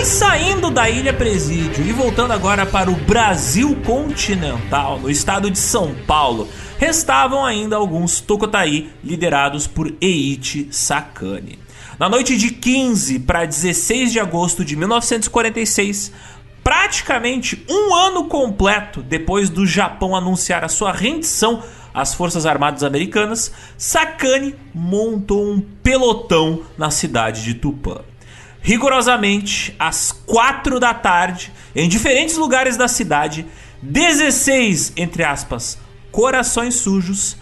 Mas saindo da Ilha Presídio e voltando agora para o Brasil continental, no estado de São Paulo, restavam ainda alguns Tokotai liderados por Eiichi Sakane. Na noite de 15 para 16 de agosto de 1946, praticamente um ano completo depois do Japão anunciar a sua rendição às Forças Armadas Americanas, Sakane montou um pelotão na cidade de Tupã rigorosamente às 4 da tarde, em diferentes lugares da cidade, 16, entre aspas, corações sujos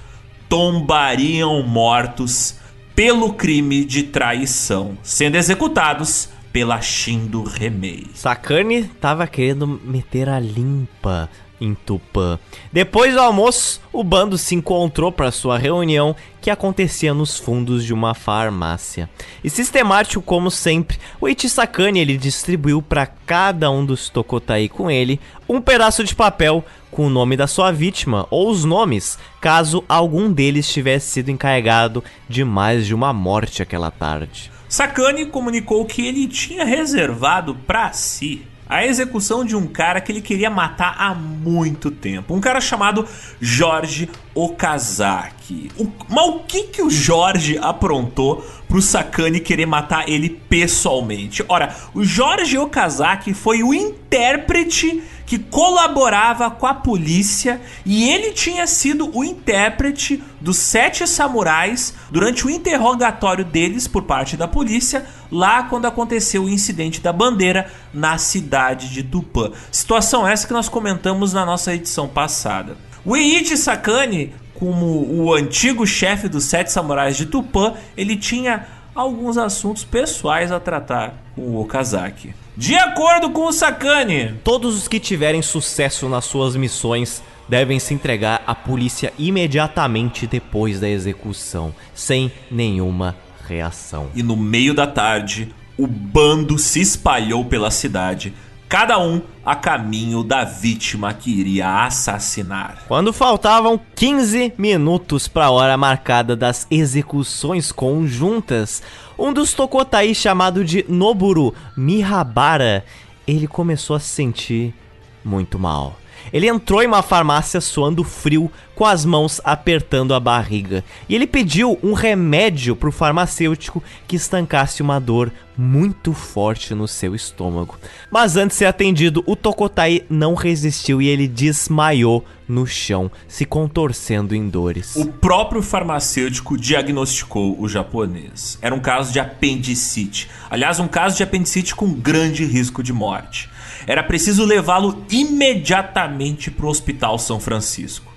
tombariam mortos pelo crime de traição, sendo executados pela Shindo Remei. Sakane tava querendo meter a limpa em Tupã. Depois do almoço, o bando se encontrou para sua reunião que acontecia nos fundos de uma farmácia. E sistemático como sempre, o Ichisakane ele distribuiu para cada um dos Tokotai com ele um pedaço de papel com o nome da sua vítima ou os nomes, caso algum deles tivesse sido encarregado de mais de uma morte aquela tarde. Sakane comunicou que ele tinha reservado para si a execução de um cara que ele queria matar há muito tempo. Um cara chamado Jorge Okazaki. O, mas o que, que o Jorge aprontou pro Sakane querer matar ele pessoalmente? Ora, o Jorge Okazaki foi o intérprete que colaborava com a polícia e ele tinha sido o intérprete dos sete samurais durante o interrogatório deles por parte da polícia lá quando aconteceu o incidente da bandeira na cidade de Tupã. Situação essa que nós comentamos na nossa edição passada. O Eiichi Sakane, como o antigo chefe dos sete samurais de Tupã, ele tinha alguns assuntos pessoais a tratar com o Okazaki. De acordo com o Sakane, todos os que tiverem sucesso nas suas missões devem se entregar à polícia imediatamente depois da execução, sem nenhuma reação. E no meio da tarde, o bando se espalhou pela cidade, cada um a caminho da vítima que iria assassinar. Quando faltavam 15 minutos para a hora marcada das execuções conjuntas, um dos Tokotai chamado de Noburu Mihabara, ele começou a se sentir muito mal. Ele entrou em uma farmácia suando frio, com as mãos apertando a barriga. E ele pediu um remédio para o farmacêutico que estancasse uma dor muito forte no seu estômago. Mas antes de ser atendido, o Tokotai não resistiu e ele desmaiou no chão, se contorcendo em dores. O próprio farmacêutico diagnosticou o japonês. Era um caso de apendicite. Aliás, um caso de apendicite com grande risco de morte. Era preciso levá-lo imediatamente para o Hospital São Francisco.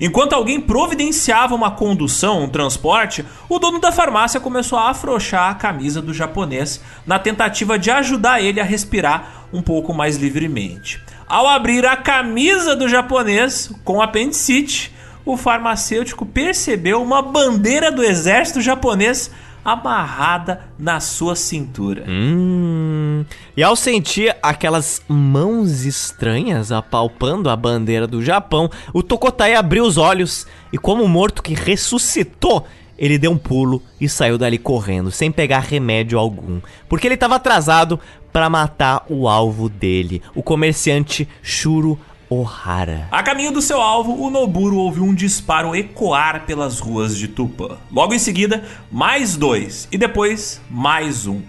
Enquanto alguém providenciava uma condução, um transporte, o dono da farmácia começou a afrouxar a camisa do japonês na tentativa de ajudar ele a respirar um pouco mais livremente. Ao abrir a camisa do japonês com apendicite, o farmacêutico percebeu uma bandeira do exército japonês amarrada na sua cintura. Hum. E ao sentir aquelas mãos estranhas apalpando a bandeira do Japão, o Tokotai abriu os olhos e, como morto que ressuscitou, ele deu um pulo e saiu dali correndo, sem pegar remédio algum, porque ele estava atrasado para matar o alvo dele, o comerciante Shuro Ohara. A caminho do seu alvo, o Noburo ouviu um disparo ecoar pelas ruas de Tupã. Logo em seguida, mais dois e depois mais um,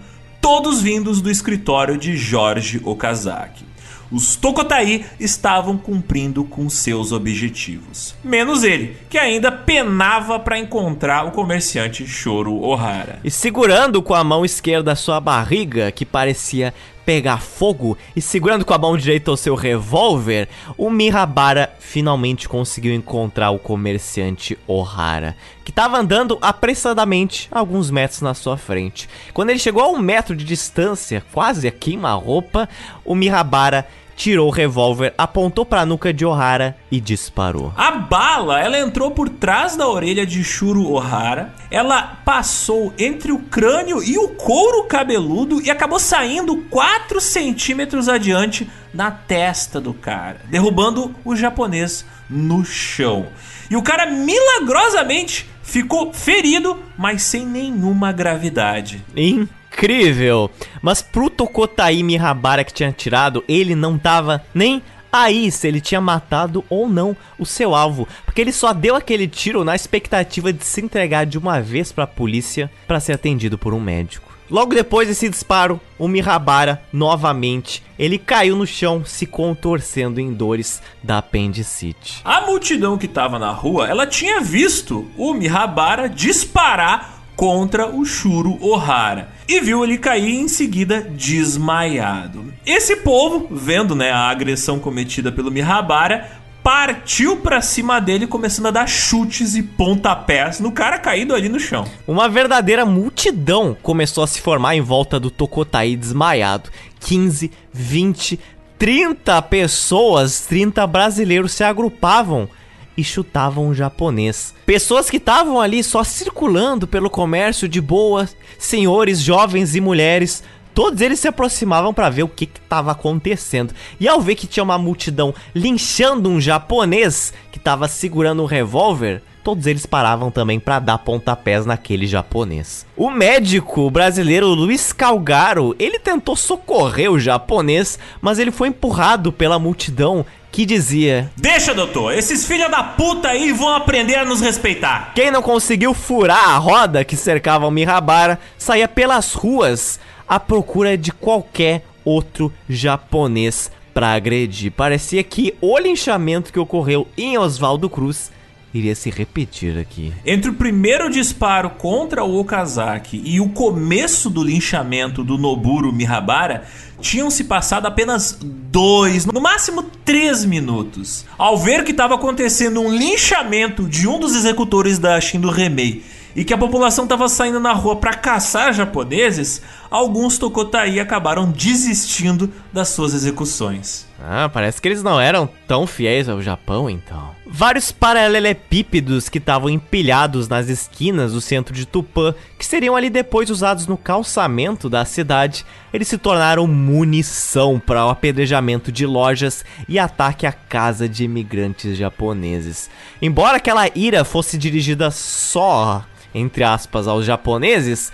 todos vindos do escritório de Jorge Okazaki os Tokotai estavam cumprindo com seus objetivos. Menos ele, que ainda penava para encontrar o comerciante Shoro Ohara. E segurando com a mão esquerda a sua barriga, que parecia pegar fogo, e segurando com a mão direita o seu revólver, o Mihabara finalmente conseguiu encontrar o comerciante Ohara, que estava andando apressadamente alguns metros na sua frente. Quando ele chegou a um metro de distância, quase a queima-roupa, o Mihabara tirou o revólver, apontou para a nuca de Ohara e disparou. A bala, ela entrou por trás da orelha de Shuro Ohara, ela passou entre o crânio e o couro cabeludo e acabou saindo 4 centímetros adiante na testa do cara, derrubando o japonês no chão. E o cara milagrosamente ficou ferido, mas sem nenhuma gravidade. Hein? Incrível. Mas pro Tokotai Mihabara que tinha tirado, ele não tava nem aí se ele tinha matado ou não o seu alvo, porque ele só deu aquele tiro na expectativa de se entregar de uma vez para a polícia para ser atendido por um médico. Logo depois desse disparo, o Mihabara novamente, ele caiu no chão se contorcendo em dores da apendicite. A multidão que estava na rua, ela tinha visto o Mihabara disparar contra o Shuro Ohara e viu ele cair em seguida desmaiado. Esse povo, vendo né, a agressão cometida pelo Mihabara, partiu pra cima dele, começando a dar chutes e pontapés no cara caído ali no chão. Uma verdadeira multidão começou a se formar em volta do Tocotaí desmaiado. 15, 20, 30 pessoas, 30 brasileiros se agrupavam e chutavam o japonês. Pessoas que estavam ali só circulando pelo comércio de boas, senhores, jovens e mulheres, todos eles se aproximavam para ver o que estava acontecendo. E ao ver que tinha uma multidão linchando um japonês que estava segurando um revólver, todos eles paravam também para dar pontapés naquele japonês. O médico brasileiro Luiz Calgaro, ele tentou socorrer o japonês, mas ele foi empurrado pela multidão que dizia: Deixa, doutor, esses filha da puta aí vão aprender a nos respeitar. Quem não conseguiu furar a roda que cercava o Mihabara saía pelas ruas à procura de qualquer outro japonês para agredir. Parecia que o linchamento que ocorreu em Oswaldo Cruz iria se repetir aqui. Entre o primeiro disparo contra o Okazaki e o começo do linchamento do Noburo Mihabara, tinham se passado apenas dois, no máximo três minutos. Ao ver que estava acontecendo um linchamento de um dos executores da Shindo Remei e que a população estava saindo na rua para caçar japoneses, alguns Tokotai acabaram desistindo das suas execuções. Ah, parece que eles não eram tão fiéis ao Japão então. Vários paralelepípedos que estavam empilhados nas esquinas do centro de Tupã, que seriam ali depois usados no calçamento da cidade, eles se tornaram munição para o apedrejamento de lojas e ataque à casa de imigrantes japoneses. Embora aquela ira fosse dirigida só entre aspas, aos japoneses,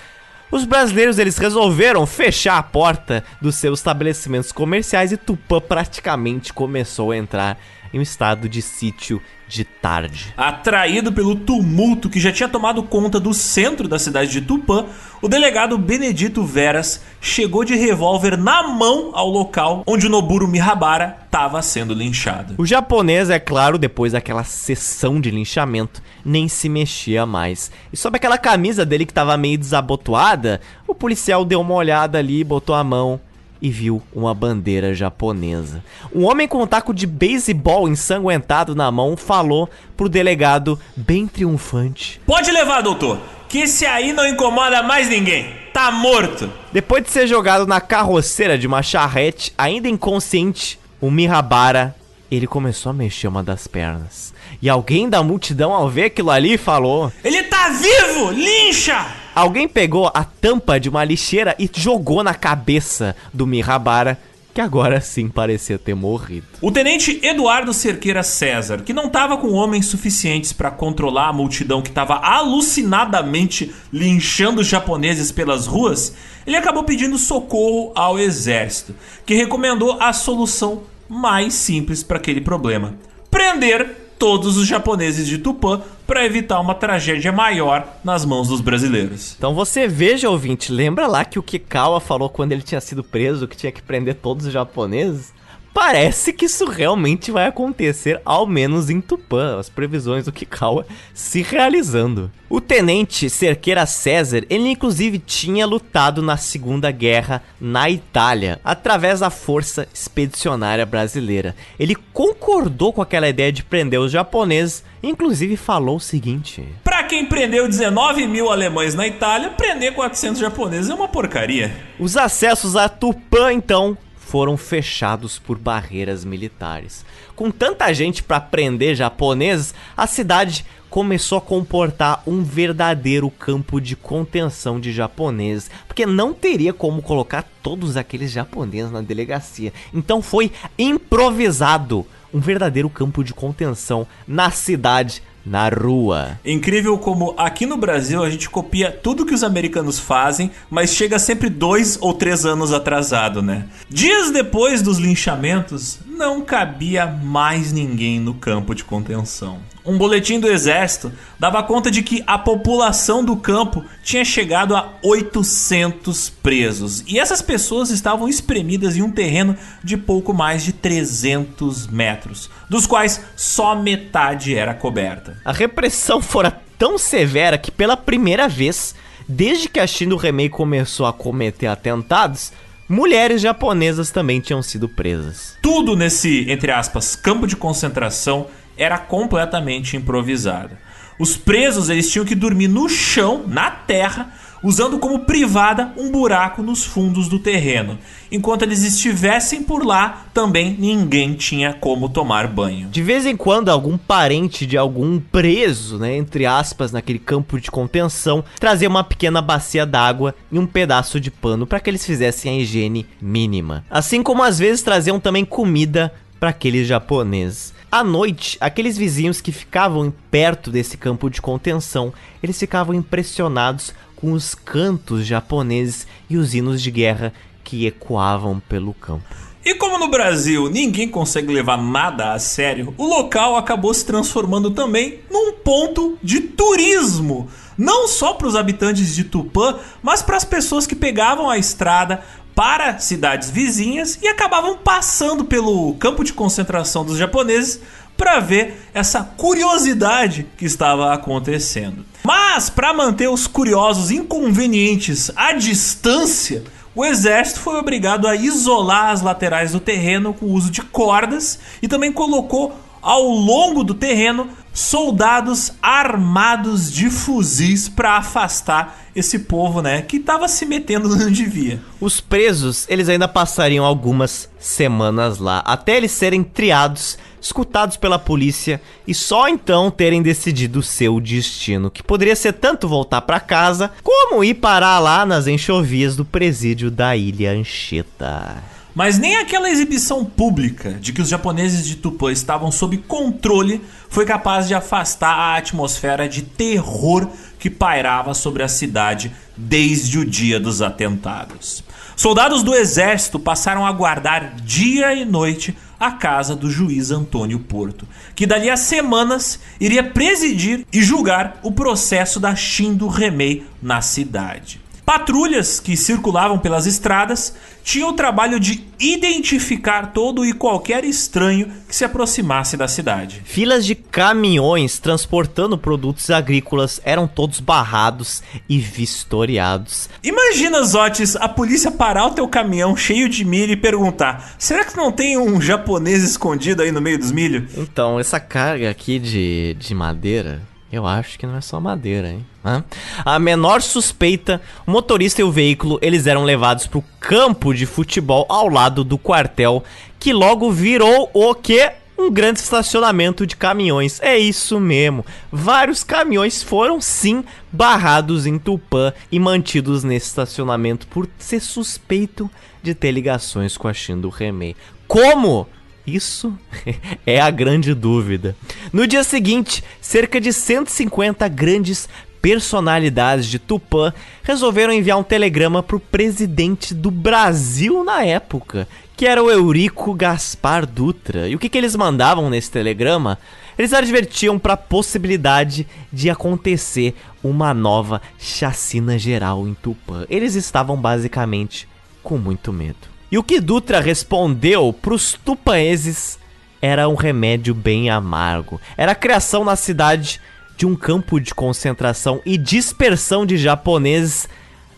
os brasileiros eles resolveram fechar a porta dos seus estabelecimentos comerciais e Tupã praticamente começou a entrar em um estado de sítio de tarde. Atraído pelo tumulto que já tinha tomado conta do centro da cidade de Tupã, o delegado Benedito Veras chegou de revólver na mão ao local onde o Noburo Mihabara estava sendo linchado. O japonês, é claro, depois daquela sessão de linchamento, nem se mexia mais. E sob aquela camisa dele que estava meio desabotoada, o policial deu uma olhada ali, botou a mão e viu uma bandeira japonesa. Um homem com um taco de beisebol ensanguentado na mão falou pro delegado, bem triunfante: Pode levar, doutor, que esse aí não incomoda mais ninguém. Tá morto. Depois de ser jogado na carroceira de uma charrete, ainda inconsciente, o Mihabara ele começou a mexer uma das pernas. E alguém da multidão, ao ver aquilo ali, falou: Ele tá vivo! Lincha! Alguém pegou a tampa de uma lixeira e jogou na cabeça do Mihabara, que agora sim parecia ter morrido. O tenente Eduardo Cerqueira César, que não estava com homens suficientes para controlar a multidão que estava alucinadamente linchando os japoneses pelas ruas, ele acabou pedindo socorro ao exército, que recomendou a solução mais simples para aquele problema: prender todos os japoneses de Tupã para evitar uma tragédia maior nas mãos dos brasileiros. Então você veja, ouvinte, lembra lá que o Kikawa falou quando ele tinha sido preso que tinha que prender todos os japoneses? Parece que isso realmente vai acontecer, ao menos em Tupã, as previsões do Kikawa se realizando. O tenente Cerqueira César, ele inclusive tinha lutado na Segunda Guerra na Itália, através da Força Expedicionária Brasileira. Ele concordou com aquela ideia de prender os japoneses, inclusive falou o seguinte: Para quem prendeu 19 mil alemães na Itália, prender 400 japoneses é uma porcaria. Os acessos a Tupã, então, foram fechados por barreiras militares. Com tanta gente para prender japoneses, a cidade começou a comportar um verdadeiro campo de contenção de japoneses, porque não teria como colocar todos aqueles japoneses na delegacia. Então foi improvisado um verdadeiro campo de contenção na cidade na rua. Incrível como aqui no Brasil a gente copia tudo que os americanos fazem, mas chega sempre dois ou três anos atrasado, né? Dias depois dos linchamentos, não cabia mais ninguém no campo de contenção. Um boletim do exército dava conta de que a população do campo tinha chegado a 800 presos. E essas pessoas estavam espremidas em um terreno de pouco mais de 300 metros, dos quais só metade era coberta. A repressão fora tão severa que pela primeira vez, desde que a China do Remei começou a cometer atentados, mulheres japonesas também tinham sido presas. Tudo nesse, entre aspas, campo de concentração era completamente improvisado. Os presos eles tinham que dormir no chão, na terra, usando como privada um buraco nos fundos do terreno. Enquanto eles estivessem por lá, também ninguém tinha como tomar banho. De vez em quando, algum parente de algum preso, né, entre aspas, naquele campo de contenção, trazia uma pequena bacia d'água e um pedaço de pano para que eles fizessem a higiene mínima. Assim como às vezes traziam também comida para aqueles japoneses. À noite, aqueles vizinhos que ficavam perto desse campo de contenção, eles ficavam impressionados com os cantos japoneses e os hinos de guerra que ecoavam pelo campo. E como no Brasil ninguém consegue levar nada a sério, o local acabou se transformando também num ponto de turismo. Não só para os habitantes de Tupã, mas para as pessoas que pegavam a estrada para cidades vizinhas e acabavam passando pelo campo de concentração dos japoneses para ver essa curiosidade que estava acontecendo. Mas para manter os curiosos inconvenientes à distância, o exército foi obrigado a isolar as laterais do terreno com o uso de cordas e também colocou ao longo do terreno soldados armados de fuzis para afastar esse povo, né, que estava se metendo onde devia. Os presos, eles ainda passariam algumas semanas lá, até eles serem triados escutados pela polícia e só então terem decidido o seu destino, que poderia ser tanto voltar para casa como ir parar lá nas enxovias do presídio da ilha Anchieta. Mas nem aquela exibição pública de que os japoneses de Tupã estavam sob controle foi capaz de afastar a atmosfera de terror que pairava sobre a cidade desde o dia dos atentados. Soldados do exército passaram a guardar dia e noite a casa do juiz Antônio Porto, que dali a semanas iria presidir e julgar o processo da Shindo Remei na cidade. Patrulhas que circulavam pelas estradas tinham o trabalho de identificar todo e qualquer estranho que se aproximasse da cidade. Filas de caminhões transportando produtos agrícolas eram todos barrados e vistoriados. Imagina, Zotes, a polícia parar o teu caminhão cheio de milho e perguntar: será que não tem um japonês escondido aí no meio dos milho? Então, essa carga aqui de, de madeira eu acho que não é só madeira, hein? Hã? A menor suspeita, o motorista e o veículo, eles eram levados para o campo de futebol ao lado do quartel, que logo virou o que? Um grande estacionamento de caminhões. É isso mesmo. Vários caminhões foram sim barrados em Tupã e mantidos nesse estacionamento por ser suspeito de ter ligações com a Shindo Remei. Como? Isso é a grande dúvida. No dia seguinte, cerca de 150 grandes personalidades de Tupã resolveram enviar um telegrama para o presidente do Brasil na época, que era o Eurico Gaspar Dutra. E o que, que eles mandavam nesse telegrama? Eles advertiam para a possibilidade de acontecer uma nova chacina geral em Tupã. Eles estavam basicamente com muito medo. E o que Dutra respondeu pros tupaneses era um remédio bem amargo. Era a criação na cidade de um campo de concentração e dispersão de japoneses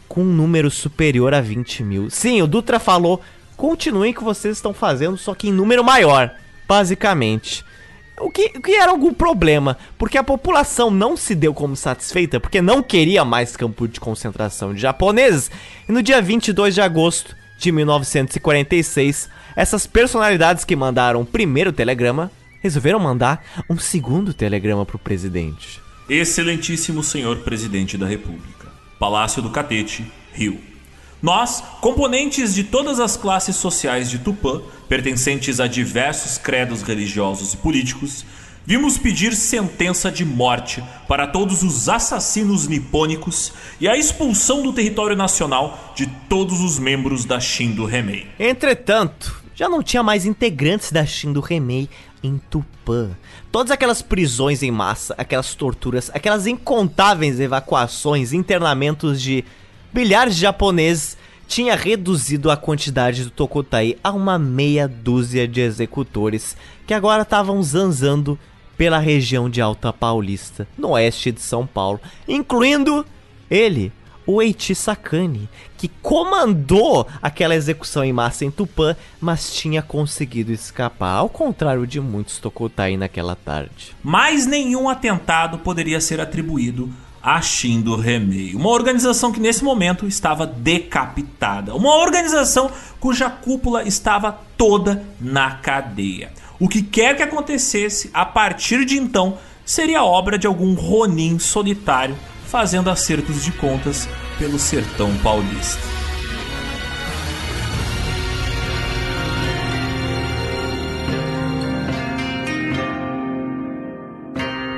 com um número superior a 20 mil. Sim, o Dutra falou: continuem o que vocês estão fazendo, só que em número maior, basicamente. O que, o que era algum problema, porque a população não se deu como satisfeita, porque não queria mais campo de concentração de japoneses, e no dia 22 de agosto de 1946, essas personalidades que mandaram o primeiro telegrama resolveram mandar um segundo telegrama para o presidente. Excelentíssimo senhor presidente da República, Palácio do Catete, Rio. Nós, componentes de todas as classes sociais de Tupã, pertencentes a diversos credos religiosos e políticos, vimos pedir sentença de morte para todos os assassinos nipônicos e a expulsão do território nacional de todos os membros da Shindo Remei. Entretanto, já não tinha mais integrantes da Shindo Remei em Tupã. Todas aquelas prisões em massa, aquelas torturas, aquelas incontáveis evacuações, internamentos de milhares de japoneses tinha reduzido a quantidade do Tokotai a uma meia dúzia de executores que agora estavam zanzando pela região de Alta Paulista, no oeste de São Paulo, incluindo ele, Oichi Sakane, que comandou aquela execução em massa em Tupã, mas tinha conseguido escapar, ao contrário de muitos Tokutai naquela tarde. Mas nenhum atentado poderia ser atribuído a Shindo Remei, uma organização que nesse momento estava decapitada, uma organização cuja cúpula estava toda na cadeia. O que quer que acontecesse a partir de então seria obra de algum Ronin solitário fazendo acertos de contas pelo sertão paulista.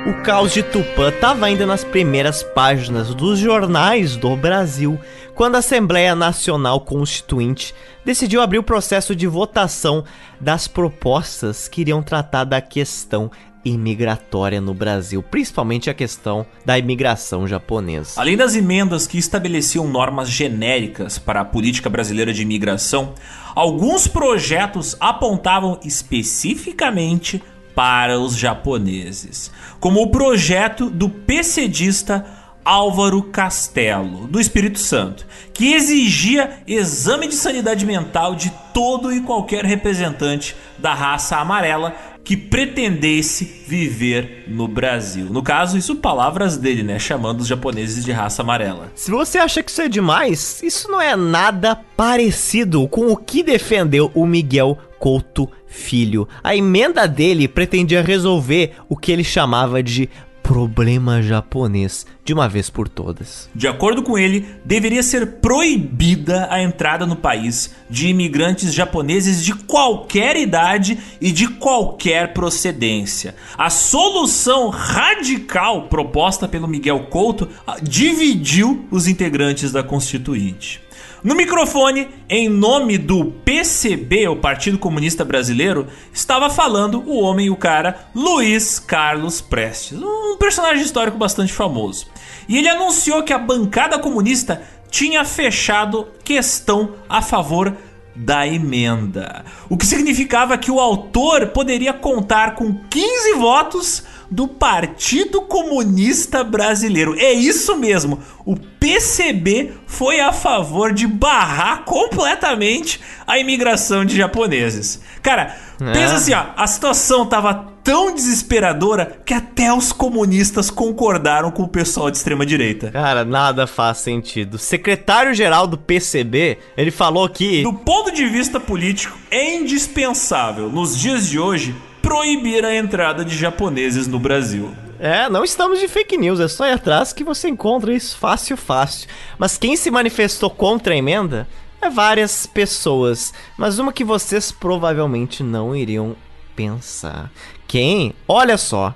O caos de Tupã estava ainda nas primeiras páginas dos jornais do Brasil, quando a Assembleia Nacional Constituinte decidiu abrir o processo de votação das propostas que iriam tratar da questão imigratória no Brasil, principalmente a questão da imigração japonesa. Além das emendas que estabeleciam normas genéricas para a política brasileira de imigração, alguns projetos apontavam especificamente para os japoneses, como o projeto do PCdista Álvaro Castelo, do Espírito Santo, que exigia exame de sanidade mental de todo e qualquer representante da raça amarela que pretendesse viver no Brasil. No caso, isso palavras dele, né? Chamando os japoneses de raça amarela. Se você acha que isso é demais, isso não é nada parecido com o que defendeu o Miguel Couto Filho. A emenda dele pretendia resolver o que ele chamava de problema japonês de uma vez por todas. De acordo com ele, deveria ser proibida a entrada no país de imigrantes japoneses de qualquer idade e de qualquer procedência. A solução radical proposta pelo Miguel Couto ah, dividiu os integrantes da Constituinte. No microfone, em nome do PCB, o Partido Comunista Brasileiro, estava falando o homem o cara Luiz Carlos Prestes, um personagem histórico bastante famoso. E ele anunciou que a bancada comunista tinha fechado questão a favor da emenda. O que significava que o autor poderia contar com 15 votos do Partido Comunista Brasileiro. É isso mesmo. O PCB foi a favor de barrar completamente a imigração de japoneses. Cara, é. pensa assim, ó, a situação tava tão desesperadora que até os comunistas concordaram com o pessoal de extrema direita. Cara, nada faz sentido. Secretário-geral do PCB, ele falou que do ponto de vista político é indispensável nos dias de hoje proibir a entrada de japoneses no Brasil. É, não estamos de fake news, é só ir atrás que você encontra isso fácil, fácil. Mas quem se manifestou contra a emenda é várias pessoas, mas uma que vocês provavelmente não iriam pensar. Quem? Olha só.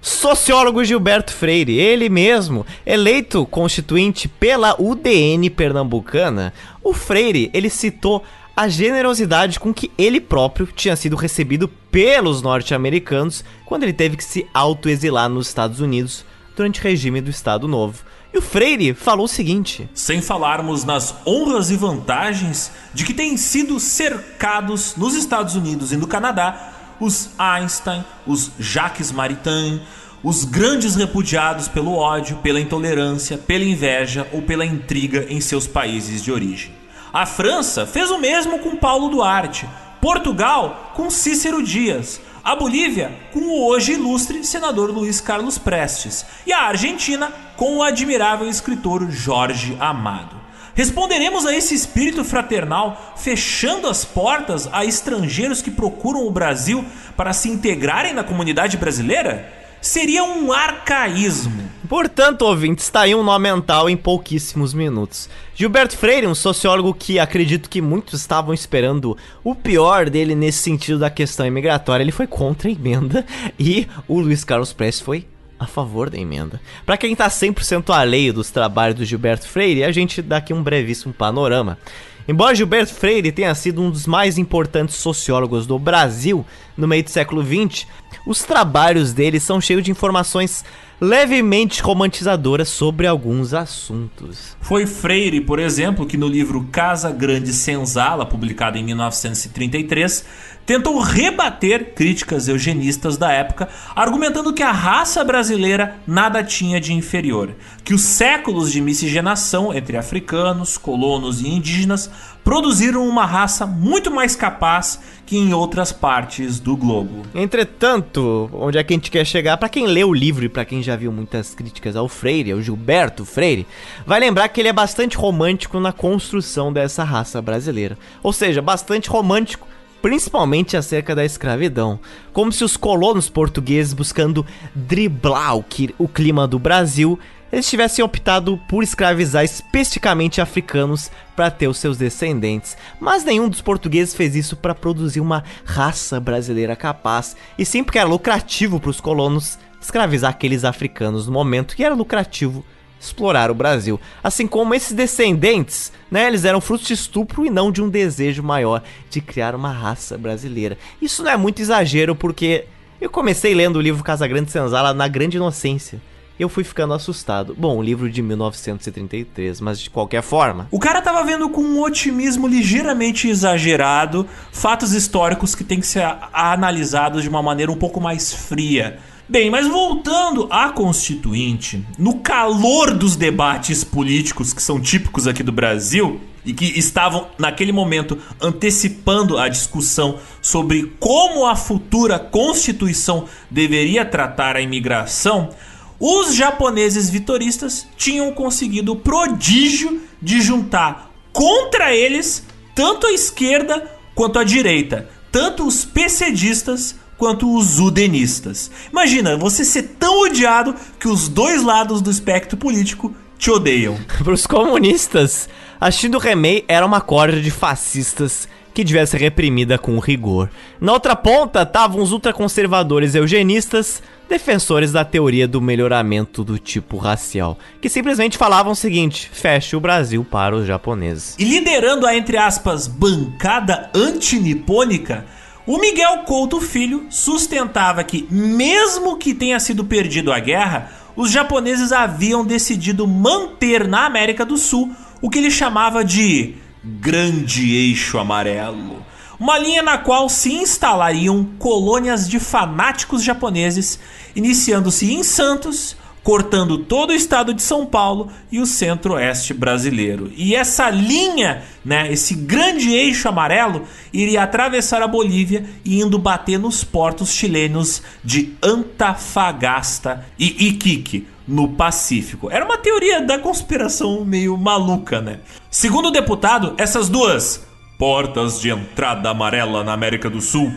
Sociólogo Gilberto Freire, ele mesmo, eleito constituinte pela UDN pernambucana, o Freire, ele citou a generosidade com que ele próprio tinha sido recebido pelos norte-americanos quando ele teve que se autoexilar nos Estados Unidos durante o regime do Estado Novo. E o Freire falou o seguinte: Sem falarmos nas honras e vantagens de que têm sido cercados nos Estados Unidos e no Canadá os Einstein, os Jacques Maritain, os grandes repudiados pelo ódio, pela intolerância, pela inveja ou pela intriga em seus países de origem. A França fez o mesmo com Paulo Duarte, Portugal com Cícero Dias, a Bolívia com o hoje ilustre senador Luiz Carlos Prestes e a Argentina com o admirável escritor Jorge Amado. Responderemos a esse espírito fraternal fechando as portas a estrangeiros que procuram o Brasil para se integrarem na comunidade brasileira? Seria um arcaísmo. Portanto, ouvinte, está aí um nó mental em pouquíssimos minutos. Gilberto Freire, um sociólogo que acredito que muitos estavam esperando o pior dele nesse sentido da questão imigratória, ele foi contra a emenda e o Luiz Carlos Prestes foi a favor da emenda. Para quem está 100% alheio dos trabalhos do Gilberto Freire, a gente dá aqui um brevíssimo panorama. Embora Gilberto Freire tenha sido um dos mais importantes sociólogos do Brasil no meio do século XX, os trabalhos dele são cheios de informações levemente romantizadora sobre alguns assuntos. Foi Freire, por exemplo, que no livro Casa Grande Senzala, publicado em 1933, tentou rebater críticas eugenistas da época, argumentando que a raça brasileira nada tinha de inferior, que os séculos de miscigenação entre africanos, colonos e indígenas produziram uma raça muito mais capaz que em outras partes do globo. Entretanto, onde é que a gente quer chegar? Para quem lê o livro e para quem já viu muitas críticas ao Freire, ao Gilberto Freire, vai lembrar que ele é bastante romântico na construção dessa raça brasileira. Ou seja, bastante romântico principalmente acerca da escravidão, como se os colonos portugueses buscando driblar o, o clima do Brasil eles tivessem optado por escravizar especificamente africanos para ter os seus descendentes, mas nenhum dos portugueses fez isso para produzir uma raça brasileira capaz, e sim porque era lucrativo para os colonos escravizar aqueles africanos no momento que era lucrativo explorar o Brasil. Assim como esses descendentes, né, eles eram frutos de estupro e não de um desejo maior de criar uma raça brasileira. Isso não é muito exagero porque eu comecei lendo o livro Casa Grande Senzala na grande inocência eu fui ficando assustado. Bom, o livro de 1933, mas de qualquer forma. O cara tava vendo com um otimismo ligeiramente exagerado fatos históricos que tem que ser analisados de uma maneira um pouco mais fria. Bem, mas voltando à Constituinte, no calor dos debates políticos que são típicos aqui do Brasil e que estavam naquele momento antecipando a discussão sobre como a futura Constituição deveria tratar a imigração, os japoneses vitoristas tinham conseguido o prodígio de juntar contra eles tanto a esquerda quanto a direita, tanto os PCDistas quanto os udenistas. Imagina você ser tão odiado que os dois lados do espectro político te odeiam. Para os comunistas, a Shindo Remei era uma corda de fascistas que devia ser reprimida com rigor. Na outra ponta estavam os ultraconservadores eugenistas, defensores da teoria do melhoramento do tipo racial, que simplesmente falavam o seguinte: feche o Brasil para os japoneses. E liderando a entre aspas bancada antinipônica, o Miguel Couto Filho sustentava que, mesmo que tenha sido perdido a guerra, os japoneses haviam decidido manter na América do Sul o que ele chamava de Grande Eixo Amarelo. Uma linha na qual se instalariam colônias de fanáticos japoneses, iniciando-se em Santos, cortando todo o estado de São Paulo e o centro-oeste brasileiro. E essa linha, né, esse grande eixo amarelo, iria atravessar a Bolívia e indo bater nos portos chilenos de Antafagasta e Iquique, no Pacífico. Era uma teoria da conspiração meio maluca, né? Segundo o deputado, essas duas portas de entrada amarela na América do Sul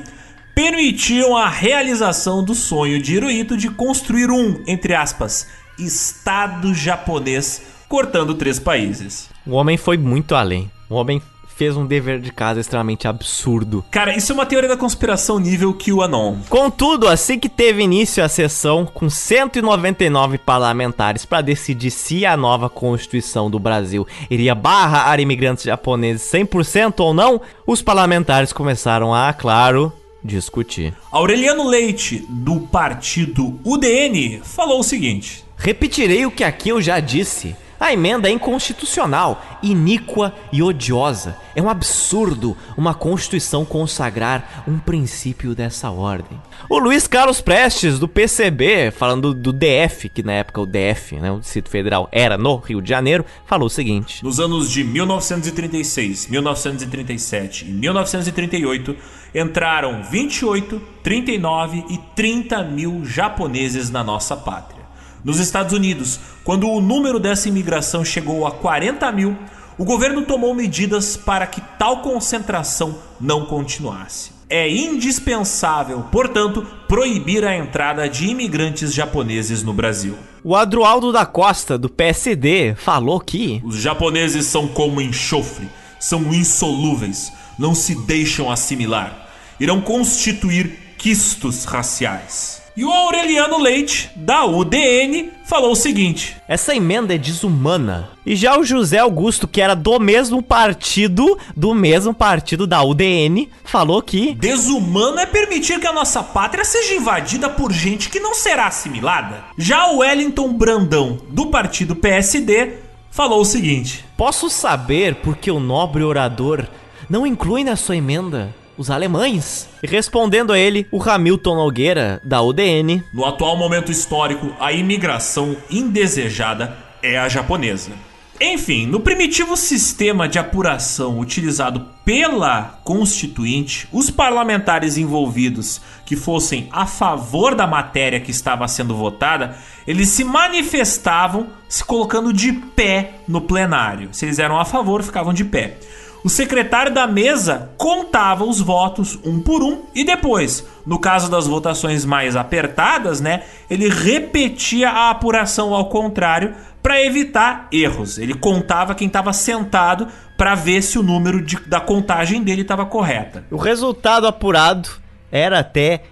permitiam a realização do sonho de Hirohito de construir um, entre aspas, Estado japonês cortando três países. O homem foi muito além. O homem fez um dever de casa extremamente absurdo. Cara, isso é uma teoria da conspiração nível QAnon. Contudo, assim que teve início a sessão, com 199 parlamentares para decidir se a nova Constituição do Brasil iria barrar imigrantes japoneses 100% ou não, os parlamentares começaram a, claro, discutir. Aureliano Leite, do partido UDN, falou o seguinte: Repetirei o que aqui eu já disse. A emenda é inconstitucional, iníqua e odiosa. É um absurdo uma Constituição consagrar um princípio dessa ordem. O Luiz Carlos Prestes, do PCB, falando do DF, que na época o DF, né, o Distrito Federal, era no Rio de Janeiro, falou o seguinte: Nos anos de 1936, 1937 e 1938, entraram 28, 39 e 30 mil japoneses na nossa pátria. Nos Estados Unidos, quando o número dessa imigração chegou a 40 mil, o governo tomou medidas para que tal concentração não continuasse. É indispensável, portanto, proibir a entrada de imigrantes japoneses no Brasil. O Adroaldo da Costa, do PSD, falou que os japoneses são como enxofre, são insolúveis, não se deixam assimilar, irão constituir quistos raciais. E o Aureliano Leite, da UDN, falou o seguinte: Essa emenda é desumana. E já o José Augusto, que era do mesmo partido, do mesmo partido da UDN, falou que. Desumano é permitir que a nossa pátria seja invadida por gente que não será assimilada. Já o Wellington Brandão, do partido PSD, falou o seguinte: Posso saber por que o nobre orador não inclui na sua emenda os alemães. Respondendo a ele, o Hamilton Nogueira, da UDN. No atual momento histórico, a imigração indesejada é a japonesa. Enfim, no primitivo sistema de apuração utilizado pela Constituinte, os parlamentares envolvidos que fossem a favor da matéria que estava sendo votada, eles se manifestavam se colocando de pé no plenário. Se eles eram a favor, ficavam de pé. O secretário da mesa contava os votos um por um e depois, no caso das votações mais apertadas, né, ele repetia a apuração ao contrário para evitar erros. Ele contava quem estava sentado para ver se o número de, da contagem dele estava correta. O resultado apurado era até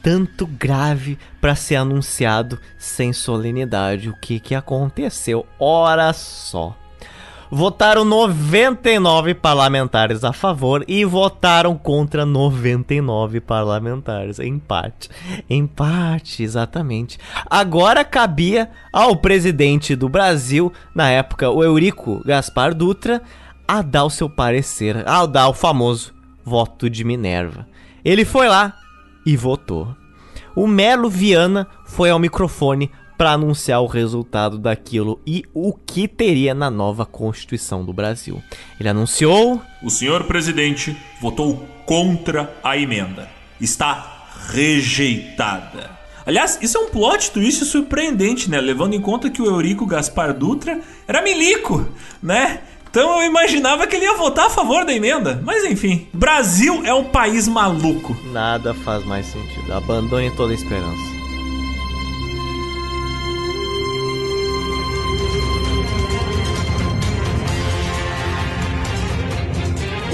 tanto grave para ser anunciado sem solenidade. O que que aconteceu? Ora só votaram 99 parlamentares a favor e votaram contra 99 parlamentares. Empate. Empate, exatamente. Agora cabia ao presidente do Brasil, na época, o Eurico Gaspar Dutra, a dar o seu parecer, a dar o famoso voto de Minerva. Ele foi lá e votou. O Melo Viana foi ao microfone para anunciar o resultado daquilo e o que teria na nova Constituição do Brasil. Ele anunciou: O senhor presidente votou contra a emenda. Está rejeitada. Aliás, isso é um plot twist surpreendente, né? Levando em conta que o Eurico Gaspar Dutra era milico, né? Então eu imaginava que ele ia votar a favor da emenda. Mas enfim, Brasil é um país maluco. Nada faz mais sentido. Abandone toda a esperança.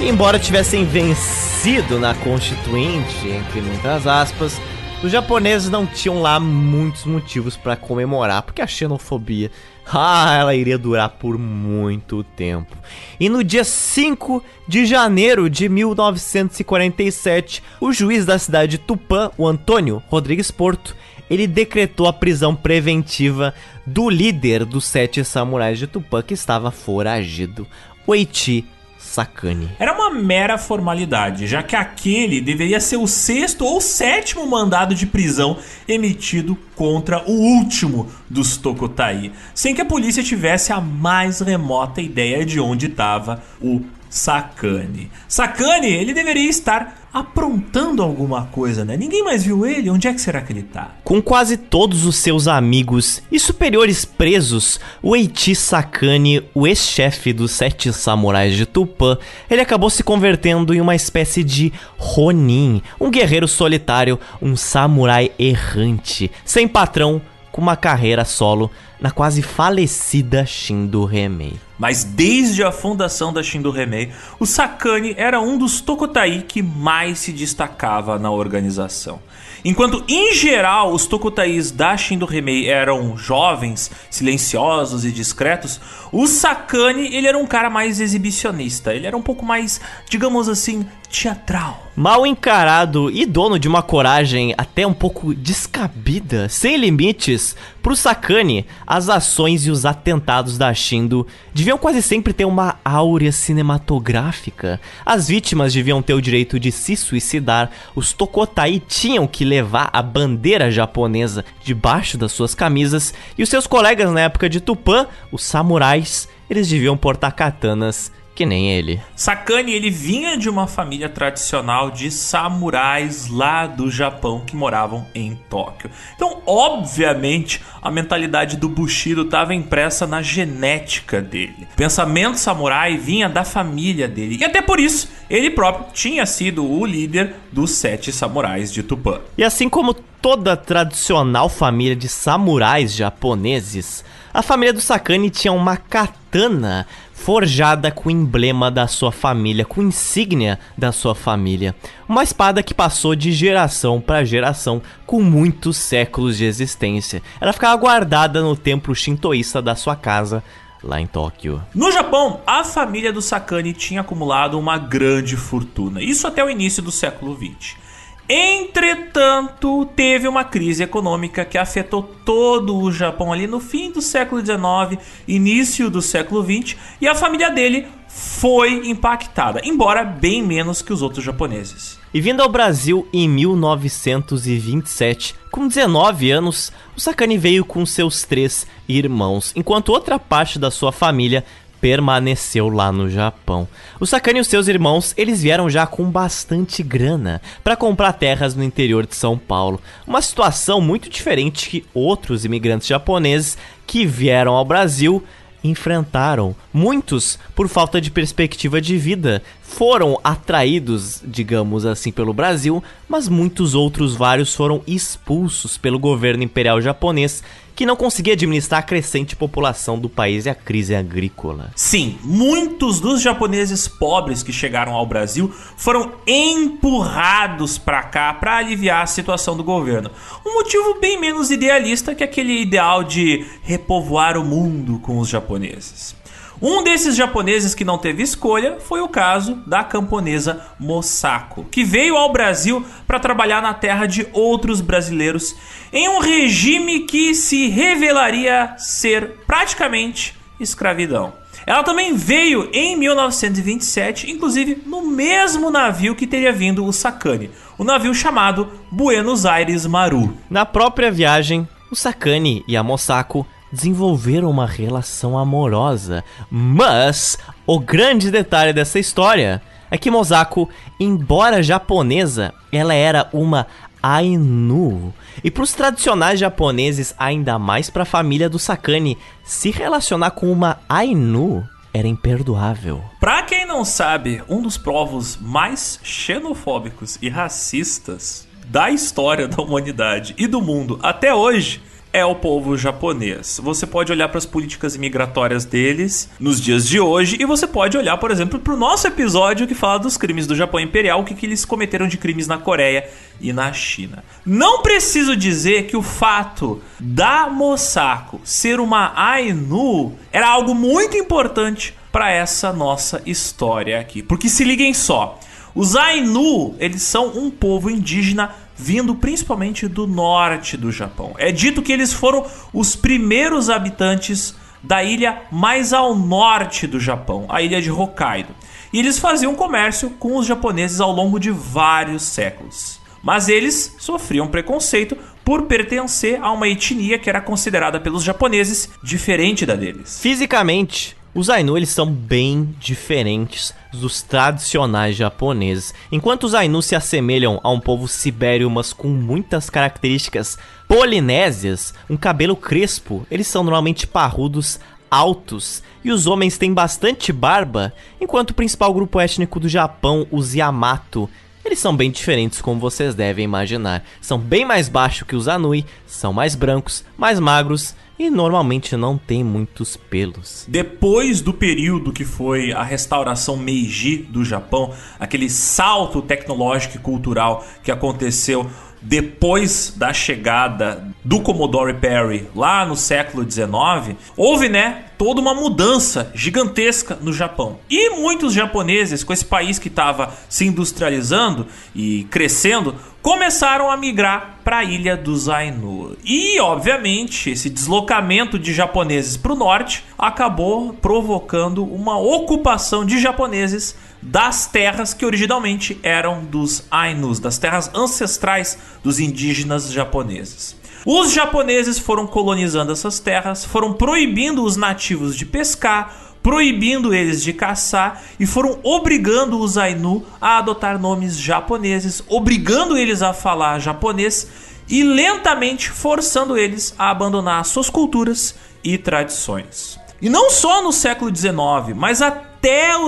Embora tivessem vencido na Constituinte, entre muitas aspas, os japoneses não tinham lá muitos motivos para comemorar, porque a xenofobia, ah, ela iria durar por muito tempo. E no dia 5 de janeiro de 1947, o juiz da cidade de Tupã, o Antônio Rodrigues Porto, ele decretou a prisão preventiva do líder dos sete samurais de Tupã que estava foragido, Oichi Sakane. Era uma mera formalidade, já que aquele deveria ser o sexto ou sétimo mandado de prisão emitido contra o último dos Tokotai, sem que a polícia tivesse a mais remota ideia de onde estava o Sakane. Sakane, ele deveria estar aprontando alguma coisa, né? Ninguém mais viu ele, onde é que será que ele tá? Com quase todos os seus amigos e superiores presos, o Eiichi Sakane, o ex-chefe dos Sete Samurais de Tupã, ele acabou se convertendo em uma espécie de Ronin, um guerreiro solitário, um samurai errante, sem patrão, com uma carreira solo na quase falecida Shindo Remei. Mas desde a fundação da Shindo Remei, o Sakane era um dos Tokutai que mais se destacava na organização. Enquanto, em geral, os Tokutais da Shindo Remei eram jovens, silenciosos e discretos, o Sakane ele era um cara mais exibicionista. Ele era um pouco mais, digamos assim, teatral. Mal encarado e dono de uma coragem até um pouco descabida, sem limites, pro Sakane, as ações e os atentados da Shindo deviam quase sempre ter uma áurea cinematográfica. As vítimas deviam ter o direito de se suicidar, os Tokotai tinham que levar a bandeira japonesa debaixo das suas camisas, e os seus colegas na época de Tupã, os samurais, eles deviam portar katanas que nem ele. Sakane, ele vinha de uma família tradicional de samurais lá do Japão que moravam em Tóquio. Então, obviamente, a mentalidade do Bushido estava impressa na genética dele. O pensamento samurai vinha da família dele. E até por isso, ele próprio tinha sido o líder dos sete samurais de Tupã. E assim como toda tradicional família de samurais japoneses, a família do Sakane tinha uma katana forjada com o emblema da sua família, com insígnia da sua família. Uma espada que passou de geração para geração com muitos séculos de existência. Ela ficava guardada no templo shintoísta da sua casa lá em Tóquio. No Japão, a família do Sakane tinha acumulado uma grande fortuna, isso até o início do século 20. Entretanto, teve uma crise econômica que afetou todo o Japão ali no fim do século XIX, início do século XX, e a família dele foi impactada, embora bem menos que os outros japoneses. E vindo ao Brasil em 1927, com 19 anos, o Sakane veio com seus três irmãos, enquanto outra parte da sua família permaneceu lá no Japão. O Sakane e os seus irmãos, eles vieram já com bastante grana para comprar terras no interior de São Paulo. Uma situação muito diferente que outros imigrantes japoneses que vieram ao Brasil enfrentaram. Muitos, por falta de perspectiva de vida, foram atraídos, digamos assim, pelo Brasil, mas muitos outros vários foram expulsos pelo governo imperial japonês, que não conseguia administrar a crescente população do país e a crise agrícola. Sim, muitos dos japoneses pobres que chegaram ao Brasil foram empurrados para cá para aliviar a situação do governo. Um motivo bem menos idealista que aquele ideal de repovoar o mundo com os japoneses. Um desses japoneses que não teve escolha foi o caso da camponesa Mosako, que veio ao Brasil para trabalhar na terra de outros brasileiros em um regime que se revelaria ser praticamente escravidão. Ela também veio em 1927, inclusive no mesmo navio que teria vindo o Sakane, o navio chamado Buenos Aires Maru. Na própria viagem, o Sakane e a Mosako desenvolveram uma relação amorosa. Mas o grande detalhe dessa história é que Mosako, embora japonesa, ela era uma Ainu. E para os tradicionais japoneses, ainda mais para a família do Sakane, se relacionar com uma Ainu era imperdoável. Para quem não sabe, um dos povos mais xenofóbicos e racistas da história da humanidade e do mundo até hoje é o povo japonês. Você pode olhar para as políticas imigratórias deles nos dias de hoje e você pode olhar, por exemplo, para o nosso episódio que fala dos crimes do Japão Imperial, o que, que eles cometeram de crimes na Coreia e na China. Não preciso dizer que o fato da Mosako ser uma Ainu era algo muito importante para essa nossa história aqui. Porque se liguem só, os Ainu, eles são um povo indígena vindo principalmente do norte do Japão. É dito que eles foram os primeiros habitantes da ilha mais ao norte do Japão, a ilha de Hokkaido. E eles faziam comércio com os japoneses ao longo de vários séculos. Mas eles sofriam preconceito por pertencer a uma etnia que era considerada pelos japoneses diferente da deles. Fisicamente, os Ainu eles são bem diferentes dos tradicionais japoneses. Enquanto os Ainu se assemelham a um povo sibério, mas com muitas características polinésias, um cabelo crespo, eles são normalmente parrudos, altos, e os homens têm bastante barba, enquanto o principal grupo étnico do Japão, os Yamato, eles são bem diferentes, como vocês devem imaginar. São bem mais baixos que os Anui, são mais brancos, mais magros e normalmente não tem muitos pelos. Depois do período que foi a restauração Meiji do Japão, aquele salto tecnológico e cultural que aconteceu depois da chegada do Commodore Perry lá no século XIX, houve, né, toda uma mudança gigantesca no Japão. E muitos japoneses, com esse país que estava se industrializando e crescendo, começaram a migrar para a ilha dos Ainu. E, obviamente, esse deslocamento de japoneses para o norte acabou provocando uma ocupação de japoneses das terras que originalmente eram dos Ainus, das terras ancestrais dos indígenas japoneses. Os japoneses foram colonizando essas terras, foram proibindo os nativos de pescar, proibindo eles de caçar e foram obrigando os Ainu a adotar nomes japoneses, obrigando eles a falar japonês e lentamente forçando eles a abandonar suas culturas e tradições. E não só no século XIX, mas até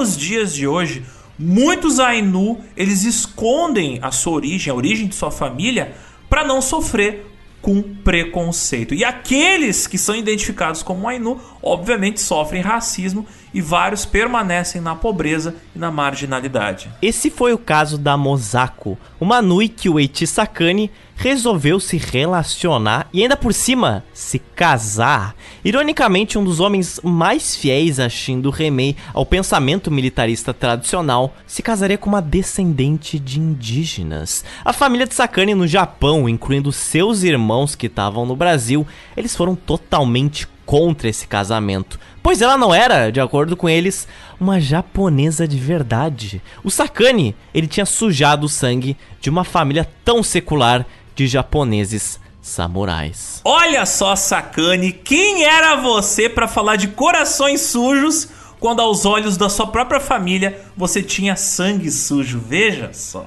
os dias de hoje, muitos Ainu eles escondem a sua origem, a origem de sua família, para não sofrer com preconceito. E aqueles que são identificados como Ainu, obviamente sofrem racismo e vários permanecem na pobreza e na marginalidade. Esse foi o caso da Mosako, uma Nui que o Eiichi Sakane resolveu se relacionar e ainda por cima se casar. Ironicamente, um dos homens mais fiéis a Shindo Remei, ao pensamento militarista tradicional, se casaria com uma descendente de indígenas. A família de Sakane no Japão, incluindo seus irmãos que estavam no Brasil, eles foram totalmente contra esse casamento, pois ela não era, de acordo com eles, uma japonesa de verdade. O Sakane, ele tinha sujado o sangue de uma família tão secular de japoneses samurais. Olha só, Sakane, quem era você para falar de corações sujos quando aos olhos da sua própria família você tinha sangue sujo? Veja só.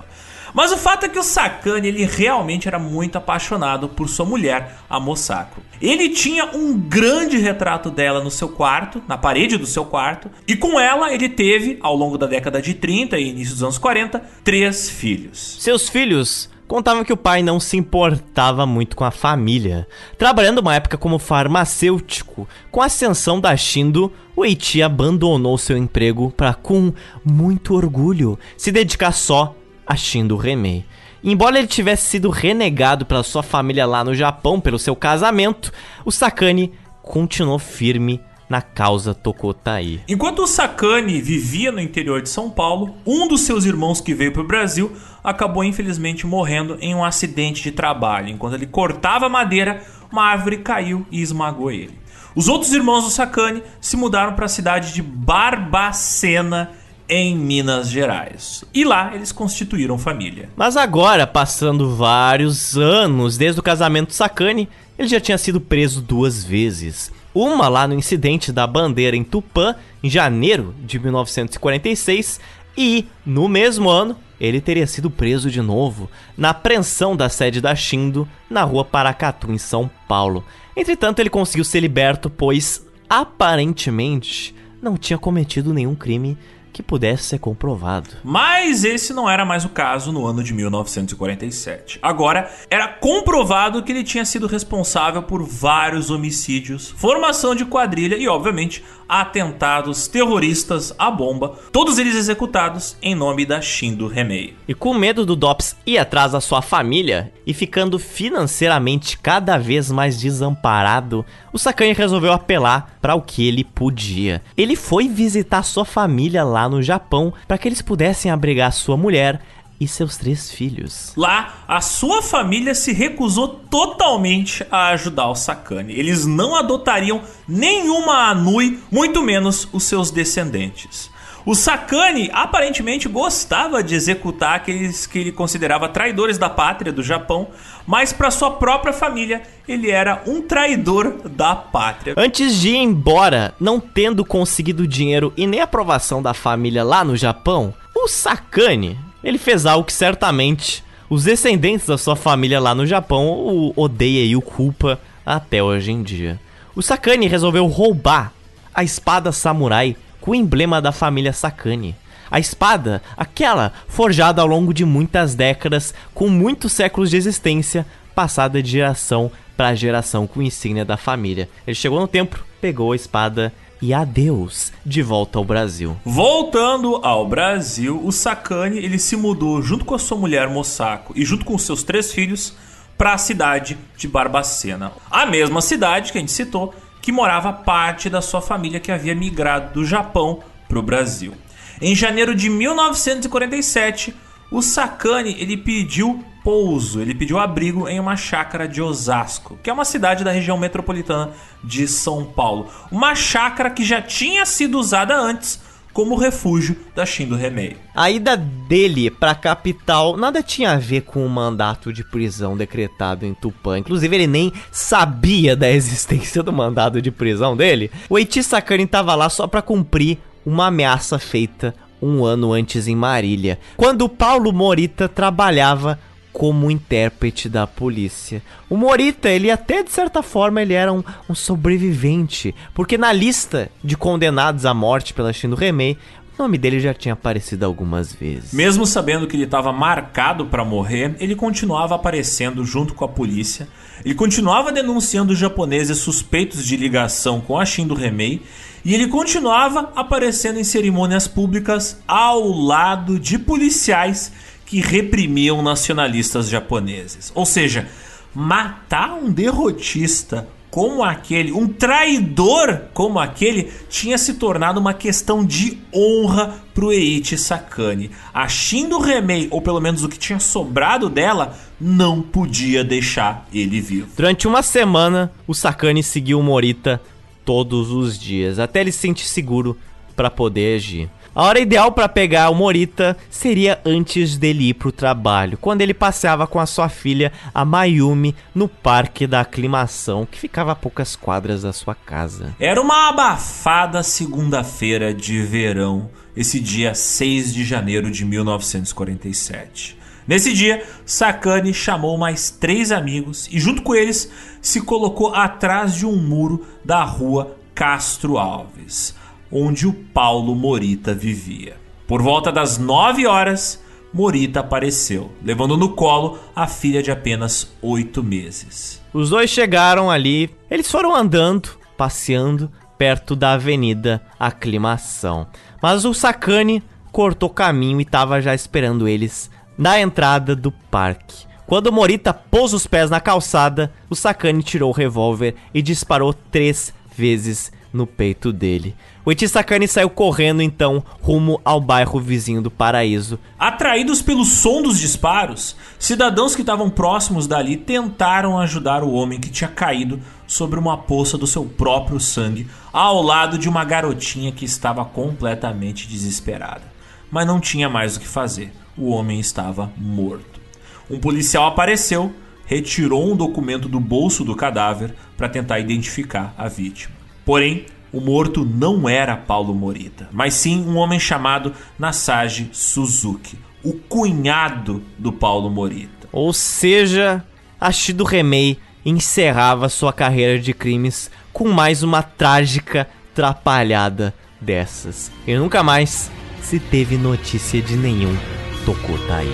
Mas o fato é que o Sakane ele realmente era muito apaixonado por sua mulher, a Mosako. Ele tinha um grande retrato dela no seu quarto, na parede do seu quarto, e com ela ele teve, ao longo da década de 30 e início dos anos 40, três filhos. Seus filhos contavam que o pai não se importava muito com a família. Trabalhando uma época como farmacêutico, com a ascensão da Shindo, o Eiichi abandonou seu emprego para, com muito orgulho, se dedicar só a Shindo Remei. Embora ele tivesse sido renegado pela sua família lá no Japão pelo seu casamento, o Sakane continuou firme na causa Tokotai. Enquanto o Sakane vivia no interior de São Paulo, um dos seus irmãos que veio para o Brasil acabou infelizmente morrendo em um acidente de trabalho. Enquanto ele cortava madeira, uma árvore caiu e esmagou ele. Os outros irmãos do Sakane se mudaram para a cidade de Barbacena, em Minas Gerais. E lá eles constituíram família. Mas agora, passando vários anos desde o casamento Sakane, ele já tinha sido preso duas vezes. Uma lá no incidente da bandeira em Tupã, em janeiro de 1946, e no mesmo ano ele teria sido preso de novo na apreensão da sede da Shindo na rua Paracatu, em São Paulo. Entretanto, ele conseguiu ser liberto, pois aparentemente não tinha cometido nenhum crime que pudesse ser comprovado. Mas esse não era mais o caso no ano de 1947. Agora, era comprovado que ele tinha sido responsável por vários homicídios, formação de quadrilha e, obviamente, atentados terroristas à bomba, todos eles executados em nome da Shindo Remei. E com medo do Dops ir atrás da sua família e ficando financeiramente cada vez mais desamparado, o Sakane resolveu apelar para o que ele podia. Ele foi visitar sua família lá no Japão para que eles pudessem abrigar sua mulher e seus três filhos. Lá, a sua família se recusou totalmente a ajudar o Sakane. Eles não adotariam nenhuma Anui, muito menos os seus descendentes. O Sakane aparentemente gostava de executar aqueles que ele considerava traidores da pátria do Japão, mas para sua própria família ele era um traidor da pátria. Antes de ir embora, não tendo conseguido dinheiro e nem aprovação da família lá no Japão, o Sakane ele fez algo que certamente os descendentes da sua família lá no Japão o odeia e o culpa até hoje em dia. O Sakane resolveu roubar a espada samurai com o emblema da família Sakane. A espada, aquela forjada ao longo de muitas décadas, com muitos séculos de existência, passada de geração para geração com insígnia da família. Ele chegou no templo, pegou a espada e adeus de volta ao Brasil. Voltando ao Brasil, o Sakane ele se mudou junto com a sua mulher Mosako e junto com seus três filhos para a cidade de Barbacena. A mesma cidade que a gente citou, que morava parte da sua família que havia migrado do Japão para o Brasil. Em janeiro de 1947, o Sakane ele pediu pouso, ele pediu abrigo em uma chácara de Osasco, que é uma cidade da região metropolitana de São Paulo. Uma chácara que já tinha sido usada antes como refúgio da Shindo Remei. A ida dele para a capital nada tinha a ver com o mandato de prisão decretado em Tupã. Inclusive, ele nem sabia da existência do mandado de prisão dele. O Eiichi Sakane estava lá só para cumprir uma ameaça feita um ano antes em Marília, quando Paulo Morita trabalhava como intérprete da polícia. O Morita, ele até de certa forma ele era um, um sobrevivente, porque na lista de condenados à morte pela Shindo Remei, O nome dele já tinha aparecido algumas vezes. Mesmo sabendo que ele estava marcado para morrer, ele continuava aparecendo junto com a polícia. Ele continuava denunciando os japoneses suspeitos de ligação com a Shindo Remei e ele continuava aparecendo em cerimônias públicas ao lado de policiais que reprimiam nacionalistas japoneses. Ou seja, matar um derrotista como aquele, um traidor como aquele, tinha se tornado uma questão de honra pro Eiichi Sakane. A Shindo Remei, ou pelo menos o que tinha sobrado dela, não podia deixar ele vivo. Durante uma semana, o Sakane seguiu Morita todos os dias, até ele se sentir seguro para poder agir. A hora ideal para pegar o Morita seria antes dele ir pro trabalho, quando ele passeava com a sua filha, a Mayumi, no Parque da Aclimação, que ficava a poucas quadras da sua casa. Era uma abafada segunda-feira de verão, esse dia 6 de janeiro de 1947. Nesse dia, Sakane chamou mais três amigos e, junto com eles, se colocou atrás de um muro da rua Castro Alves onde o Paulo Morita vivia. Por volta das 9 horas, Morita apareceu, levando no colo a filha de apenas 8 meses. Os dois chegaram ali, eles foram andando, passeando perto da Avenida Aclimação. Mas o Sakane cortou caminho e estava já esperando eles na entrada do parque. Quando Morita pôs os pés na calçada, o Sakane tirou o revólver e disparou três vezes no peito dele. O Itisakane saiu correndo então rumo ao bairro vizinho do Paraíso. Atraídos pelo som dos disparos, cidadãos que estavam próximos dali tentaram ajudar o homem que tinha caído sobre uma poça do seu próprio sangue, ao lado de uma garotinha que estava completamente desesperada. Mas não tinha mais o que fazer. O homem estava morto. Um policial apareceu, retirou um documento do bolso do cadáver para tentar identificar a vítima. Porém, o morto não era Paulo Morita, mas sim um homem chamado Nasage Suzuki, o cunhado do Paulo Morita. Ou seja, Ashido Remei encerrava sua carreira de crimes com mais uma trágica trapalhada dessas. E nunca mais se teve notícia de nenhum Tokotai.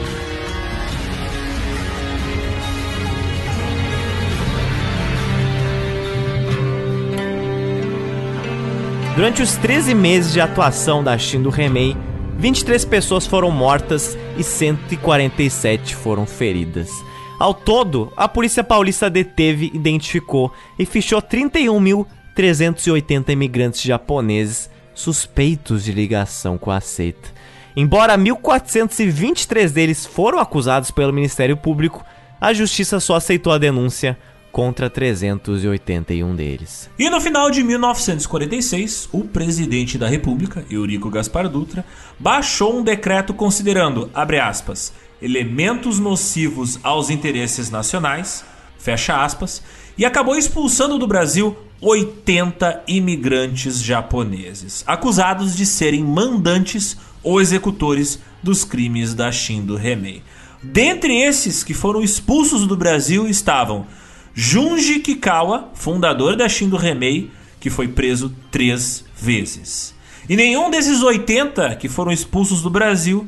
Durante os 13 meses de atuação da Shin do Remei, 23 pessoas foram mortas e 147 foram feridas. Ao todo, a polícia paulista deteve, identificou e fichou 31.380 imigrantes japoneses suspeitos de ligação com a seita. Embora 1.423 deles foram acusados pelo Ministério Público, a justiça só aceitou a denúncia contra 381 deles. E no final de 1946, o presidente da República, Eurico Gaspar Dutra, baixou um decreto considerando, abre aspas, elementos nocivos aos interesses nacionais, fecha aspas, e acabou expulsando do Brasil 80 imigrantes japoneses, acusados de serem mandantes ou executores dos crimes da Shindo Remei. Dentre esses que foram expulsos do Brasil estavam Junji Kikawa, fundador da Shindo Remei, que foi preso três vezes. E nenhum desses 80 que foram expulsos do Brasil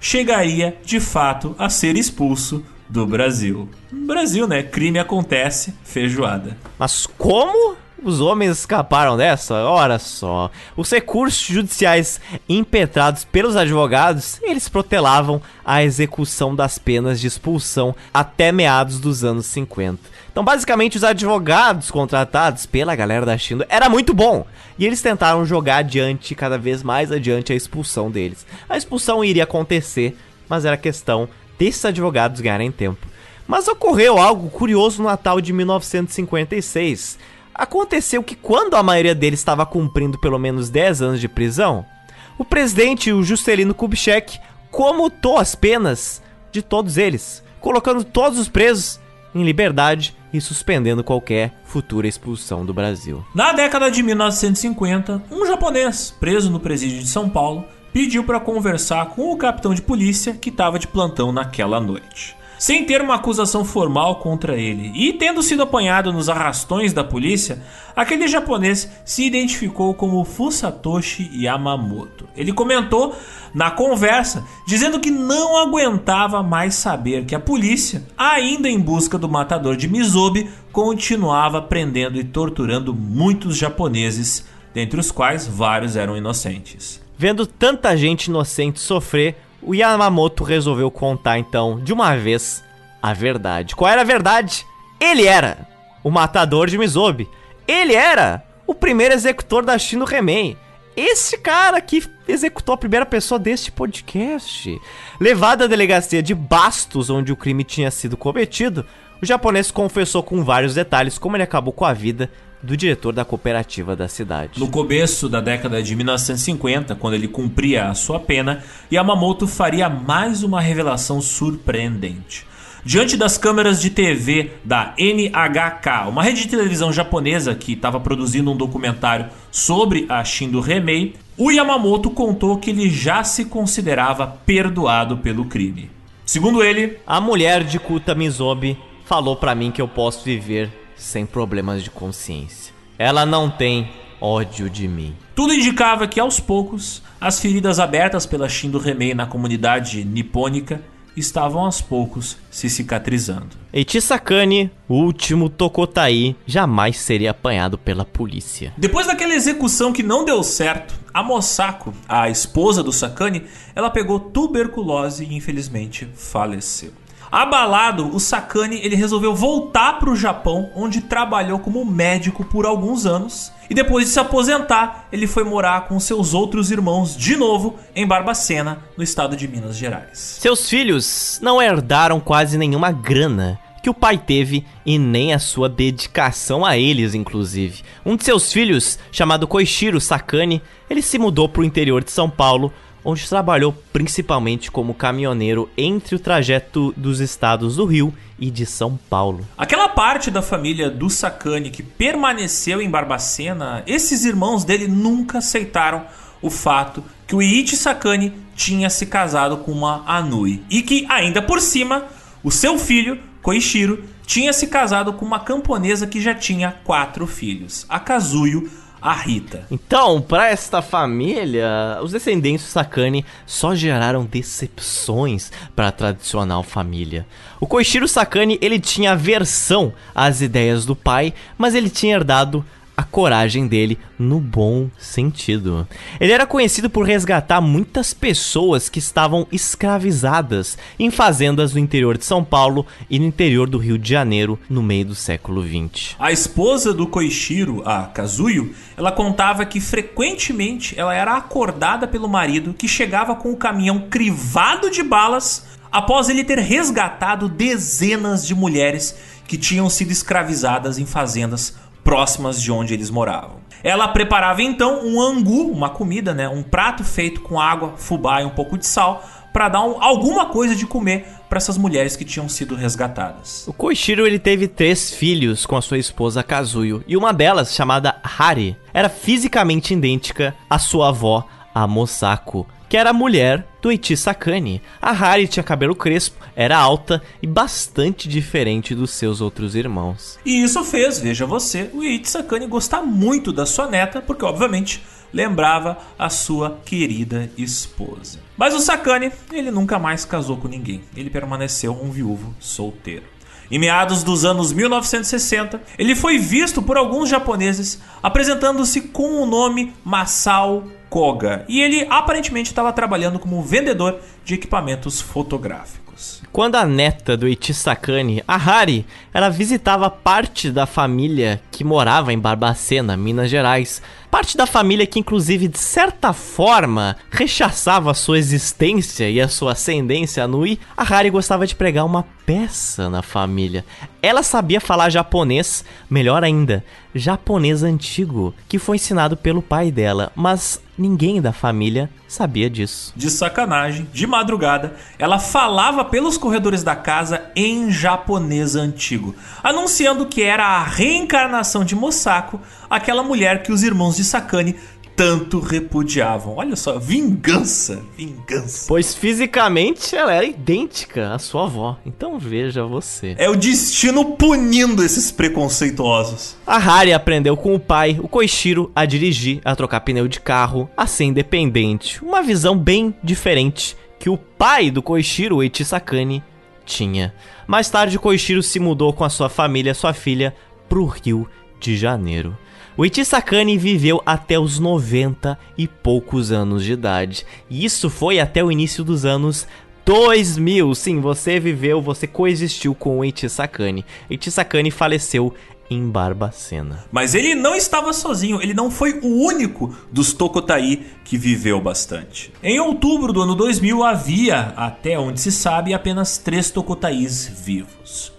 chegaria de fato a ser expulso do Brasil. Brasil, né? Crime acontece, feijoada. Mas como os homens escaparam dessa? Ora só. Os recursos judiciais impetrados pelos advogados, eles protelavam a execução das penas de expulsão até meados dos anos 50. Então, basicamente, os advogados contratados pela galera da Shindo era muito bom. E eles tentaram jogar adiante, cada vez mais adiante, a expulsão deles. A expulsão iria acontecer, mas era questão desses advogados ganharem tempo. Mas ocorreu algo curioso no Natal de 1956. Aconteceu que quando a maioria deles estava cumprindo pelo menos 10 anos de prisão, o presidente, o Juscelino Kubitschek, comutou as penas de todos eles, colocando todos os presos em liberdade e suspendendo qualquer futura expulsão do Brasil. Na década de 1950, um japonês preso no presídio de São Paulo pediu para conversar com o capitão de polícia que estava de plantão naquela noite. Sem ter uma acusação formal contra ele e tendo sido apanhado nos arrastões da polícia, aquele japonês se identificou como Fusatoshi Yamamoto. Ele comentou na conversa dizendo que não aguentava mais saber que a polícia, ainda em busca do matador de Mizobi, continuava prendendo e torturando muitos japoneses, dentre os quais vários eram inocentes. Vendo tanta gente inocente sofrer, o Yamamoto resolveu contar então, de uma vez, a verdade. Qual era a verdade? Ele era o matador de Mizobi. Ele era o primeiro executor da Shino Remei. Esse cara que executou a primeira pessoa deste podcast. Levado à delegacia de Bastos, onde o crime tinha sido cometido, o japonês confessou com vários detalhes como ele acabou com a vida do diretor da cooperativa da cidade. No começo da década de 1950, quando ele cumpria a sua pena, Yamamoto faria mais uma revelação surpreendente. Diante das câmeras de TV da NHK, uma rede de televisão japonesa que estava produzindo um documentário sobre a Shindo Remei, o Yamamoto contou que ele já se considerava perdoado pelo crime. Segundo ele, a mulher de Kuta Mizobi falou para mim que eu posso viver sem problemas de consciência. Ela não tem ódio de mim. Tudo indicava que aos poucos as feridas abertas pela Shindo Remei na comunidade nipônica estavam aos poucos se cicatrizando. Eiichi Sakane, o último Tokotai, jamais seria apanhado pela polícia. Depois daquela execução que não deu certo, a Mosako, a esposa do Sakane, ela pegou tuberculose e infelizmente faleceu. Abalado, o Sakane ele resolveu voltar para o Japão, onde trabalhou como médico por alguns anos. E depois de se aposentar, ele foi morar com seus outros irmãos de novo em Barbacena, no estado de Minas Gerais. Seus filhos não herdaram quase nenhuma grana que o pai teve e nem a sua dedicação a eles, inclusive. Um de seus filhos, chamado Koichiro Sakane, ele se mudou para o interior de São Paulo onde trabalhou principalmente como caminhoneiro entre o trajeto dos estados do Rio e de São Paulo. Aquela parte da família do Sacani que permaneceu em Barbacena, esses irmãos dele nunca aceitaram o fato que o Iichi Sakane tinha se casado com uma Anui e que ainda por cima o seu filho Koichiro tinha se casado com uma camponesa que já tinha quatro filhos, a Kazuyo a Rita. Então, para esta família, os descendentes Sakane só geraram decepções para a tradicional família. O Koichiro Sakane, ele tinha aversão às ideias do pai, mas ele tinha herdado a coragem dele no bom sentido. Ele era conhecido por resgatar muitas pessoas que estavam escravizadas em fazendas no interior de São Paulo e no interior do Rio de Janeiro no meio do século XX. A esposa do Koichiro, a Kazuyo, ela contava que frequentemente ela era acordada pelo marido que chegava com o caminhão crivado de balas após ele ter resgatado dezenas de mulheres que tinham sido escravizadas em fazendas próximas de onde eles moravam. Ela preparava então um angu, uma comida, né, um prato feito com água, fubá e um pouco de sal, para dar um, alguma coisa de comer para essas mulheres que tinham sido resgatadas. O Koichiro ele teve três filhos com a sua esposa Kazuyo, e uma delas, chamada Hari, era fisicamente idêntica à sua avó, a Mosako, que era a mulher do Ichi Sakane. A Hari tinha cabelo crespo, era alta e bastante diferente dos seus outros irmãos. E isso fez, veja você, o Ichi Sakane gostar muito da sua neta, porque obviamente lembrava a sua querida esposa. Mas o Sakane, ele nunca mais casou com ninguém. Ele permaneceu um viúvo solteiro. Em meados dos anos 1960, ele foi visto por alguns japoneses apresentando-se com o nome Masao Koga e ele aparentemente estava trabalhando como vendedor de equipamentos fotográficos. Quando a neta do Ichi Sakane, a Hari, ela visitava parte da família que morava em Barbacena, Minas Gerais, Parte da família que, inclusive, de certa forma, rechaçava a sua existência e a sua ascendência Nui, a Hari gostava de pregar uma peça na família. Ela sabia falar japonês, melhor ainda, japonês antigo, que foi ensinado pelo pai dela, mas ninguém da família sabia disso. De sacanagem, de madrugada, ela falava pelos corredores da casa em japonês antigo, anunciando que era a reencarnação de Mosako, aquela mulher que os irmãos de Sakane tanto repudiavam. Olha só, vingança, vingança. Pois fisicamente ela era idêntica à sua avó. Então veja você. É o destino punindo esses preconceituosos. A Hari aprendeu com o pai, o Koichiro, a dirigir, a trocar pneu de carro, a ser independente. Uma visão bem diferente que o pai do Koichiro, o tinha. Mais tarde, Koichiro se mudou com a sua família, sua filha, pro Rio de Janeiro. O Ichisakane viveu até os 90 e poucos anos de idade. E isso foi até o início dos anos 2000. Sim, você viveu, você coexistiu com o Ichisakane. Ichisakane faleceu em Barbacena. Mas ele não estava sozinho, ele não foi o único dos Tokotai que viveu bastante. Em outubro do ano 2000 havia, até onde se sabe, apenas três Tokotais vivos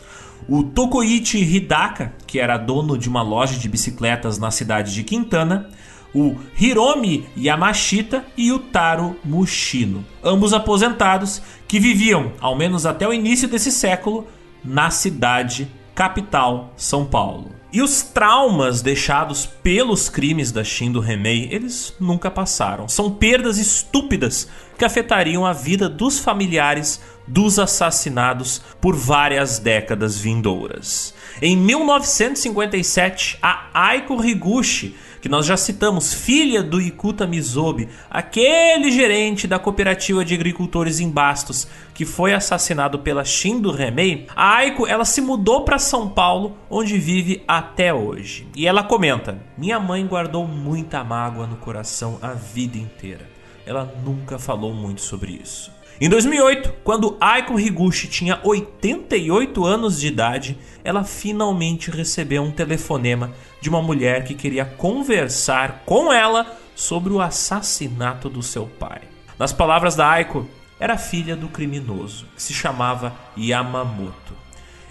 o Tokoichi Hidaka, que era dono de uma loja de bicicletas na cidade de Quintana, o Hiromi Yamashita e o Taro Mushino, ambos aposentados que viviam, ao menos até o início desse século, na cidade capital São Paulo. E os traumas deixados pelos crimes da Shindo Remei, eles nunca passaram. São perdas estúpidas que afetariam a vida dos familiares dos assassinados por várias décadas vindouras. Em 1957, a Aiko Higuchi que nós já citamos, filha do Ikuta Mizobi, aquele gerente da cooperativa de agricultores em Bastos, que foi assassinado pela Shindo Remei, a Aiko ela se mudou para São Paulo, onde vive até hoje. E ela comenta: "Minha mãe guardou muita mágoa no coração a vida inteira. Ela nunca falou muito sobre isso." Em 2008, quando Aiko Higuchi tinha 88 anos de idade, ela finalmente recebeu um telefonema de uma mulher que queria conversar com ela sobre o assassinato do seu pai. Nas palavras da Aiko, era filha do criminoso, que se chamava Yamamoto.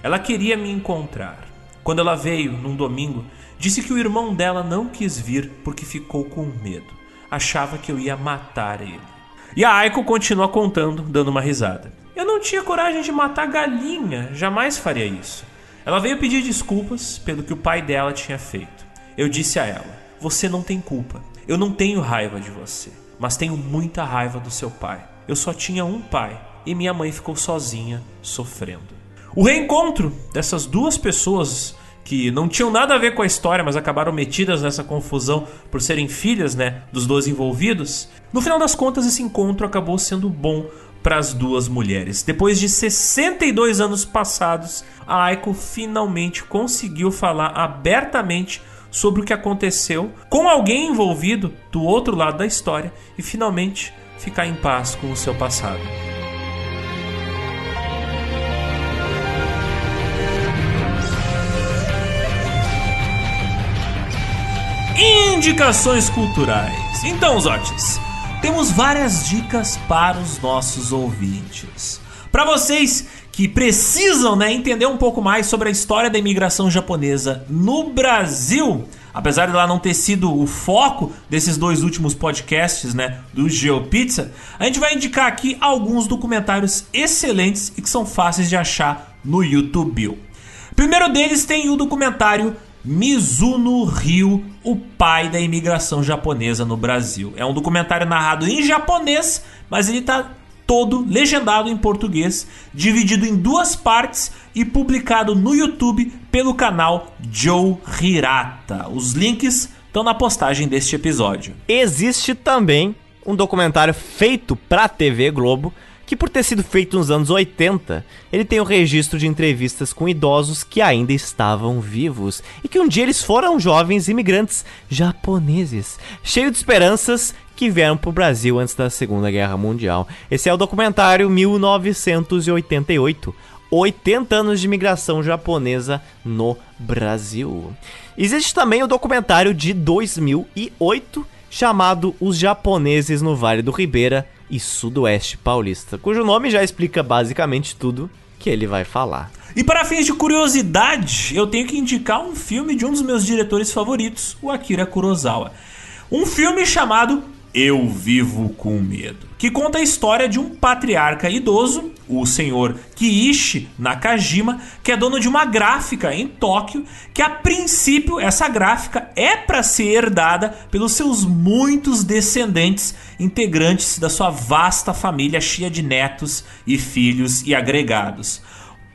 Ela queria me encontrar. Quando ela veio num domingo, disse que o irmão dela não quis vir porque ficou com medo. Achava que eu ia matar ele. E a Aiko continua contando, dando uma risada. Eu não tinha coragem de matar galinha, jamais faria isso. Ela veio pedir desculpas pelo que o pai dela tinha feito. Eu disse a ela: Você não tem culpa. Eu não tenho raiva de você, mas tenho muita raiva do seu pai. Eu só tinha um pai e minha mãe ficou sozinha, sofrendo. O reencontro dessas duas pessoas que não tinham nada a ver com a história, mas acabaram metidas nessa confusão por serem filhas, né, dos dois envolvidos. No final das contas, esse encontro acabou sendo bom para as duas mulheres. Depois de 62 anos passados, a Aiko finalmente conseguiu falar abertamente sobre o que aconteceu com alguém envolvido do outro lado da história e finalmente ficar em paz com o seu passado. Indicações culturais. Então, Zotes, temos várias dicas para os nossos ouvintes. Para vocês que precisam né, entender um pouco mais sobre a história da imigração japonesa no Brasil, apesar de lá não ter sido o foco desses dois últimos podcasts né, do GeoPizza, a gente vai indicar aqui alguns documentários excelentes e que são fáceis de achar no YouTube. Primeiro deles tem o documentário Mizuno Ryu, o pai da imigração japonesa no Brasil. É um documentário narrado em japonês, mas ele está todo legendado em português, dividido em duas partes e publicado no YouTube pelo canal Joe Hirata. Os links estão na postagem deste episódio. Existe também um documentário feito para a TV Globo que por ter sido feito nos anos 80, ele tem o registro de entrevistas com idosos que ainda estavam vivos e que um dia eles foram jovens imigrantes japoneses, cheios de esperanças que vieram para o Brasil antes da Segunda Guerra Mundial. Esse é o documentário 1988. 80 anos de imigração japonesa no Brasil. Existe também o documentário de 2008 chamado Os Japoneses no Vale do Ribeira, e Sudoeste Paulista, cujo nome já explica basicamente tudo que ele vai falar. E para fins de curiosidade, eu tenho que indicar um filme de um dos meus diretores favoritos, o Akira Kurosawa. Um filme chamado Eu Vivo com Medo, que conta a história de um patriarca idoso o senhor Kiichi Nakajima, que é dono de uma gráfica em Tóquio, que a princípio essa gráfica é para ser herdada pelos seus muitos descendentes, integrantes da sua vasta família cheia de netos e filhos e agregados.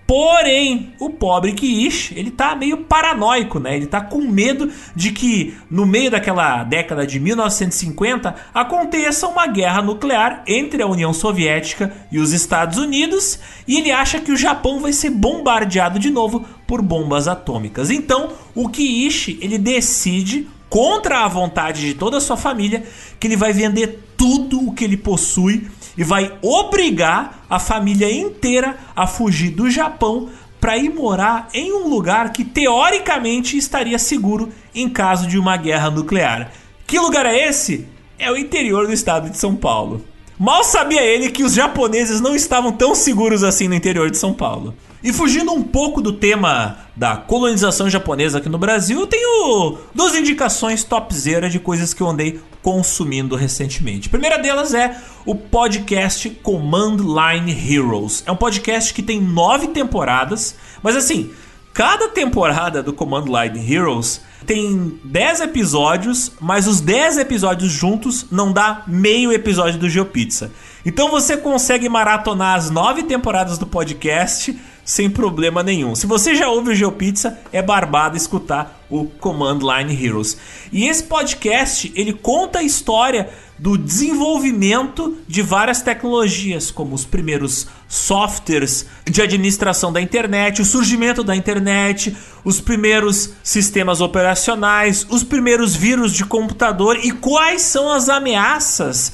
Porém, o pobre Kiish, ele tá meio paranoico, né? Ele tá com medo de que no meio daquela década de 1950 aconteça uma guerra nuclear entre a União Soviética e os Estados Unidos, e ele acha que o Japão vai ser bombardeado de novo por bombas atômicas. Então, o Kiish, ele decide contra a vontade de toda a sua família que ele vai vender tudo o que ele possui e vai obrigar a família inteira a fugir do Japão para ir morar em um lugar que teoricamente estaria seguro em caso de uma guerra nuclear. Que lugar é esse? É o interior do estado de São Paulo. Mal sabia ele que os japoneses não estavam tão seguros assim no interior de São Paulo. E fugindo um pouco do tema da colonização japonesa aqui no Brasil, eu tenho duas indicações topzera de coisas que eu andei consumindo recentemente. A primeira delas é o podcast Command Line Heroes. É um podcast que tem nove temporadas, mas assim, cada temporada do Command Line Heroes tem 10 episódios, mas os 10 episódios juntos não dá meio episódio do GeoPizza. Então você consegue maratonar as nove temporadas do podcast sem problema nenhum. Se você já ouve o GeoPizza, é barbado escutar o Command Line Heroes. E esse podcast, ele conta a história do desenvolvimento de várias tecnologias, como os primeiros softwares de administração da internet, o surgimento da internet, os primeiros sistemas operacionais, os primeiros vírus de computador e quais são as ameaças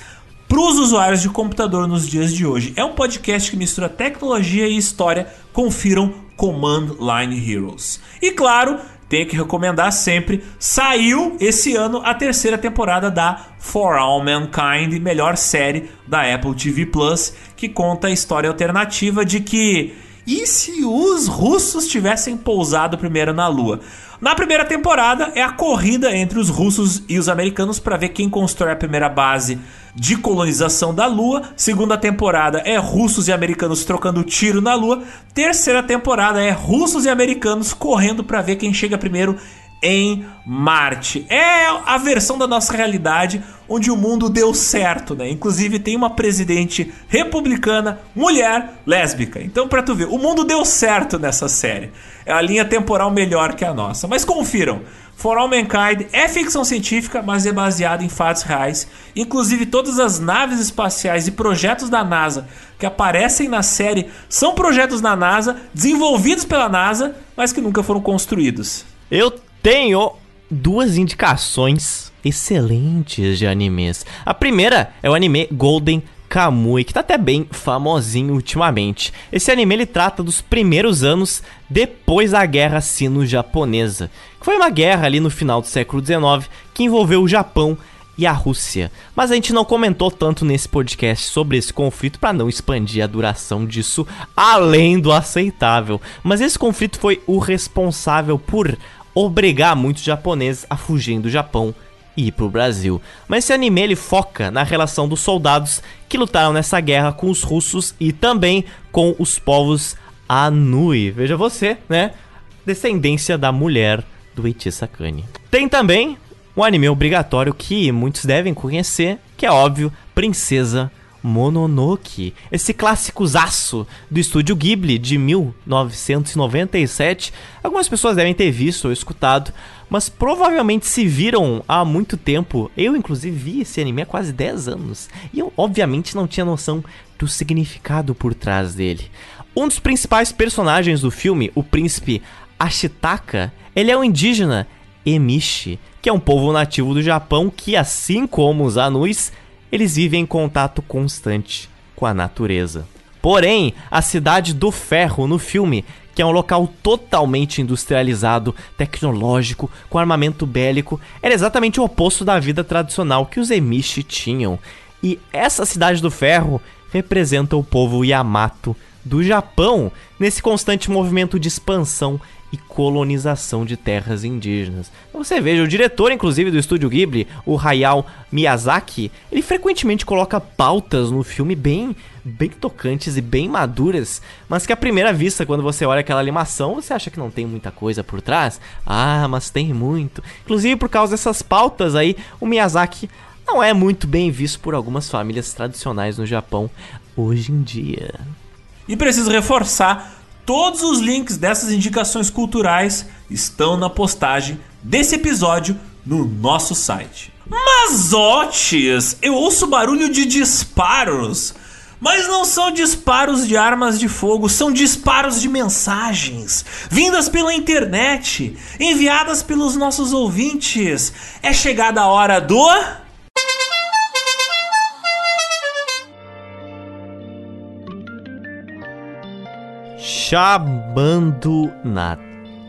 para os usuários de computador nos dias de hoje. É um podcast que mistura tecnologia e história. Confiram Command Line Heroes. E claro, tenho que recomendar sempre. Saiu esse ano a terceira temporada da For All Mankind, melhor série da Apple TV Plus, que conta a história alternativa de que e se os russos tivessem pousado primeiro na Lua? Na primeira temporada é a corrida entre os russos e os americanos para ver quem constrói a primeira base de colonização da Lua. Segunda temporada é russos e americanos trocando tiro na Lua. Terceira temporada é russos e americanos correndo para ver quem chega primeiro em Marte. É a versão da nossa realidade onde o mundo deu certo, né? Inclusive tem uma presidente republicana, mulher, lésbica. Então, para tu ver, o mundo deu certo nessa série. A linha temporal melhor que a nossa. Mas confiram. For All Mankind é ficção científica, mas é baseado em fatos reais. Inclusive, todas as naves espaciais e projetos da NASA que aparecem na série são projetos da NASA, desenvolvidos pela NASA, mas que nunca foram construídos. Eu tenho duas indicações excelentes de animes. A primeira é o anime Golden Kamui, que tá até bem famosinho ultimamente. Esse anime ele trata dos primeiros anos depois da Guerra Sino-Japonesa, que foi uma guerra ali no final do século XIX que envolveu o Japão e a Rússia. Mas a gente não comentou tanto nesse podcast sobre esse conflito para não expandir a duração disso além do aceitável. Mas esse conflito foi o responsável por obrigar muitos japoneses a fugirem do Japão e ir pro Brasil. Mas esse anime ele foca na relação dos soldados que lutaram nessa guerra com os russos e também com os povos Anui. Veja você, né? Descendência da mulher do Ichi Sakane. Tem também um anime obrigatório que muitos devem conhecer, que é óbvio, Princesa Mononoke, esse clássico zaço do estúdio Ghibli de 1997. Algumas pessoas devem ter visto ou escutado, mas provavelmente se viram há muito tempo. Eu, inclusive, vi esse anime há quase 10 anos e eu, obviamente, não tinha noção do significado por trás dele. Um dos principais personagens do filme, o príncipe Ashitaka, ele é um indígena Emishi, que é um povo nativo do Japão que, assim como os Anuis, eles vivem em contato constante com a natureza. Porém, a cidade do ferro no filme, que é um local totalmente industrializado, tecnológico, com armamento bélico, era exatamente o oposto da vida tradicional que os Emishi tinham. E essa cidade do ferro representa o povo Yamato do Japão nesse constante movimento de expansão e colonização de terras indígenas. Você veja, o diretor, inclusive, do estúdio Ghibli, o Hayao Miyazaki, ele frequentemente coloca pautas no filme bem bem tocantes e bem maduras, mas que à primeira vista, quando você olha aquela animação, você acha que não tem muita coisa por trás. Ah, mas tem muito. Inclusive por causa dessas pautas aí, o Miyazaki não é muito bem visto por algumas famílias tradicionais no Japão hoje em dia. E preciso reforçar, todos os links dessas indicações culturais estão na postagem desse episódio no nosso site. Mas, Otis, eu ouço barulho de disparos. Mas não são disparos de armas de fogo, são disparos de mensagens, vindas pela internet, enviadas pelos nossos ouvintes. É chegada a hora do. Chamando na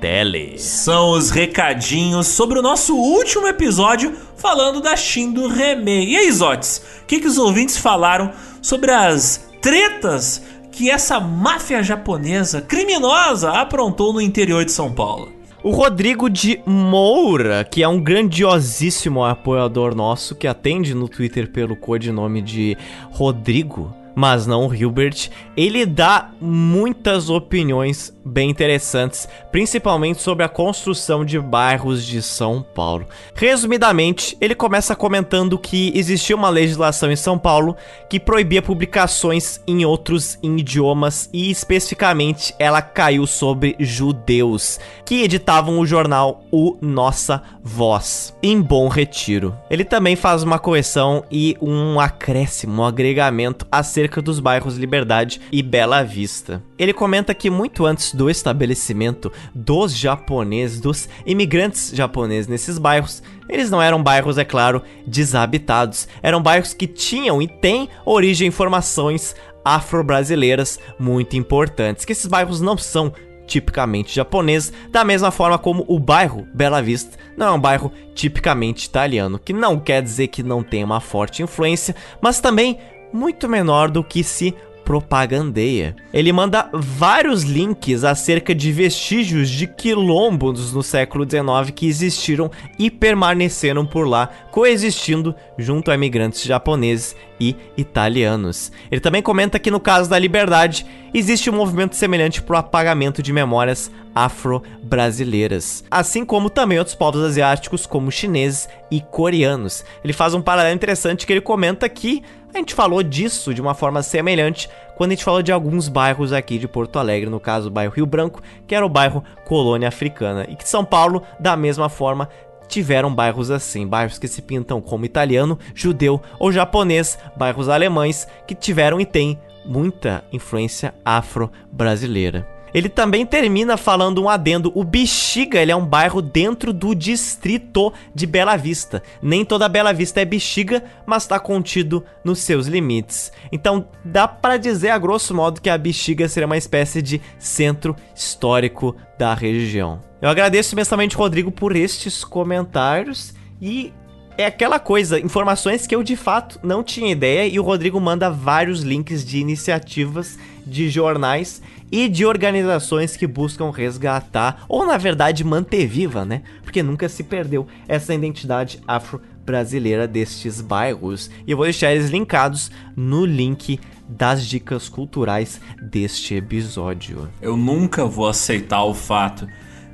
tele. São os recadinhos sobre o nosso último episódio falando da Shin do Remei. E aí, Zotes, o que, que os ouvintes falaram sobre as tretas que essa máfia japonesa criminosa aprontou no interior de São Paulo? O Rodrigo de Moura, que é um grandiosíssimo apoiador nosso, que atende no Twitter pelo codinome de Rodrigo, mas não Hilbert, ele dá muitas opiniões bem interessantes, principalmente sobre a construção de bairros de São Paulo. Resumidamente, ele começa comentando que existia uma legislação em São Paulo que proibia publicações em outros idiomas e especificamente ela caiu sobre judeus que editavam o jornal O Nossa Voz em Bom Retiro. Ele também faz uma correção e um acréscimo, um agregamento acerca dos bairros Liberdade e Bela Vista. Ele comenta que muito antes do estabelecimento dos japoneses, dos imigrantes japoneses nesses bairros, eles não eram bairros, é claro, desabitados. Eram bairros que tinham e têm origem em formações afro-brasileiras muito importantes. Que esses bairros não são tipicamente japoneses, da mesma forma como o bairro Bela Vista não é um bairro tipicamente italiano, que não quer dizer que não tem uma forte influência, mas também muito menor do que se propagandeia. Ele manda vários links acerca de vestígios de quilombos no século XIX que existiram e permaneceram por lá, coexistindo junto a imigrantes japoneses e italianos. Ele também comenta que no caso da liberdade existe um movimento semelhante para o apagamento de memórias afro-brasileiras, assim como também outros povos asiáticos como chineses e coreanos. Ele faz um paralelo interessante que ele comenta que a gente falou disso de uma forma semelhante quando a gente falou de alguns bairros aqui de Porto Alegre, no caso o bairro Rio Branco, que era o bairro Colônia Africana, e que São Paulo, da mesma forma, tiveram bairros assim, bairros que se pintam como italiano, judeu ou japonês, bairros alemães que tiveram e têm muita influência afro-brasileira. Ele também termina falando um adendo. O Bexiga, ele é um bairro dentro do distrito de Bela Vista. Nem toda Bela Vista é Bexiga, mas está contido nos seus limites. Então, dá para dizer a grosso modo que a Bexiga seria uma espécie de centro histórico da região. Eu agradeço imensamente, Rodrigo, por estes comentários e é aquela coisa, informações que eu de fato não tinha ideia e o Rodrigo manda vários links de iniciativas de jornais e de organizações que buscam resgatar, ou na verdade manter viva, né? Porque nunca se perdeu essa identidade afro-brasileira destes bairros. E eu vou deixar eles linkados no link das dicas culturais deste episódio. Eu nunca vou aceitar o fato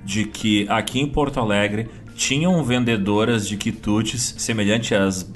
de que aqui em Porto Alegre tinham vendedoras de quitutes, semelhante às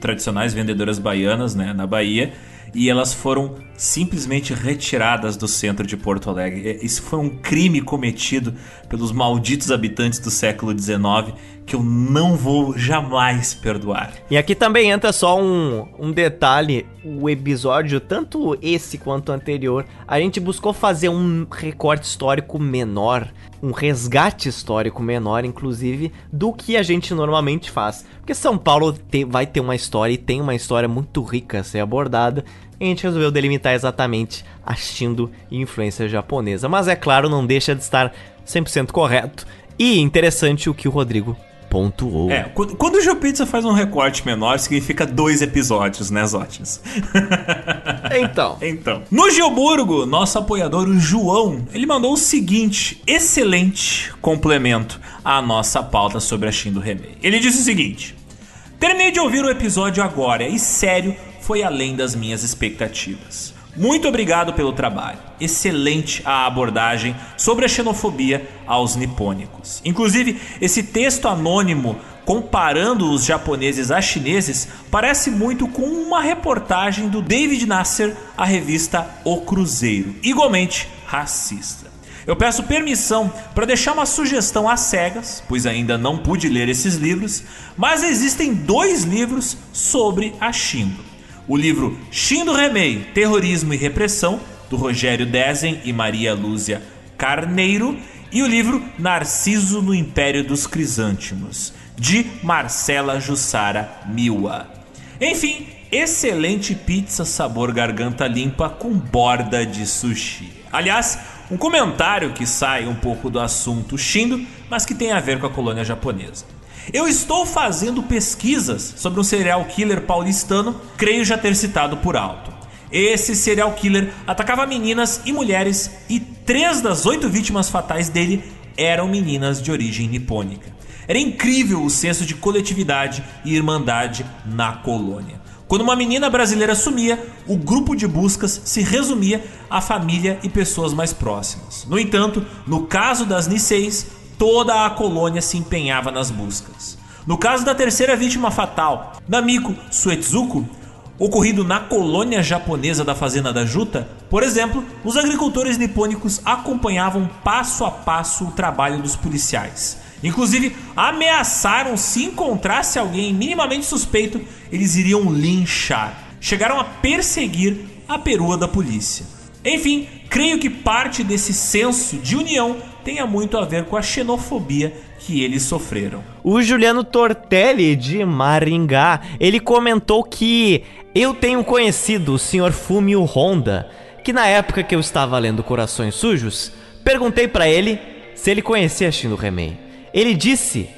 tradicionais vendedoras baianas, né, na Bahia, e elas foram simplesmente retiradas do centro de Porto Alegre. Isso foi um crime cometido pelos malditos habitantes do século XIX que eu não vou jamais perdoar. E aqui também entra só um, um detalhe: o episódio, tanto esse quanto o anterior, a gente buscou fazer um recorte histórico menor, um resgate histórico menor, inclusive, do que a gente normalmente faz. Porque São Paulo te, vai ter uma história e tem uma história muito rica a ser abordada. E a gente resolveu delimitar exatamente a Shindo e influência japonesa. Mas é claro, não deixa de estar 100% correto. E interessante o que o Rodrigo pontuou. É, quando o GeoPizza faz um recorte menor, significa dois episódios, né, Zotes? então. então. No Geoburgo, nosso apoiador, o João, ele mandou o seguinte excelente complemento à nossa pauta sobre a Shin do Remei. Ele disse o seguinte: Terminei de ouvir o episódio agora e sério, foi além das minhas expectativas. Muito obrigado pelo trabalho. Excelente a abordagem sobre a xenofobia aos nipônicos. Inclusive, esse texto anônimo comparando os japoneses a chineses parece muito com uma reportagem do David Nasser à revista O Cruzeiro, igualmente racista. Eu peço permissão para deixar uma sugestão às cegas, pois ainda não pude ler esses livros, mas existem dois livros sobre a Shindo o livro Shindo Remei, Terrorismo e Repressão, do Rogério Dezen e Maria Lúcia Carneiro, e o livro Narciso no Império dos Crisântimos, de Marcela Jussara Miwa. Enfim, excelente pizza sabor garganta limpa com borda de sushi. Aliás, um comentário que sai um pouco do assunto Shindo, mas que tem a ver com a colônia japonesa. Eu estou fazendo pesquisas sobre um serial killer paulistano, creio já ter citado por alto. Esse serial killer atacava meninas e mulheres, e três das oito vítimas fatais dele eram meninas de origem nipônica. Era incrível o senso de coletividade e irmandade na colônia. Quando uma menina brasileira sumia, o grupo de buscas se resumia à família e pessoas mais próximas. No entanto, no caso das Niseis, toda a colônia se empenhava nas buscas. No caso da terceira vítima fatal, Namiko Suetsuko, ocorrido na colônia japonesa da fazenda da Juta, por exemplo, os agricultores nipônicos acompanhavam passo a passo o trabalho dos policiais. Inclusive, ameaçaram se encontrasse alguém minimamente suspeito, eles iriam linchar. Chegaram a perseguir a perua da polícia. Enfim, creio que parte desse senso de união tenha muito a ver com a xenofobia que eles sofreram. O Juliano Tortelli de Maringá, ele comentou que eu tenho conhecido o Sr. Fumio Honda, que na época que eu estava lendo Corações Sujos, perguntei para ele se ele conhecia Shindo Remei. Ele disse: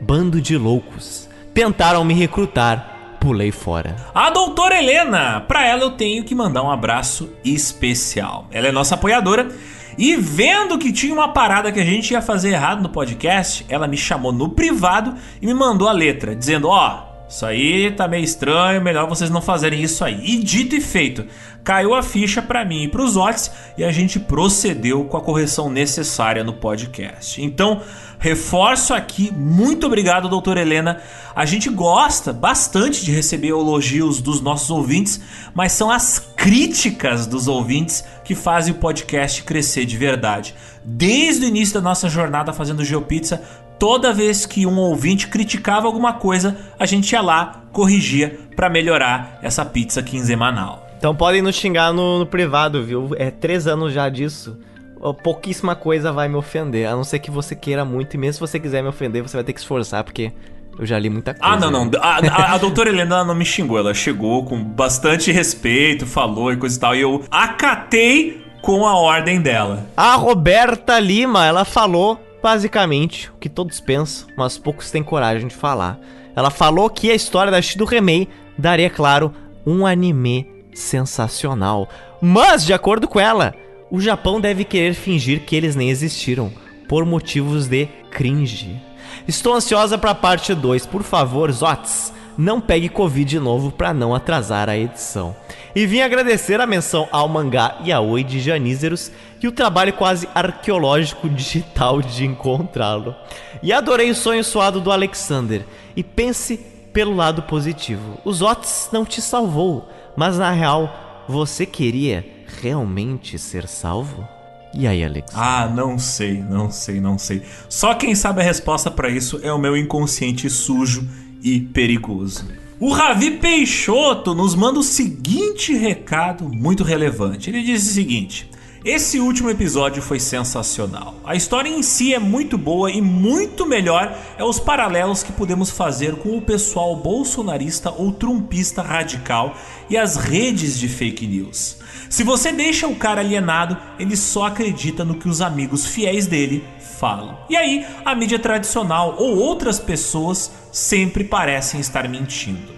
"Bando de loucos. Tentaram me recrutar, pulei fora. A doutora Helena, para ela eu tenho que mandar um abraço especial. Ela é nossa apoiadora e vendo que tinha uma parada que a gente ia fazer errado no podcast, ela me chamou no privado e me mandou a letra, dizendo: Ó, isso aí tá meio estranho, melhor vocês não fazerem isso aí. E dito e feito, caiu a ficha para mim e pros Otis e a gente procedeu com a correção necessária no podcast. Então, Reforço aqui, muito obrigado, doutora Helena. A gente gosta bastante de receber elogios dos nossos ouvintes, mas são as críticas dos ouvintes que fazem o podcast crescer de verdade. Desde o início da nossa jornada fazendo GeoPizza, toda vez que um ouvinte criticava alguma coisa, a gente ia lá, corrigia para melhorar essa pizza quinzenal. Então podem nos xingar no, no privado, viu? É três anos já disso pouquíssima coisa vai me ofender. A não ser que você queira muito. E mesmo se você quiser me ofender, você vai ter que esforçar, porque eu já li muita coisa. Ah, não, não. A, a, a doutora Helena não me xingou. Ela chegou com bastante respeito, falou e coisa e tal. E eu acatei com a ordem dela. A Roberta Lima, ela falou basicamente o que todos pensam, mas poucos têm coragem de falar. Ela falou que a história da Shido Remei daria, claro, um anime sensacional. Mas, de acordo com ela, o Japão deve querer fingir que eles nem existiram, por motivos de cringe. Estou ansiosa para a parte 2, por favor, Zots, não pegue Covid de novo para não atrasar a edição. E vim agradecer a menção ao mangá e Oi de Janízeros e o trabalho quase arqueológico digital de encontrá-lo. E adorei o sonho suado do Alexander. E pense pelo lado positivo: os Zots não te salvou, mas na real você queria realmente ser salvo? E aí, Alex? Ah, não sei, não sei, não sei. Só quem sabe a resposta para isso é o meu inconsciente sujo e perigoso. O Ravi Peixoto nos manda o seguinte recado muito relevante. Ele diz o seguinte: esse último episódio foi sensacional. A história em si é muito boa e muito melhor é os paralelos que podemos fazer com o pessoal bolsonarista ou trumpista radical e as redes de fake news. Se você deixa o cara alienado, ele só acredita no que os amigos fiéis dele falam. E aí, a mídia tradicional ou outras pessoas sempre parecem estar mentindo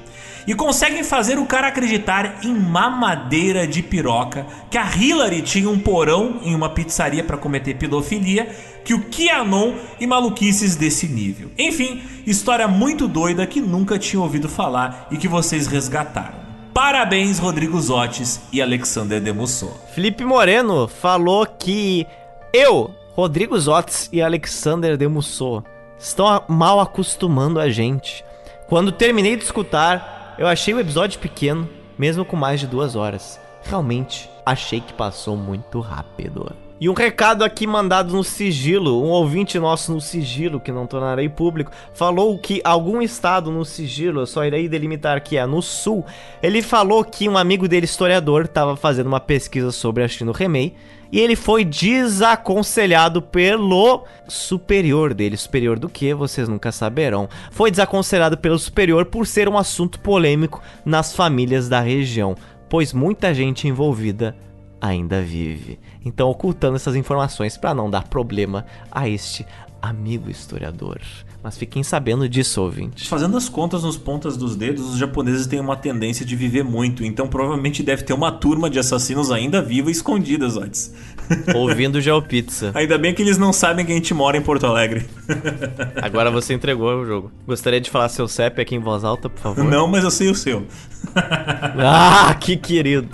e conseguem fazer o cara acreditar em mamadeira de piroca, que a Hillary tinha um porão em uma pizzaria para cometer pedofilia, que o Kianon e maluquices desse nível. Enfim, história muito doida que nunca tinha ouvido falar e que vocês resgataram. Parabéns, Rodrigo Zotes e Alexander Demusso. Felipe Moreno falou que eu, Rodrigo Zotes e Alexander Demusso estão mal acostumando a gente. Quando terminei de escutar, eu achei o episódio pequeno, mesmo com mais de duas horas. Realmente, achei que passou muito rápido. E um recado aqui mandado no sigilo, um ouvinte nosso no sigilo, que não tornarei público, falou que algum estado no sigilo, eu só irei delimitar que é no sul, ele falou que um amigo dele, historiador, estava fazendo uma pesquisa sobre a Shino Remei, e ele foi desaconselhado pelo superior dele. Superior do que? Vocês nunca saberão. Foi desaconselhado pelo superior por ser um assunto polêmico nas famílias da região, pois muita gente envolvida ainda vive. Então, ocultando essas informações para não dar problema a este amigo historiador. Mas fiquem sabendo disso, ouvintes. Fazendo as contas nos pontas dos dedos, os japoneses têm uma tendência de viver muito, então provavelmente deve ter uma turma de assassinos ainda viva e escondidas antes. Ouvindo Geopizza. Ainda bem que eles não sabem que a gente mora em Porto Alegre. Agora você entregou o jogo. Gostaria de falar seu CEP aqui em voz alta, por favor? Não, mas eu sei o seu. ah, que querido.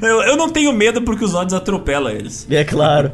Eu, eu não tenho medo porque os odds atropelam eles. É claro.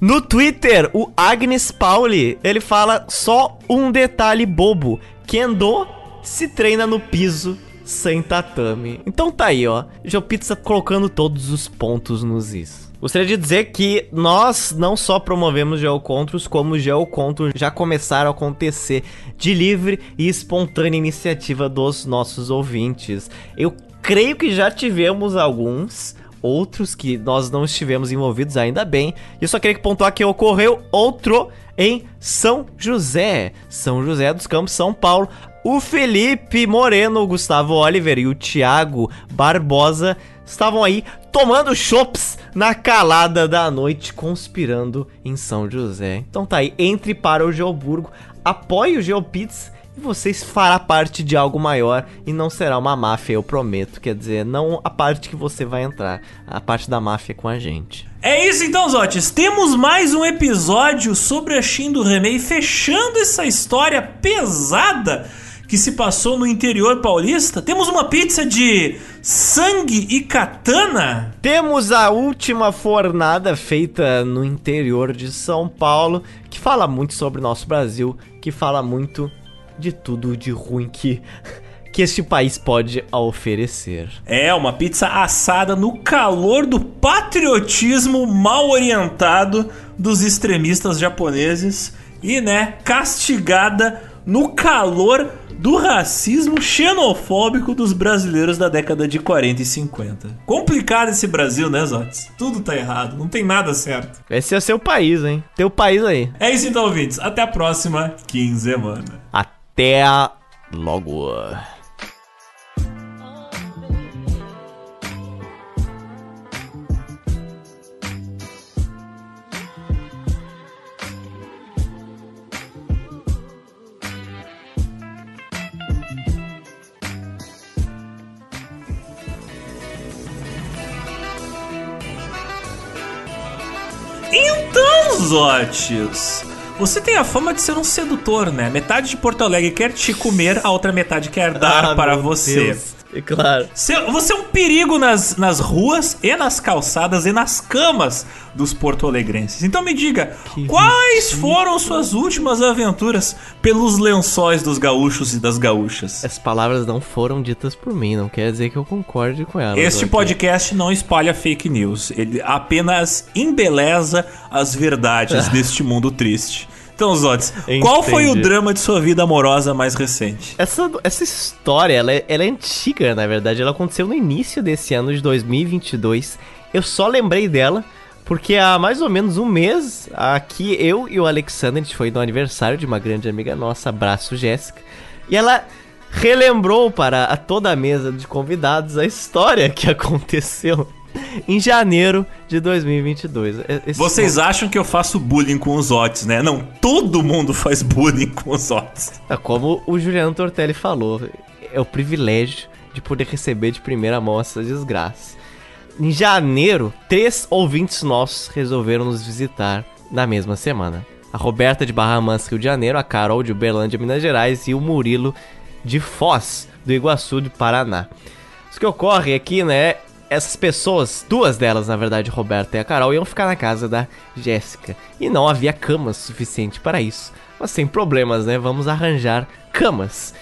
No Twitter, o Agnes Pauli, ele fala só um detalhe bobo. Kendo se treina no piso sem tatame. Então tá aí, ó. Jopizza colocando todos os pontos nos is. Gostaria de dizer que nós não só promovemos geocontros, como geocontros já começaram a acontecer de livre e espontânea iniciativa dos nossos ouvintes. Eu creio que já tivemos alguns, outros que nós não estivemos envolvidos ainda bem. E eu só queria pontuar que ocorreu outro em São José, São José dos Campos, São Paulo. O Felipe Moreno, o Gustavo Oliver e o Thiago Barbosa estavam aí tomando chops na calada da noite, conspirando em São José. Então tá aí, entre para o Geoburgo, apoie o Geopizza e vocês fará parte de algo maior e não será uma máfia, eu prometo. Quer dizer, não a parte que você vai entrar, a parte da máfia com a gente. É isso então, Zotes. Temos mais um episódio sobre a Shin do Remei, fechando essa história pesada que se passou no interior paulista. Temos uma pizza de sangue e katana. Temos a última fornada feita no interior de São Paulo, que fala muito sobre o nosso Brasil, que fala muito de tudo de ruim que que este país pode oferecer. É, uma pizza assada no calor do patriotismo mal orientado dos extremistas japoneses e, né, castigada no calor do racismo xenofóbico dos brasileiros da década de 40 e 50. Complicado esse Brasil, né, Zotes? Tudo tá errado, não tem nada certo. Esse é seu país, hein? Teu país aí. É isso então, ouvintes. Até a próxima quinzena. Até até logo. Então, Zotes, você tem a fama de ser um sedutor, né? Metade de Porto Alegre quer te comer, a outra metade quer dar ah, para você. Deus. É claro. Você é um perigo nas, nas ruas e nas calçadas e nas camas dos porto-alegrenses. Então me diga, que quais foram suas últimas aventuras pelos lençóis dos gaúchos e das gaúchas? As palavras não foram ditas por mim, não quer dizer que eu concorde com elas. Este podcast não espalha fake news, ele apenas embeleza as verdades deste mundo triste. Então, Zotes, qual foi o drama de sua vida amorosa mais recente? Essa, essa história, ela é, ela é antiga, na verdade. Ela aconteceu no início desse ano de 2022. Eu só lembrei dela porque há mais ou menos um mês, aqui eu e o Alexander, a gente foi no aniversário de uma grande amiga nossa, abraço Jéssica, e ela relembrou para a toda a mesa de convidados a história que aconteceu em janeiro de 2022. Esse Vocês momento... acham que eu faço bullying com os Otis, né? Não, todo mundo faz bullying com os Otis. É como o Juliano Tortelli falou, é o privilégio de poder receber de primeira mão essa desgraça. Em janeiro, três ouvintes nossos resolveram nos visitar na mesma semana. A Roberta de Barra Mansa, Rio de Janeiro, a Carol de Uberlândia, Minas Gerais e o Murilo de Foz, do Iguaçu, de Paraná. O que ocorre aqui, né? Essas pessoas, duas delas, na verdade, Roberta e a Carol, iam ficar na casa da Jéssica. E não havia cama suficiente para isso. Mas sem problemas, né? Vamos arranjar camas.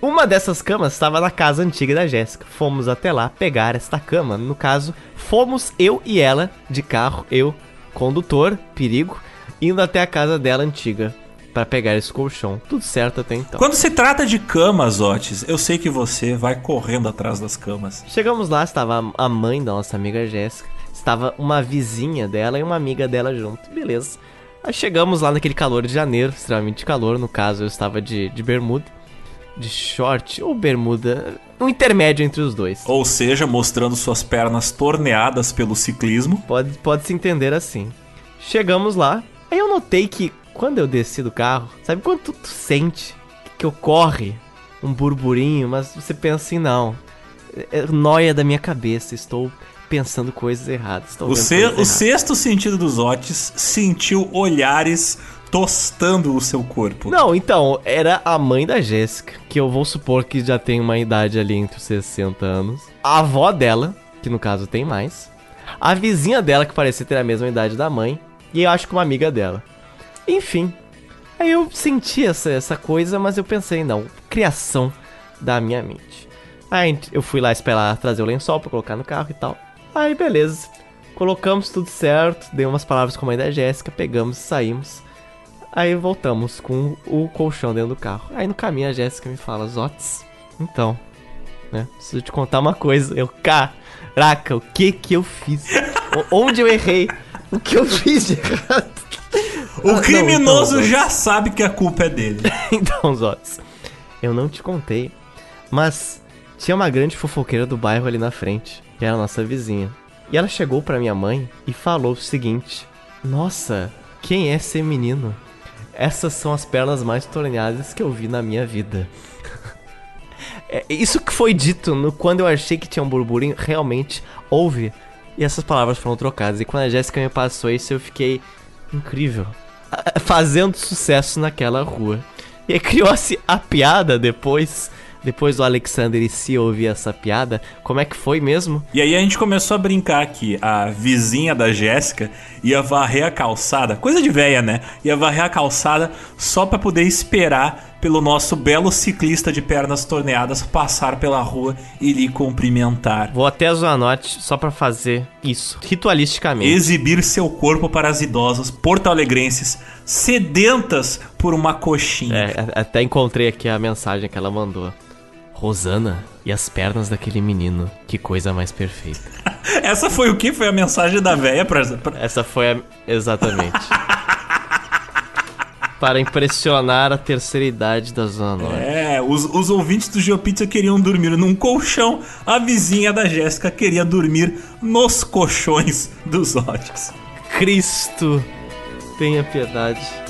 Uma dessas camas estava na casa antiga da Jéssica. Fomos até lá pegar esta cama. No caso, fomos eu e ela de carro, eu, condutor, perigo, indo até a casa dela antiga para pegar esse colchão. Tudo certo até então. Quando se trata de camas, Otis, eu sei que você vai correndo atrás das camas. Chegamos lá, estava a mãe da nossa amiga Jéssica, estava uma vizinha dela e uma amiga dela junto. Beleza. Aí chegamos lá naquele calor de janeiro, extremamente calor. No caso, eu estava de, de bermuda, de short ou bermuda, um intermédio entre os dois. Ou seja, mostrando suas pernas torneadas pelo ciclismo. Pode, pode se entender assim. Chegamos lá, aí eu notei que quando eu desci do carro, sabe quando tu, tu sente que ocorre um burburinho, mas você pensa assim, não, é, é noia da minha cabeça, estou pensando coisas erradas. O, se, o sexto sentido dos Otis sentiu olhares tostando o seu corpo. Não, então, era a mãe da Jéssica, que eu vou supor que já tem uma idade ali entre os 60 anos. A avó dela, que no caso tem mais. A vizinha dela, que parecia ter a mesma idade da mãe. E eu acho que uma amiga dela. Enfim. Aí eu senti essa, essa coisa, mas eu pensei, não, criação da minha mente. Aí eu fui lá esperar trazer o lençol pra colocar no carro e tal. Aí beleza. Colocamos tudo certo, dei umas palavras com a mãe da Jéssica, pegamos e saímos. Aí voltamos com o colchão dentro do carro. Aí no caminho a Jéssica me fala, Zotes, então, né? Preciso te contar uma coisa. Eu, caraca, o que que eu fiz? Onde eu errei? O que eu fiz de errado? O criminoso não, então, já sabe que a culpa é dele. então, Zotes, eu não te contei, mas tinha uma grande fofoqueira do bairro ali na frente, que era a nossa vizinha. E ela chegou pra minha mãe e falou o seguinte: Nossa, quem é esse menino? Essas são as pernas mais torneadas que eu vi na minha vida. é, isso que foi dito no, quando eu achei que tinha um burburinho, realmente houve. E essas palavras foram trocadas. E quando a Jéssica me passou isso, eu fiquei incrível. Fazendo sucesso naquela rua. E criou-se a piada depois depois do Alexander e si ouvir essa piada, como é que foi mesmo? E aí a gente começou a brincar que a vizinha da Jéssica ia varrer a calçada, coisa de véia, né? Ia varrer a calçada só para poder esperar pelo nosso belo ciclista de pernas torneadas passar pela rua e lhe cumprimentar. Vou até a note só para fazer isso, ritualisticamente. Exibir seu corpo para as idosas porto-alegrenses sedentas por uma coxinha. É, até encontrei aqui a mensagem que ela mandou. Rosana e as pernas daquele menino. Que coisa mais perfeita. Essa foi o que? Foi a mensagem da véia pra... Essa foi a... Exatamente. Para impressionar a terceira idade da Zona Norte. É, os, os ouvintes do Geopizza queriam dormir num colchão, a vizinha da Jéssica queria dormir nos colchões dos óticos. Cristo, tenha piedade.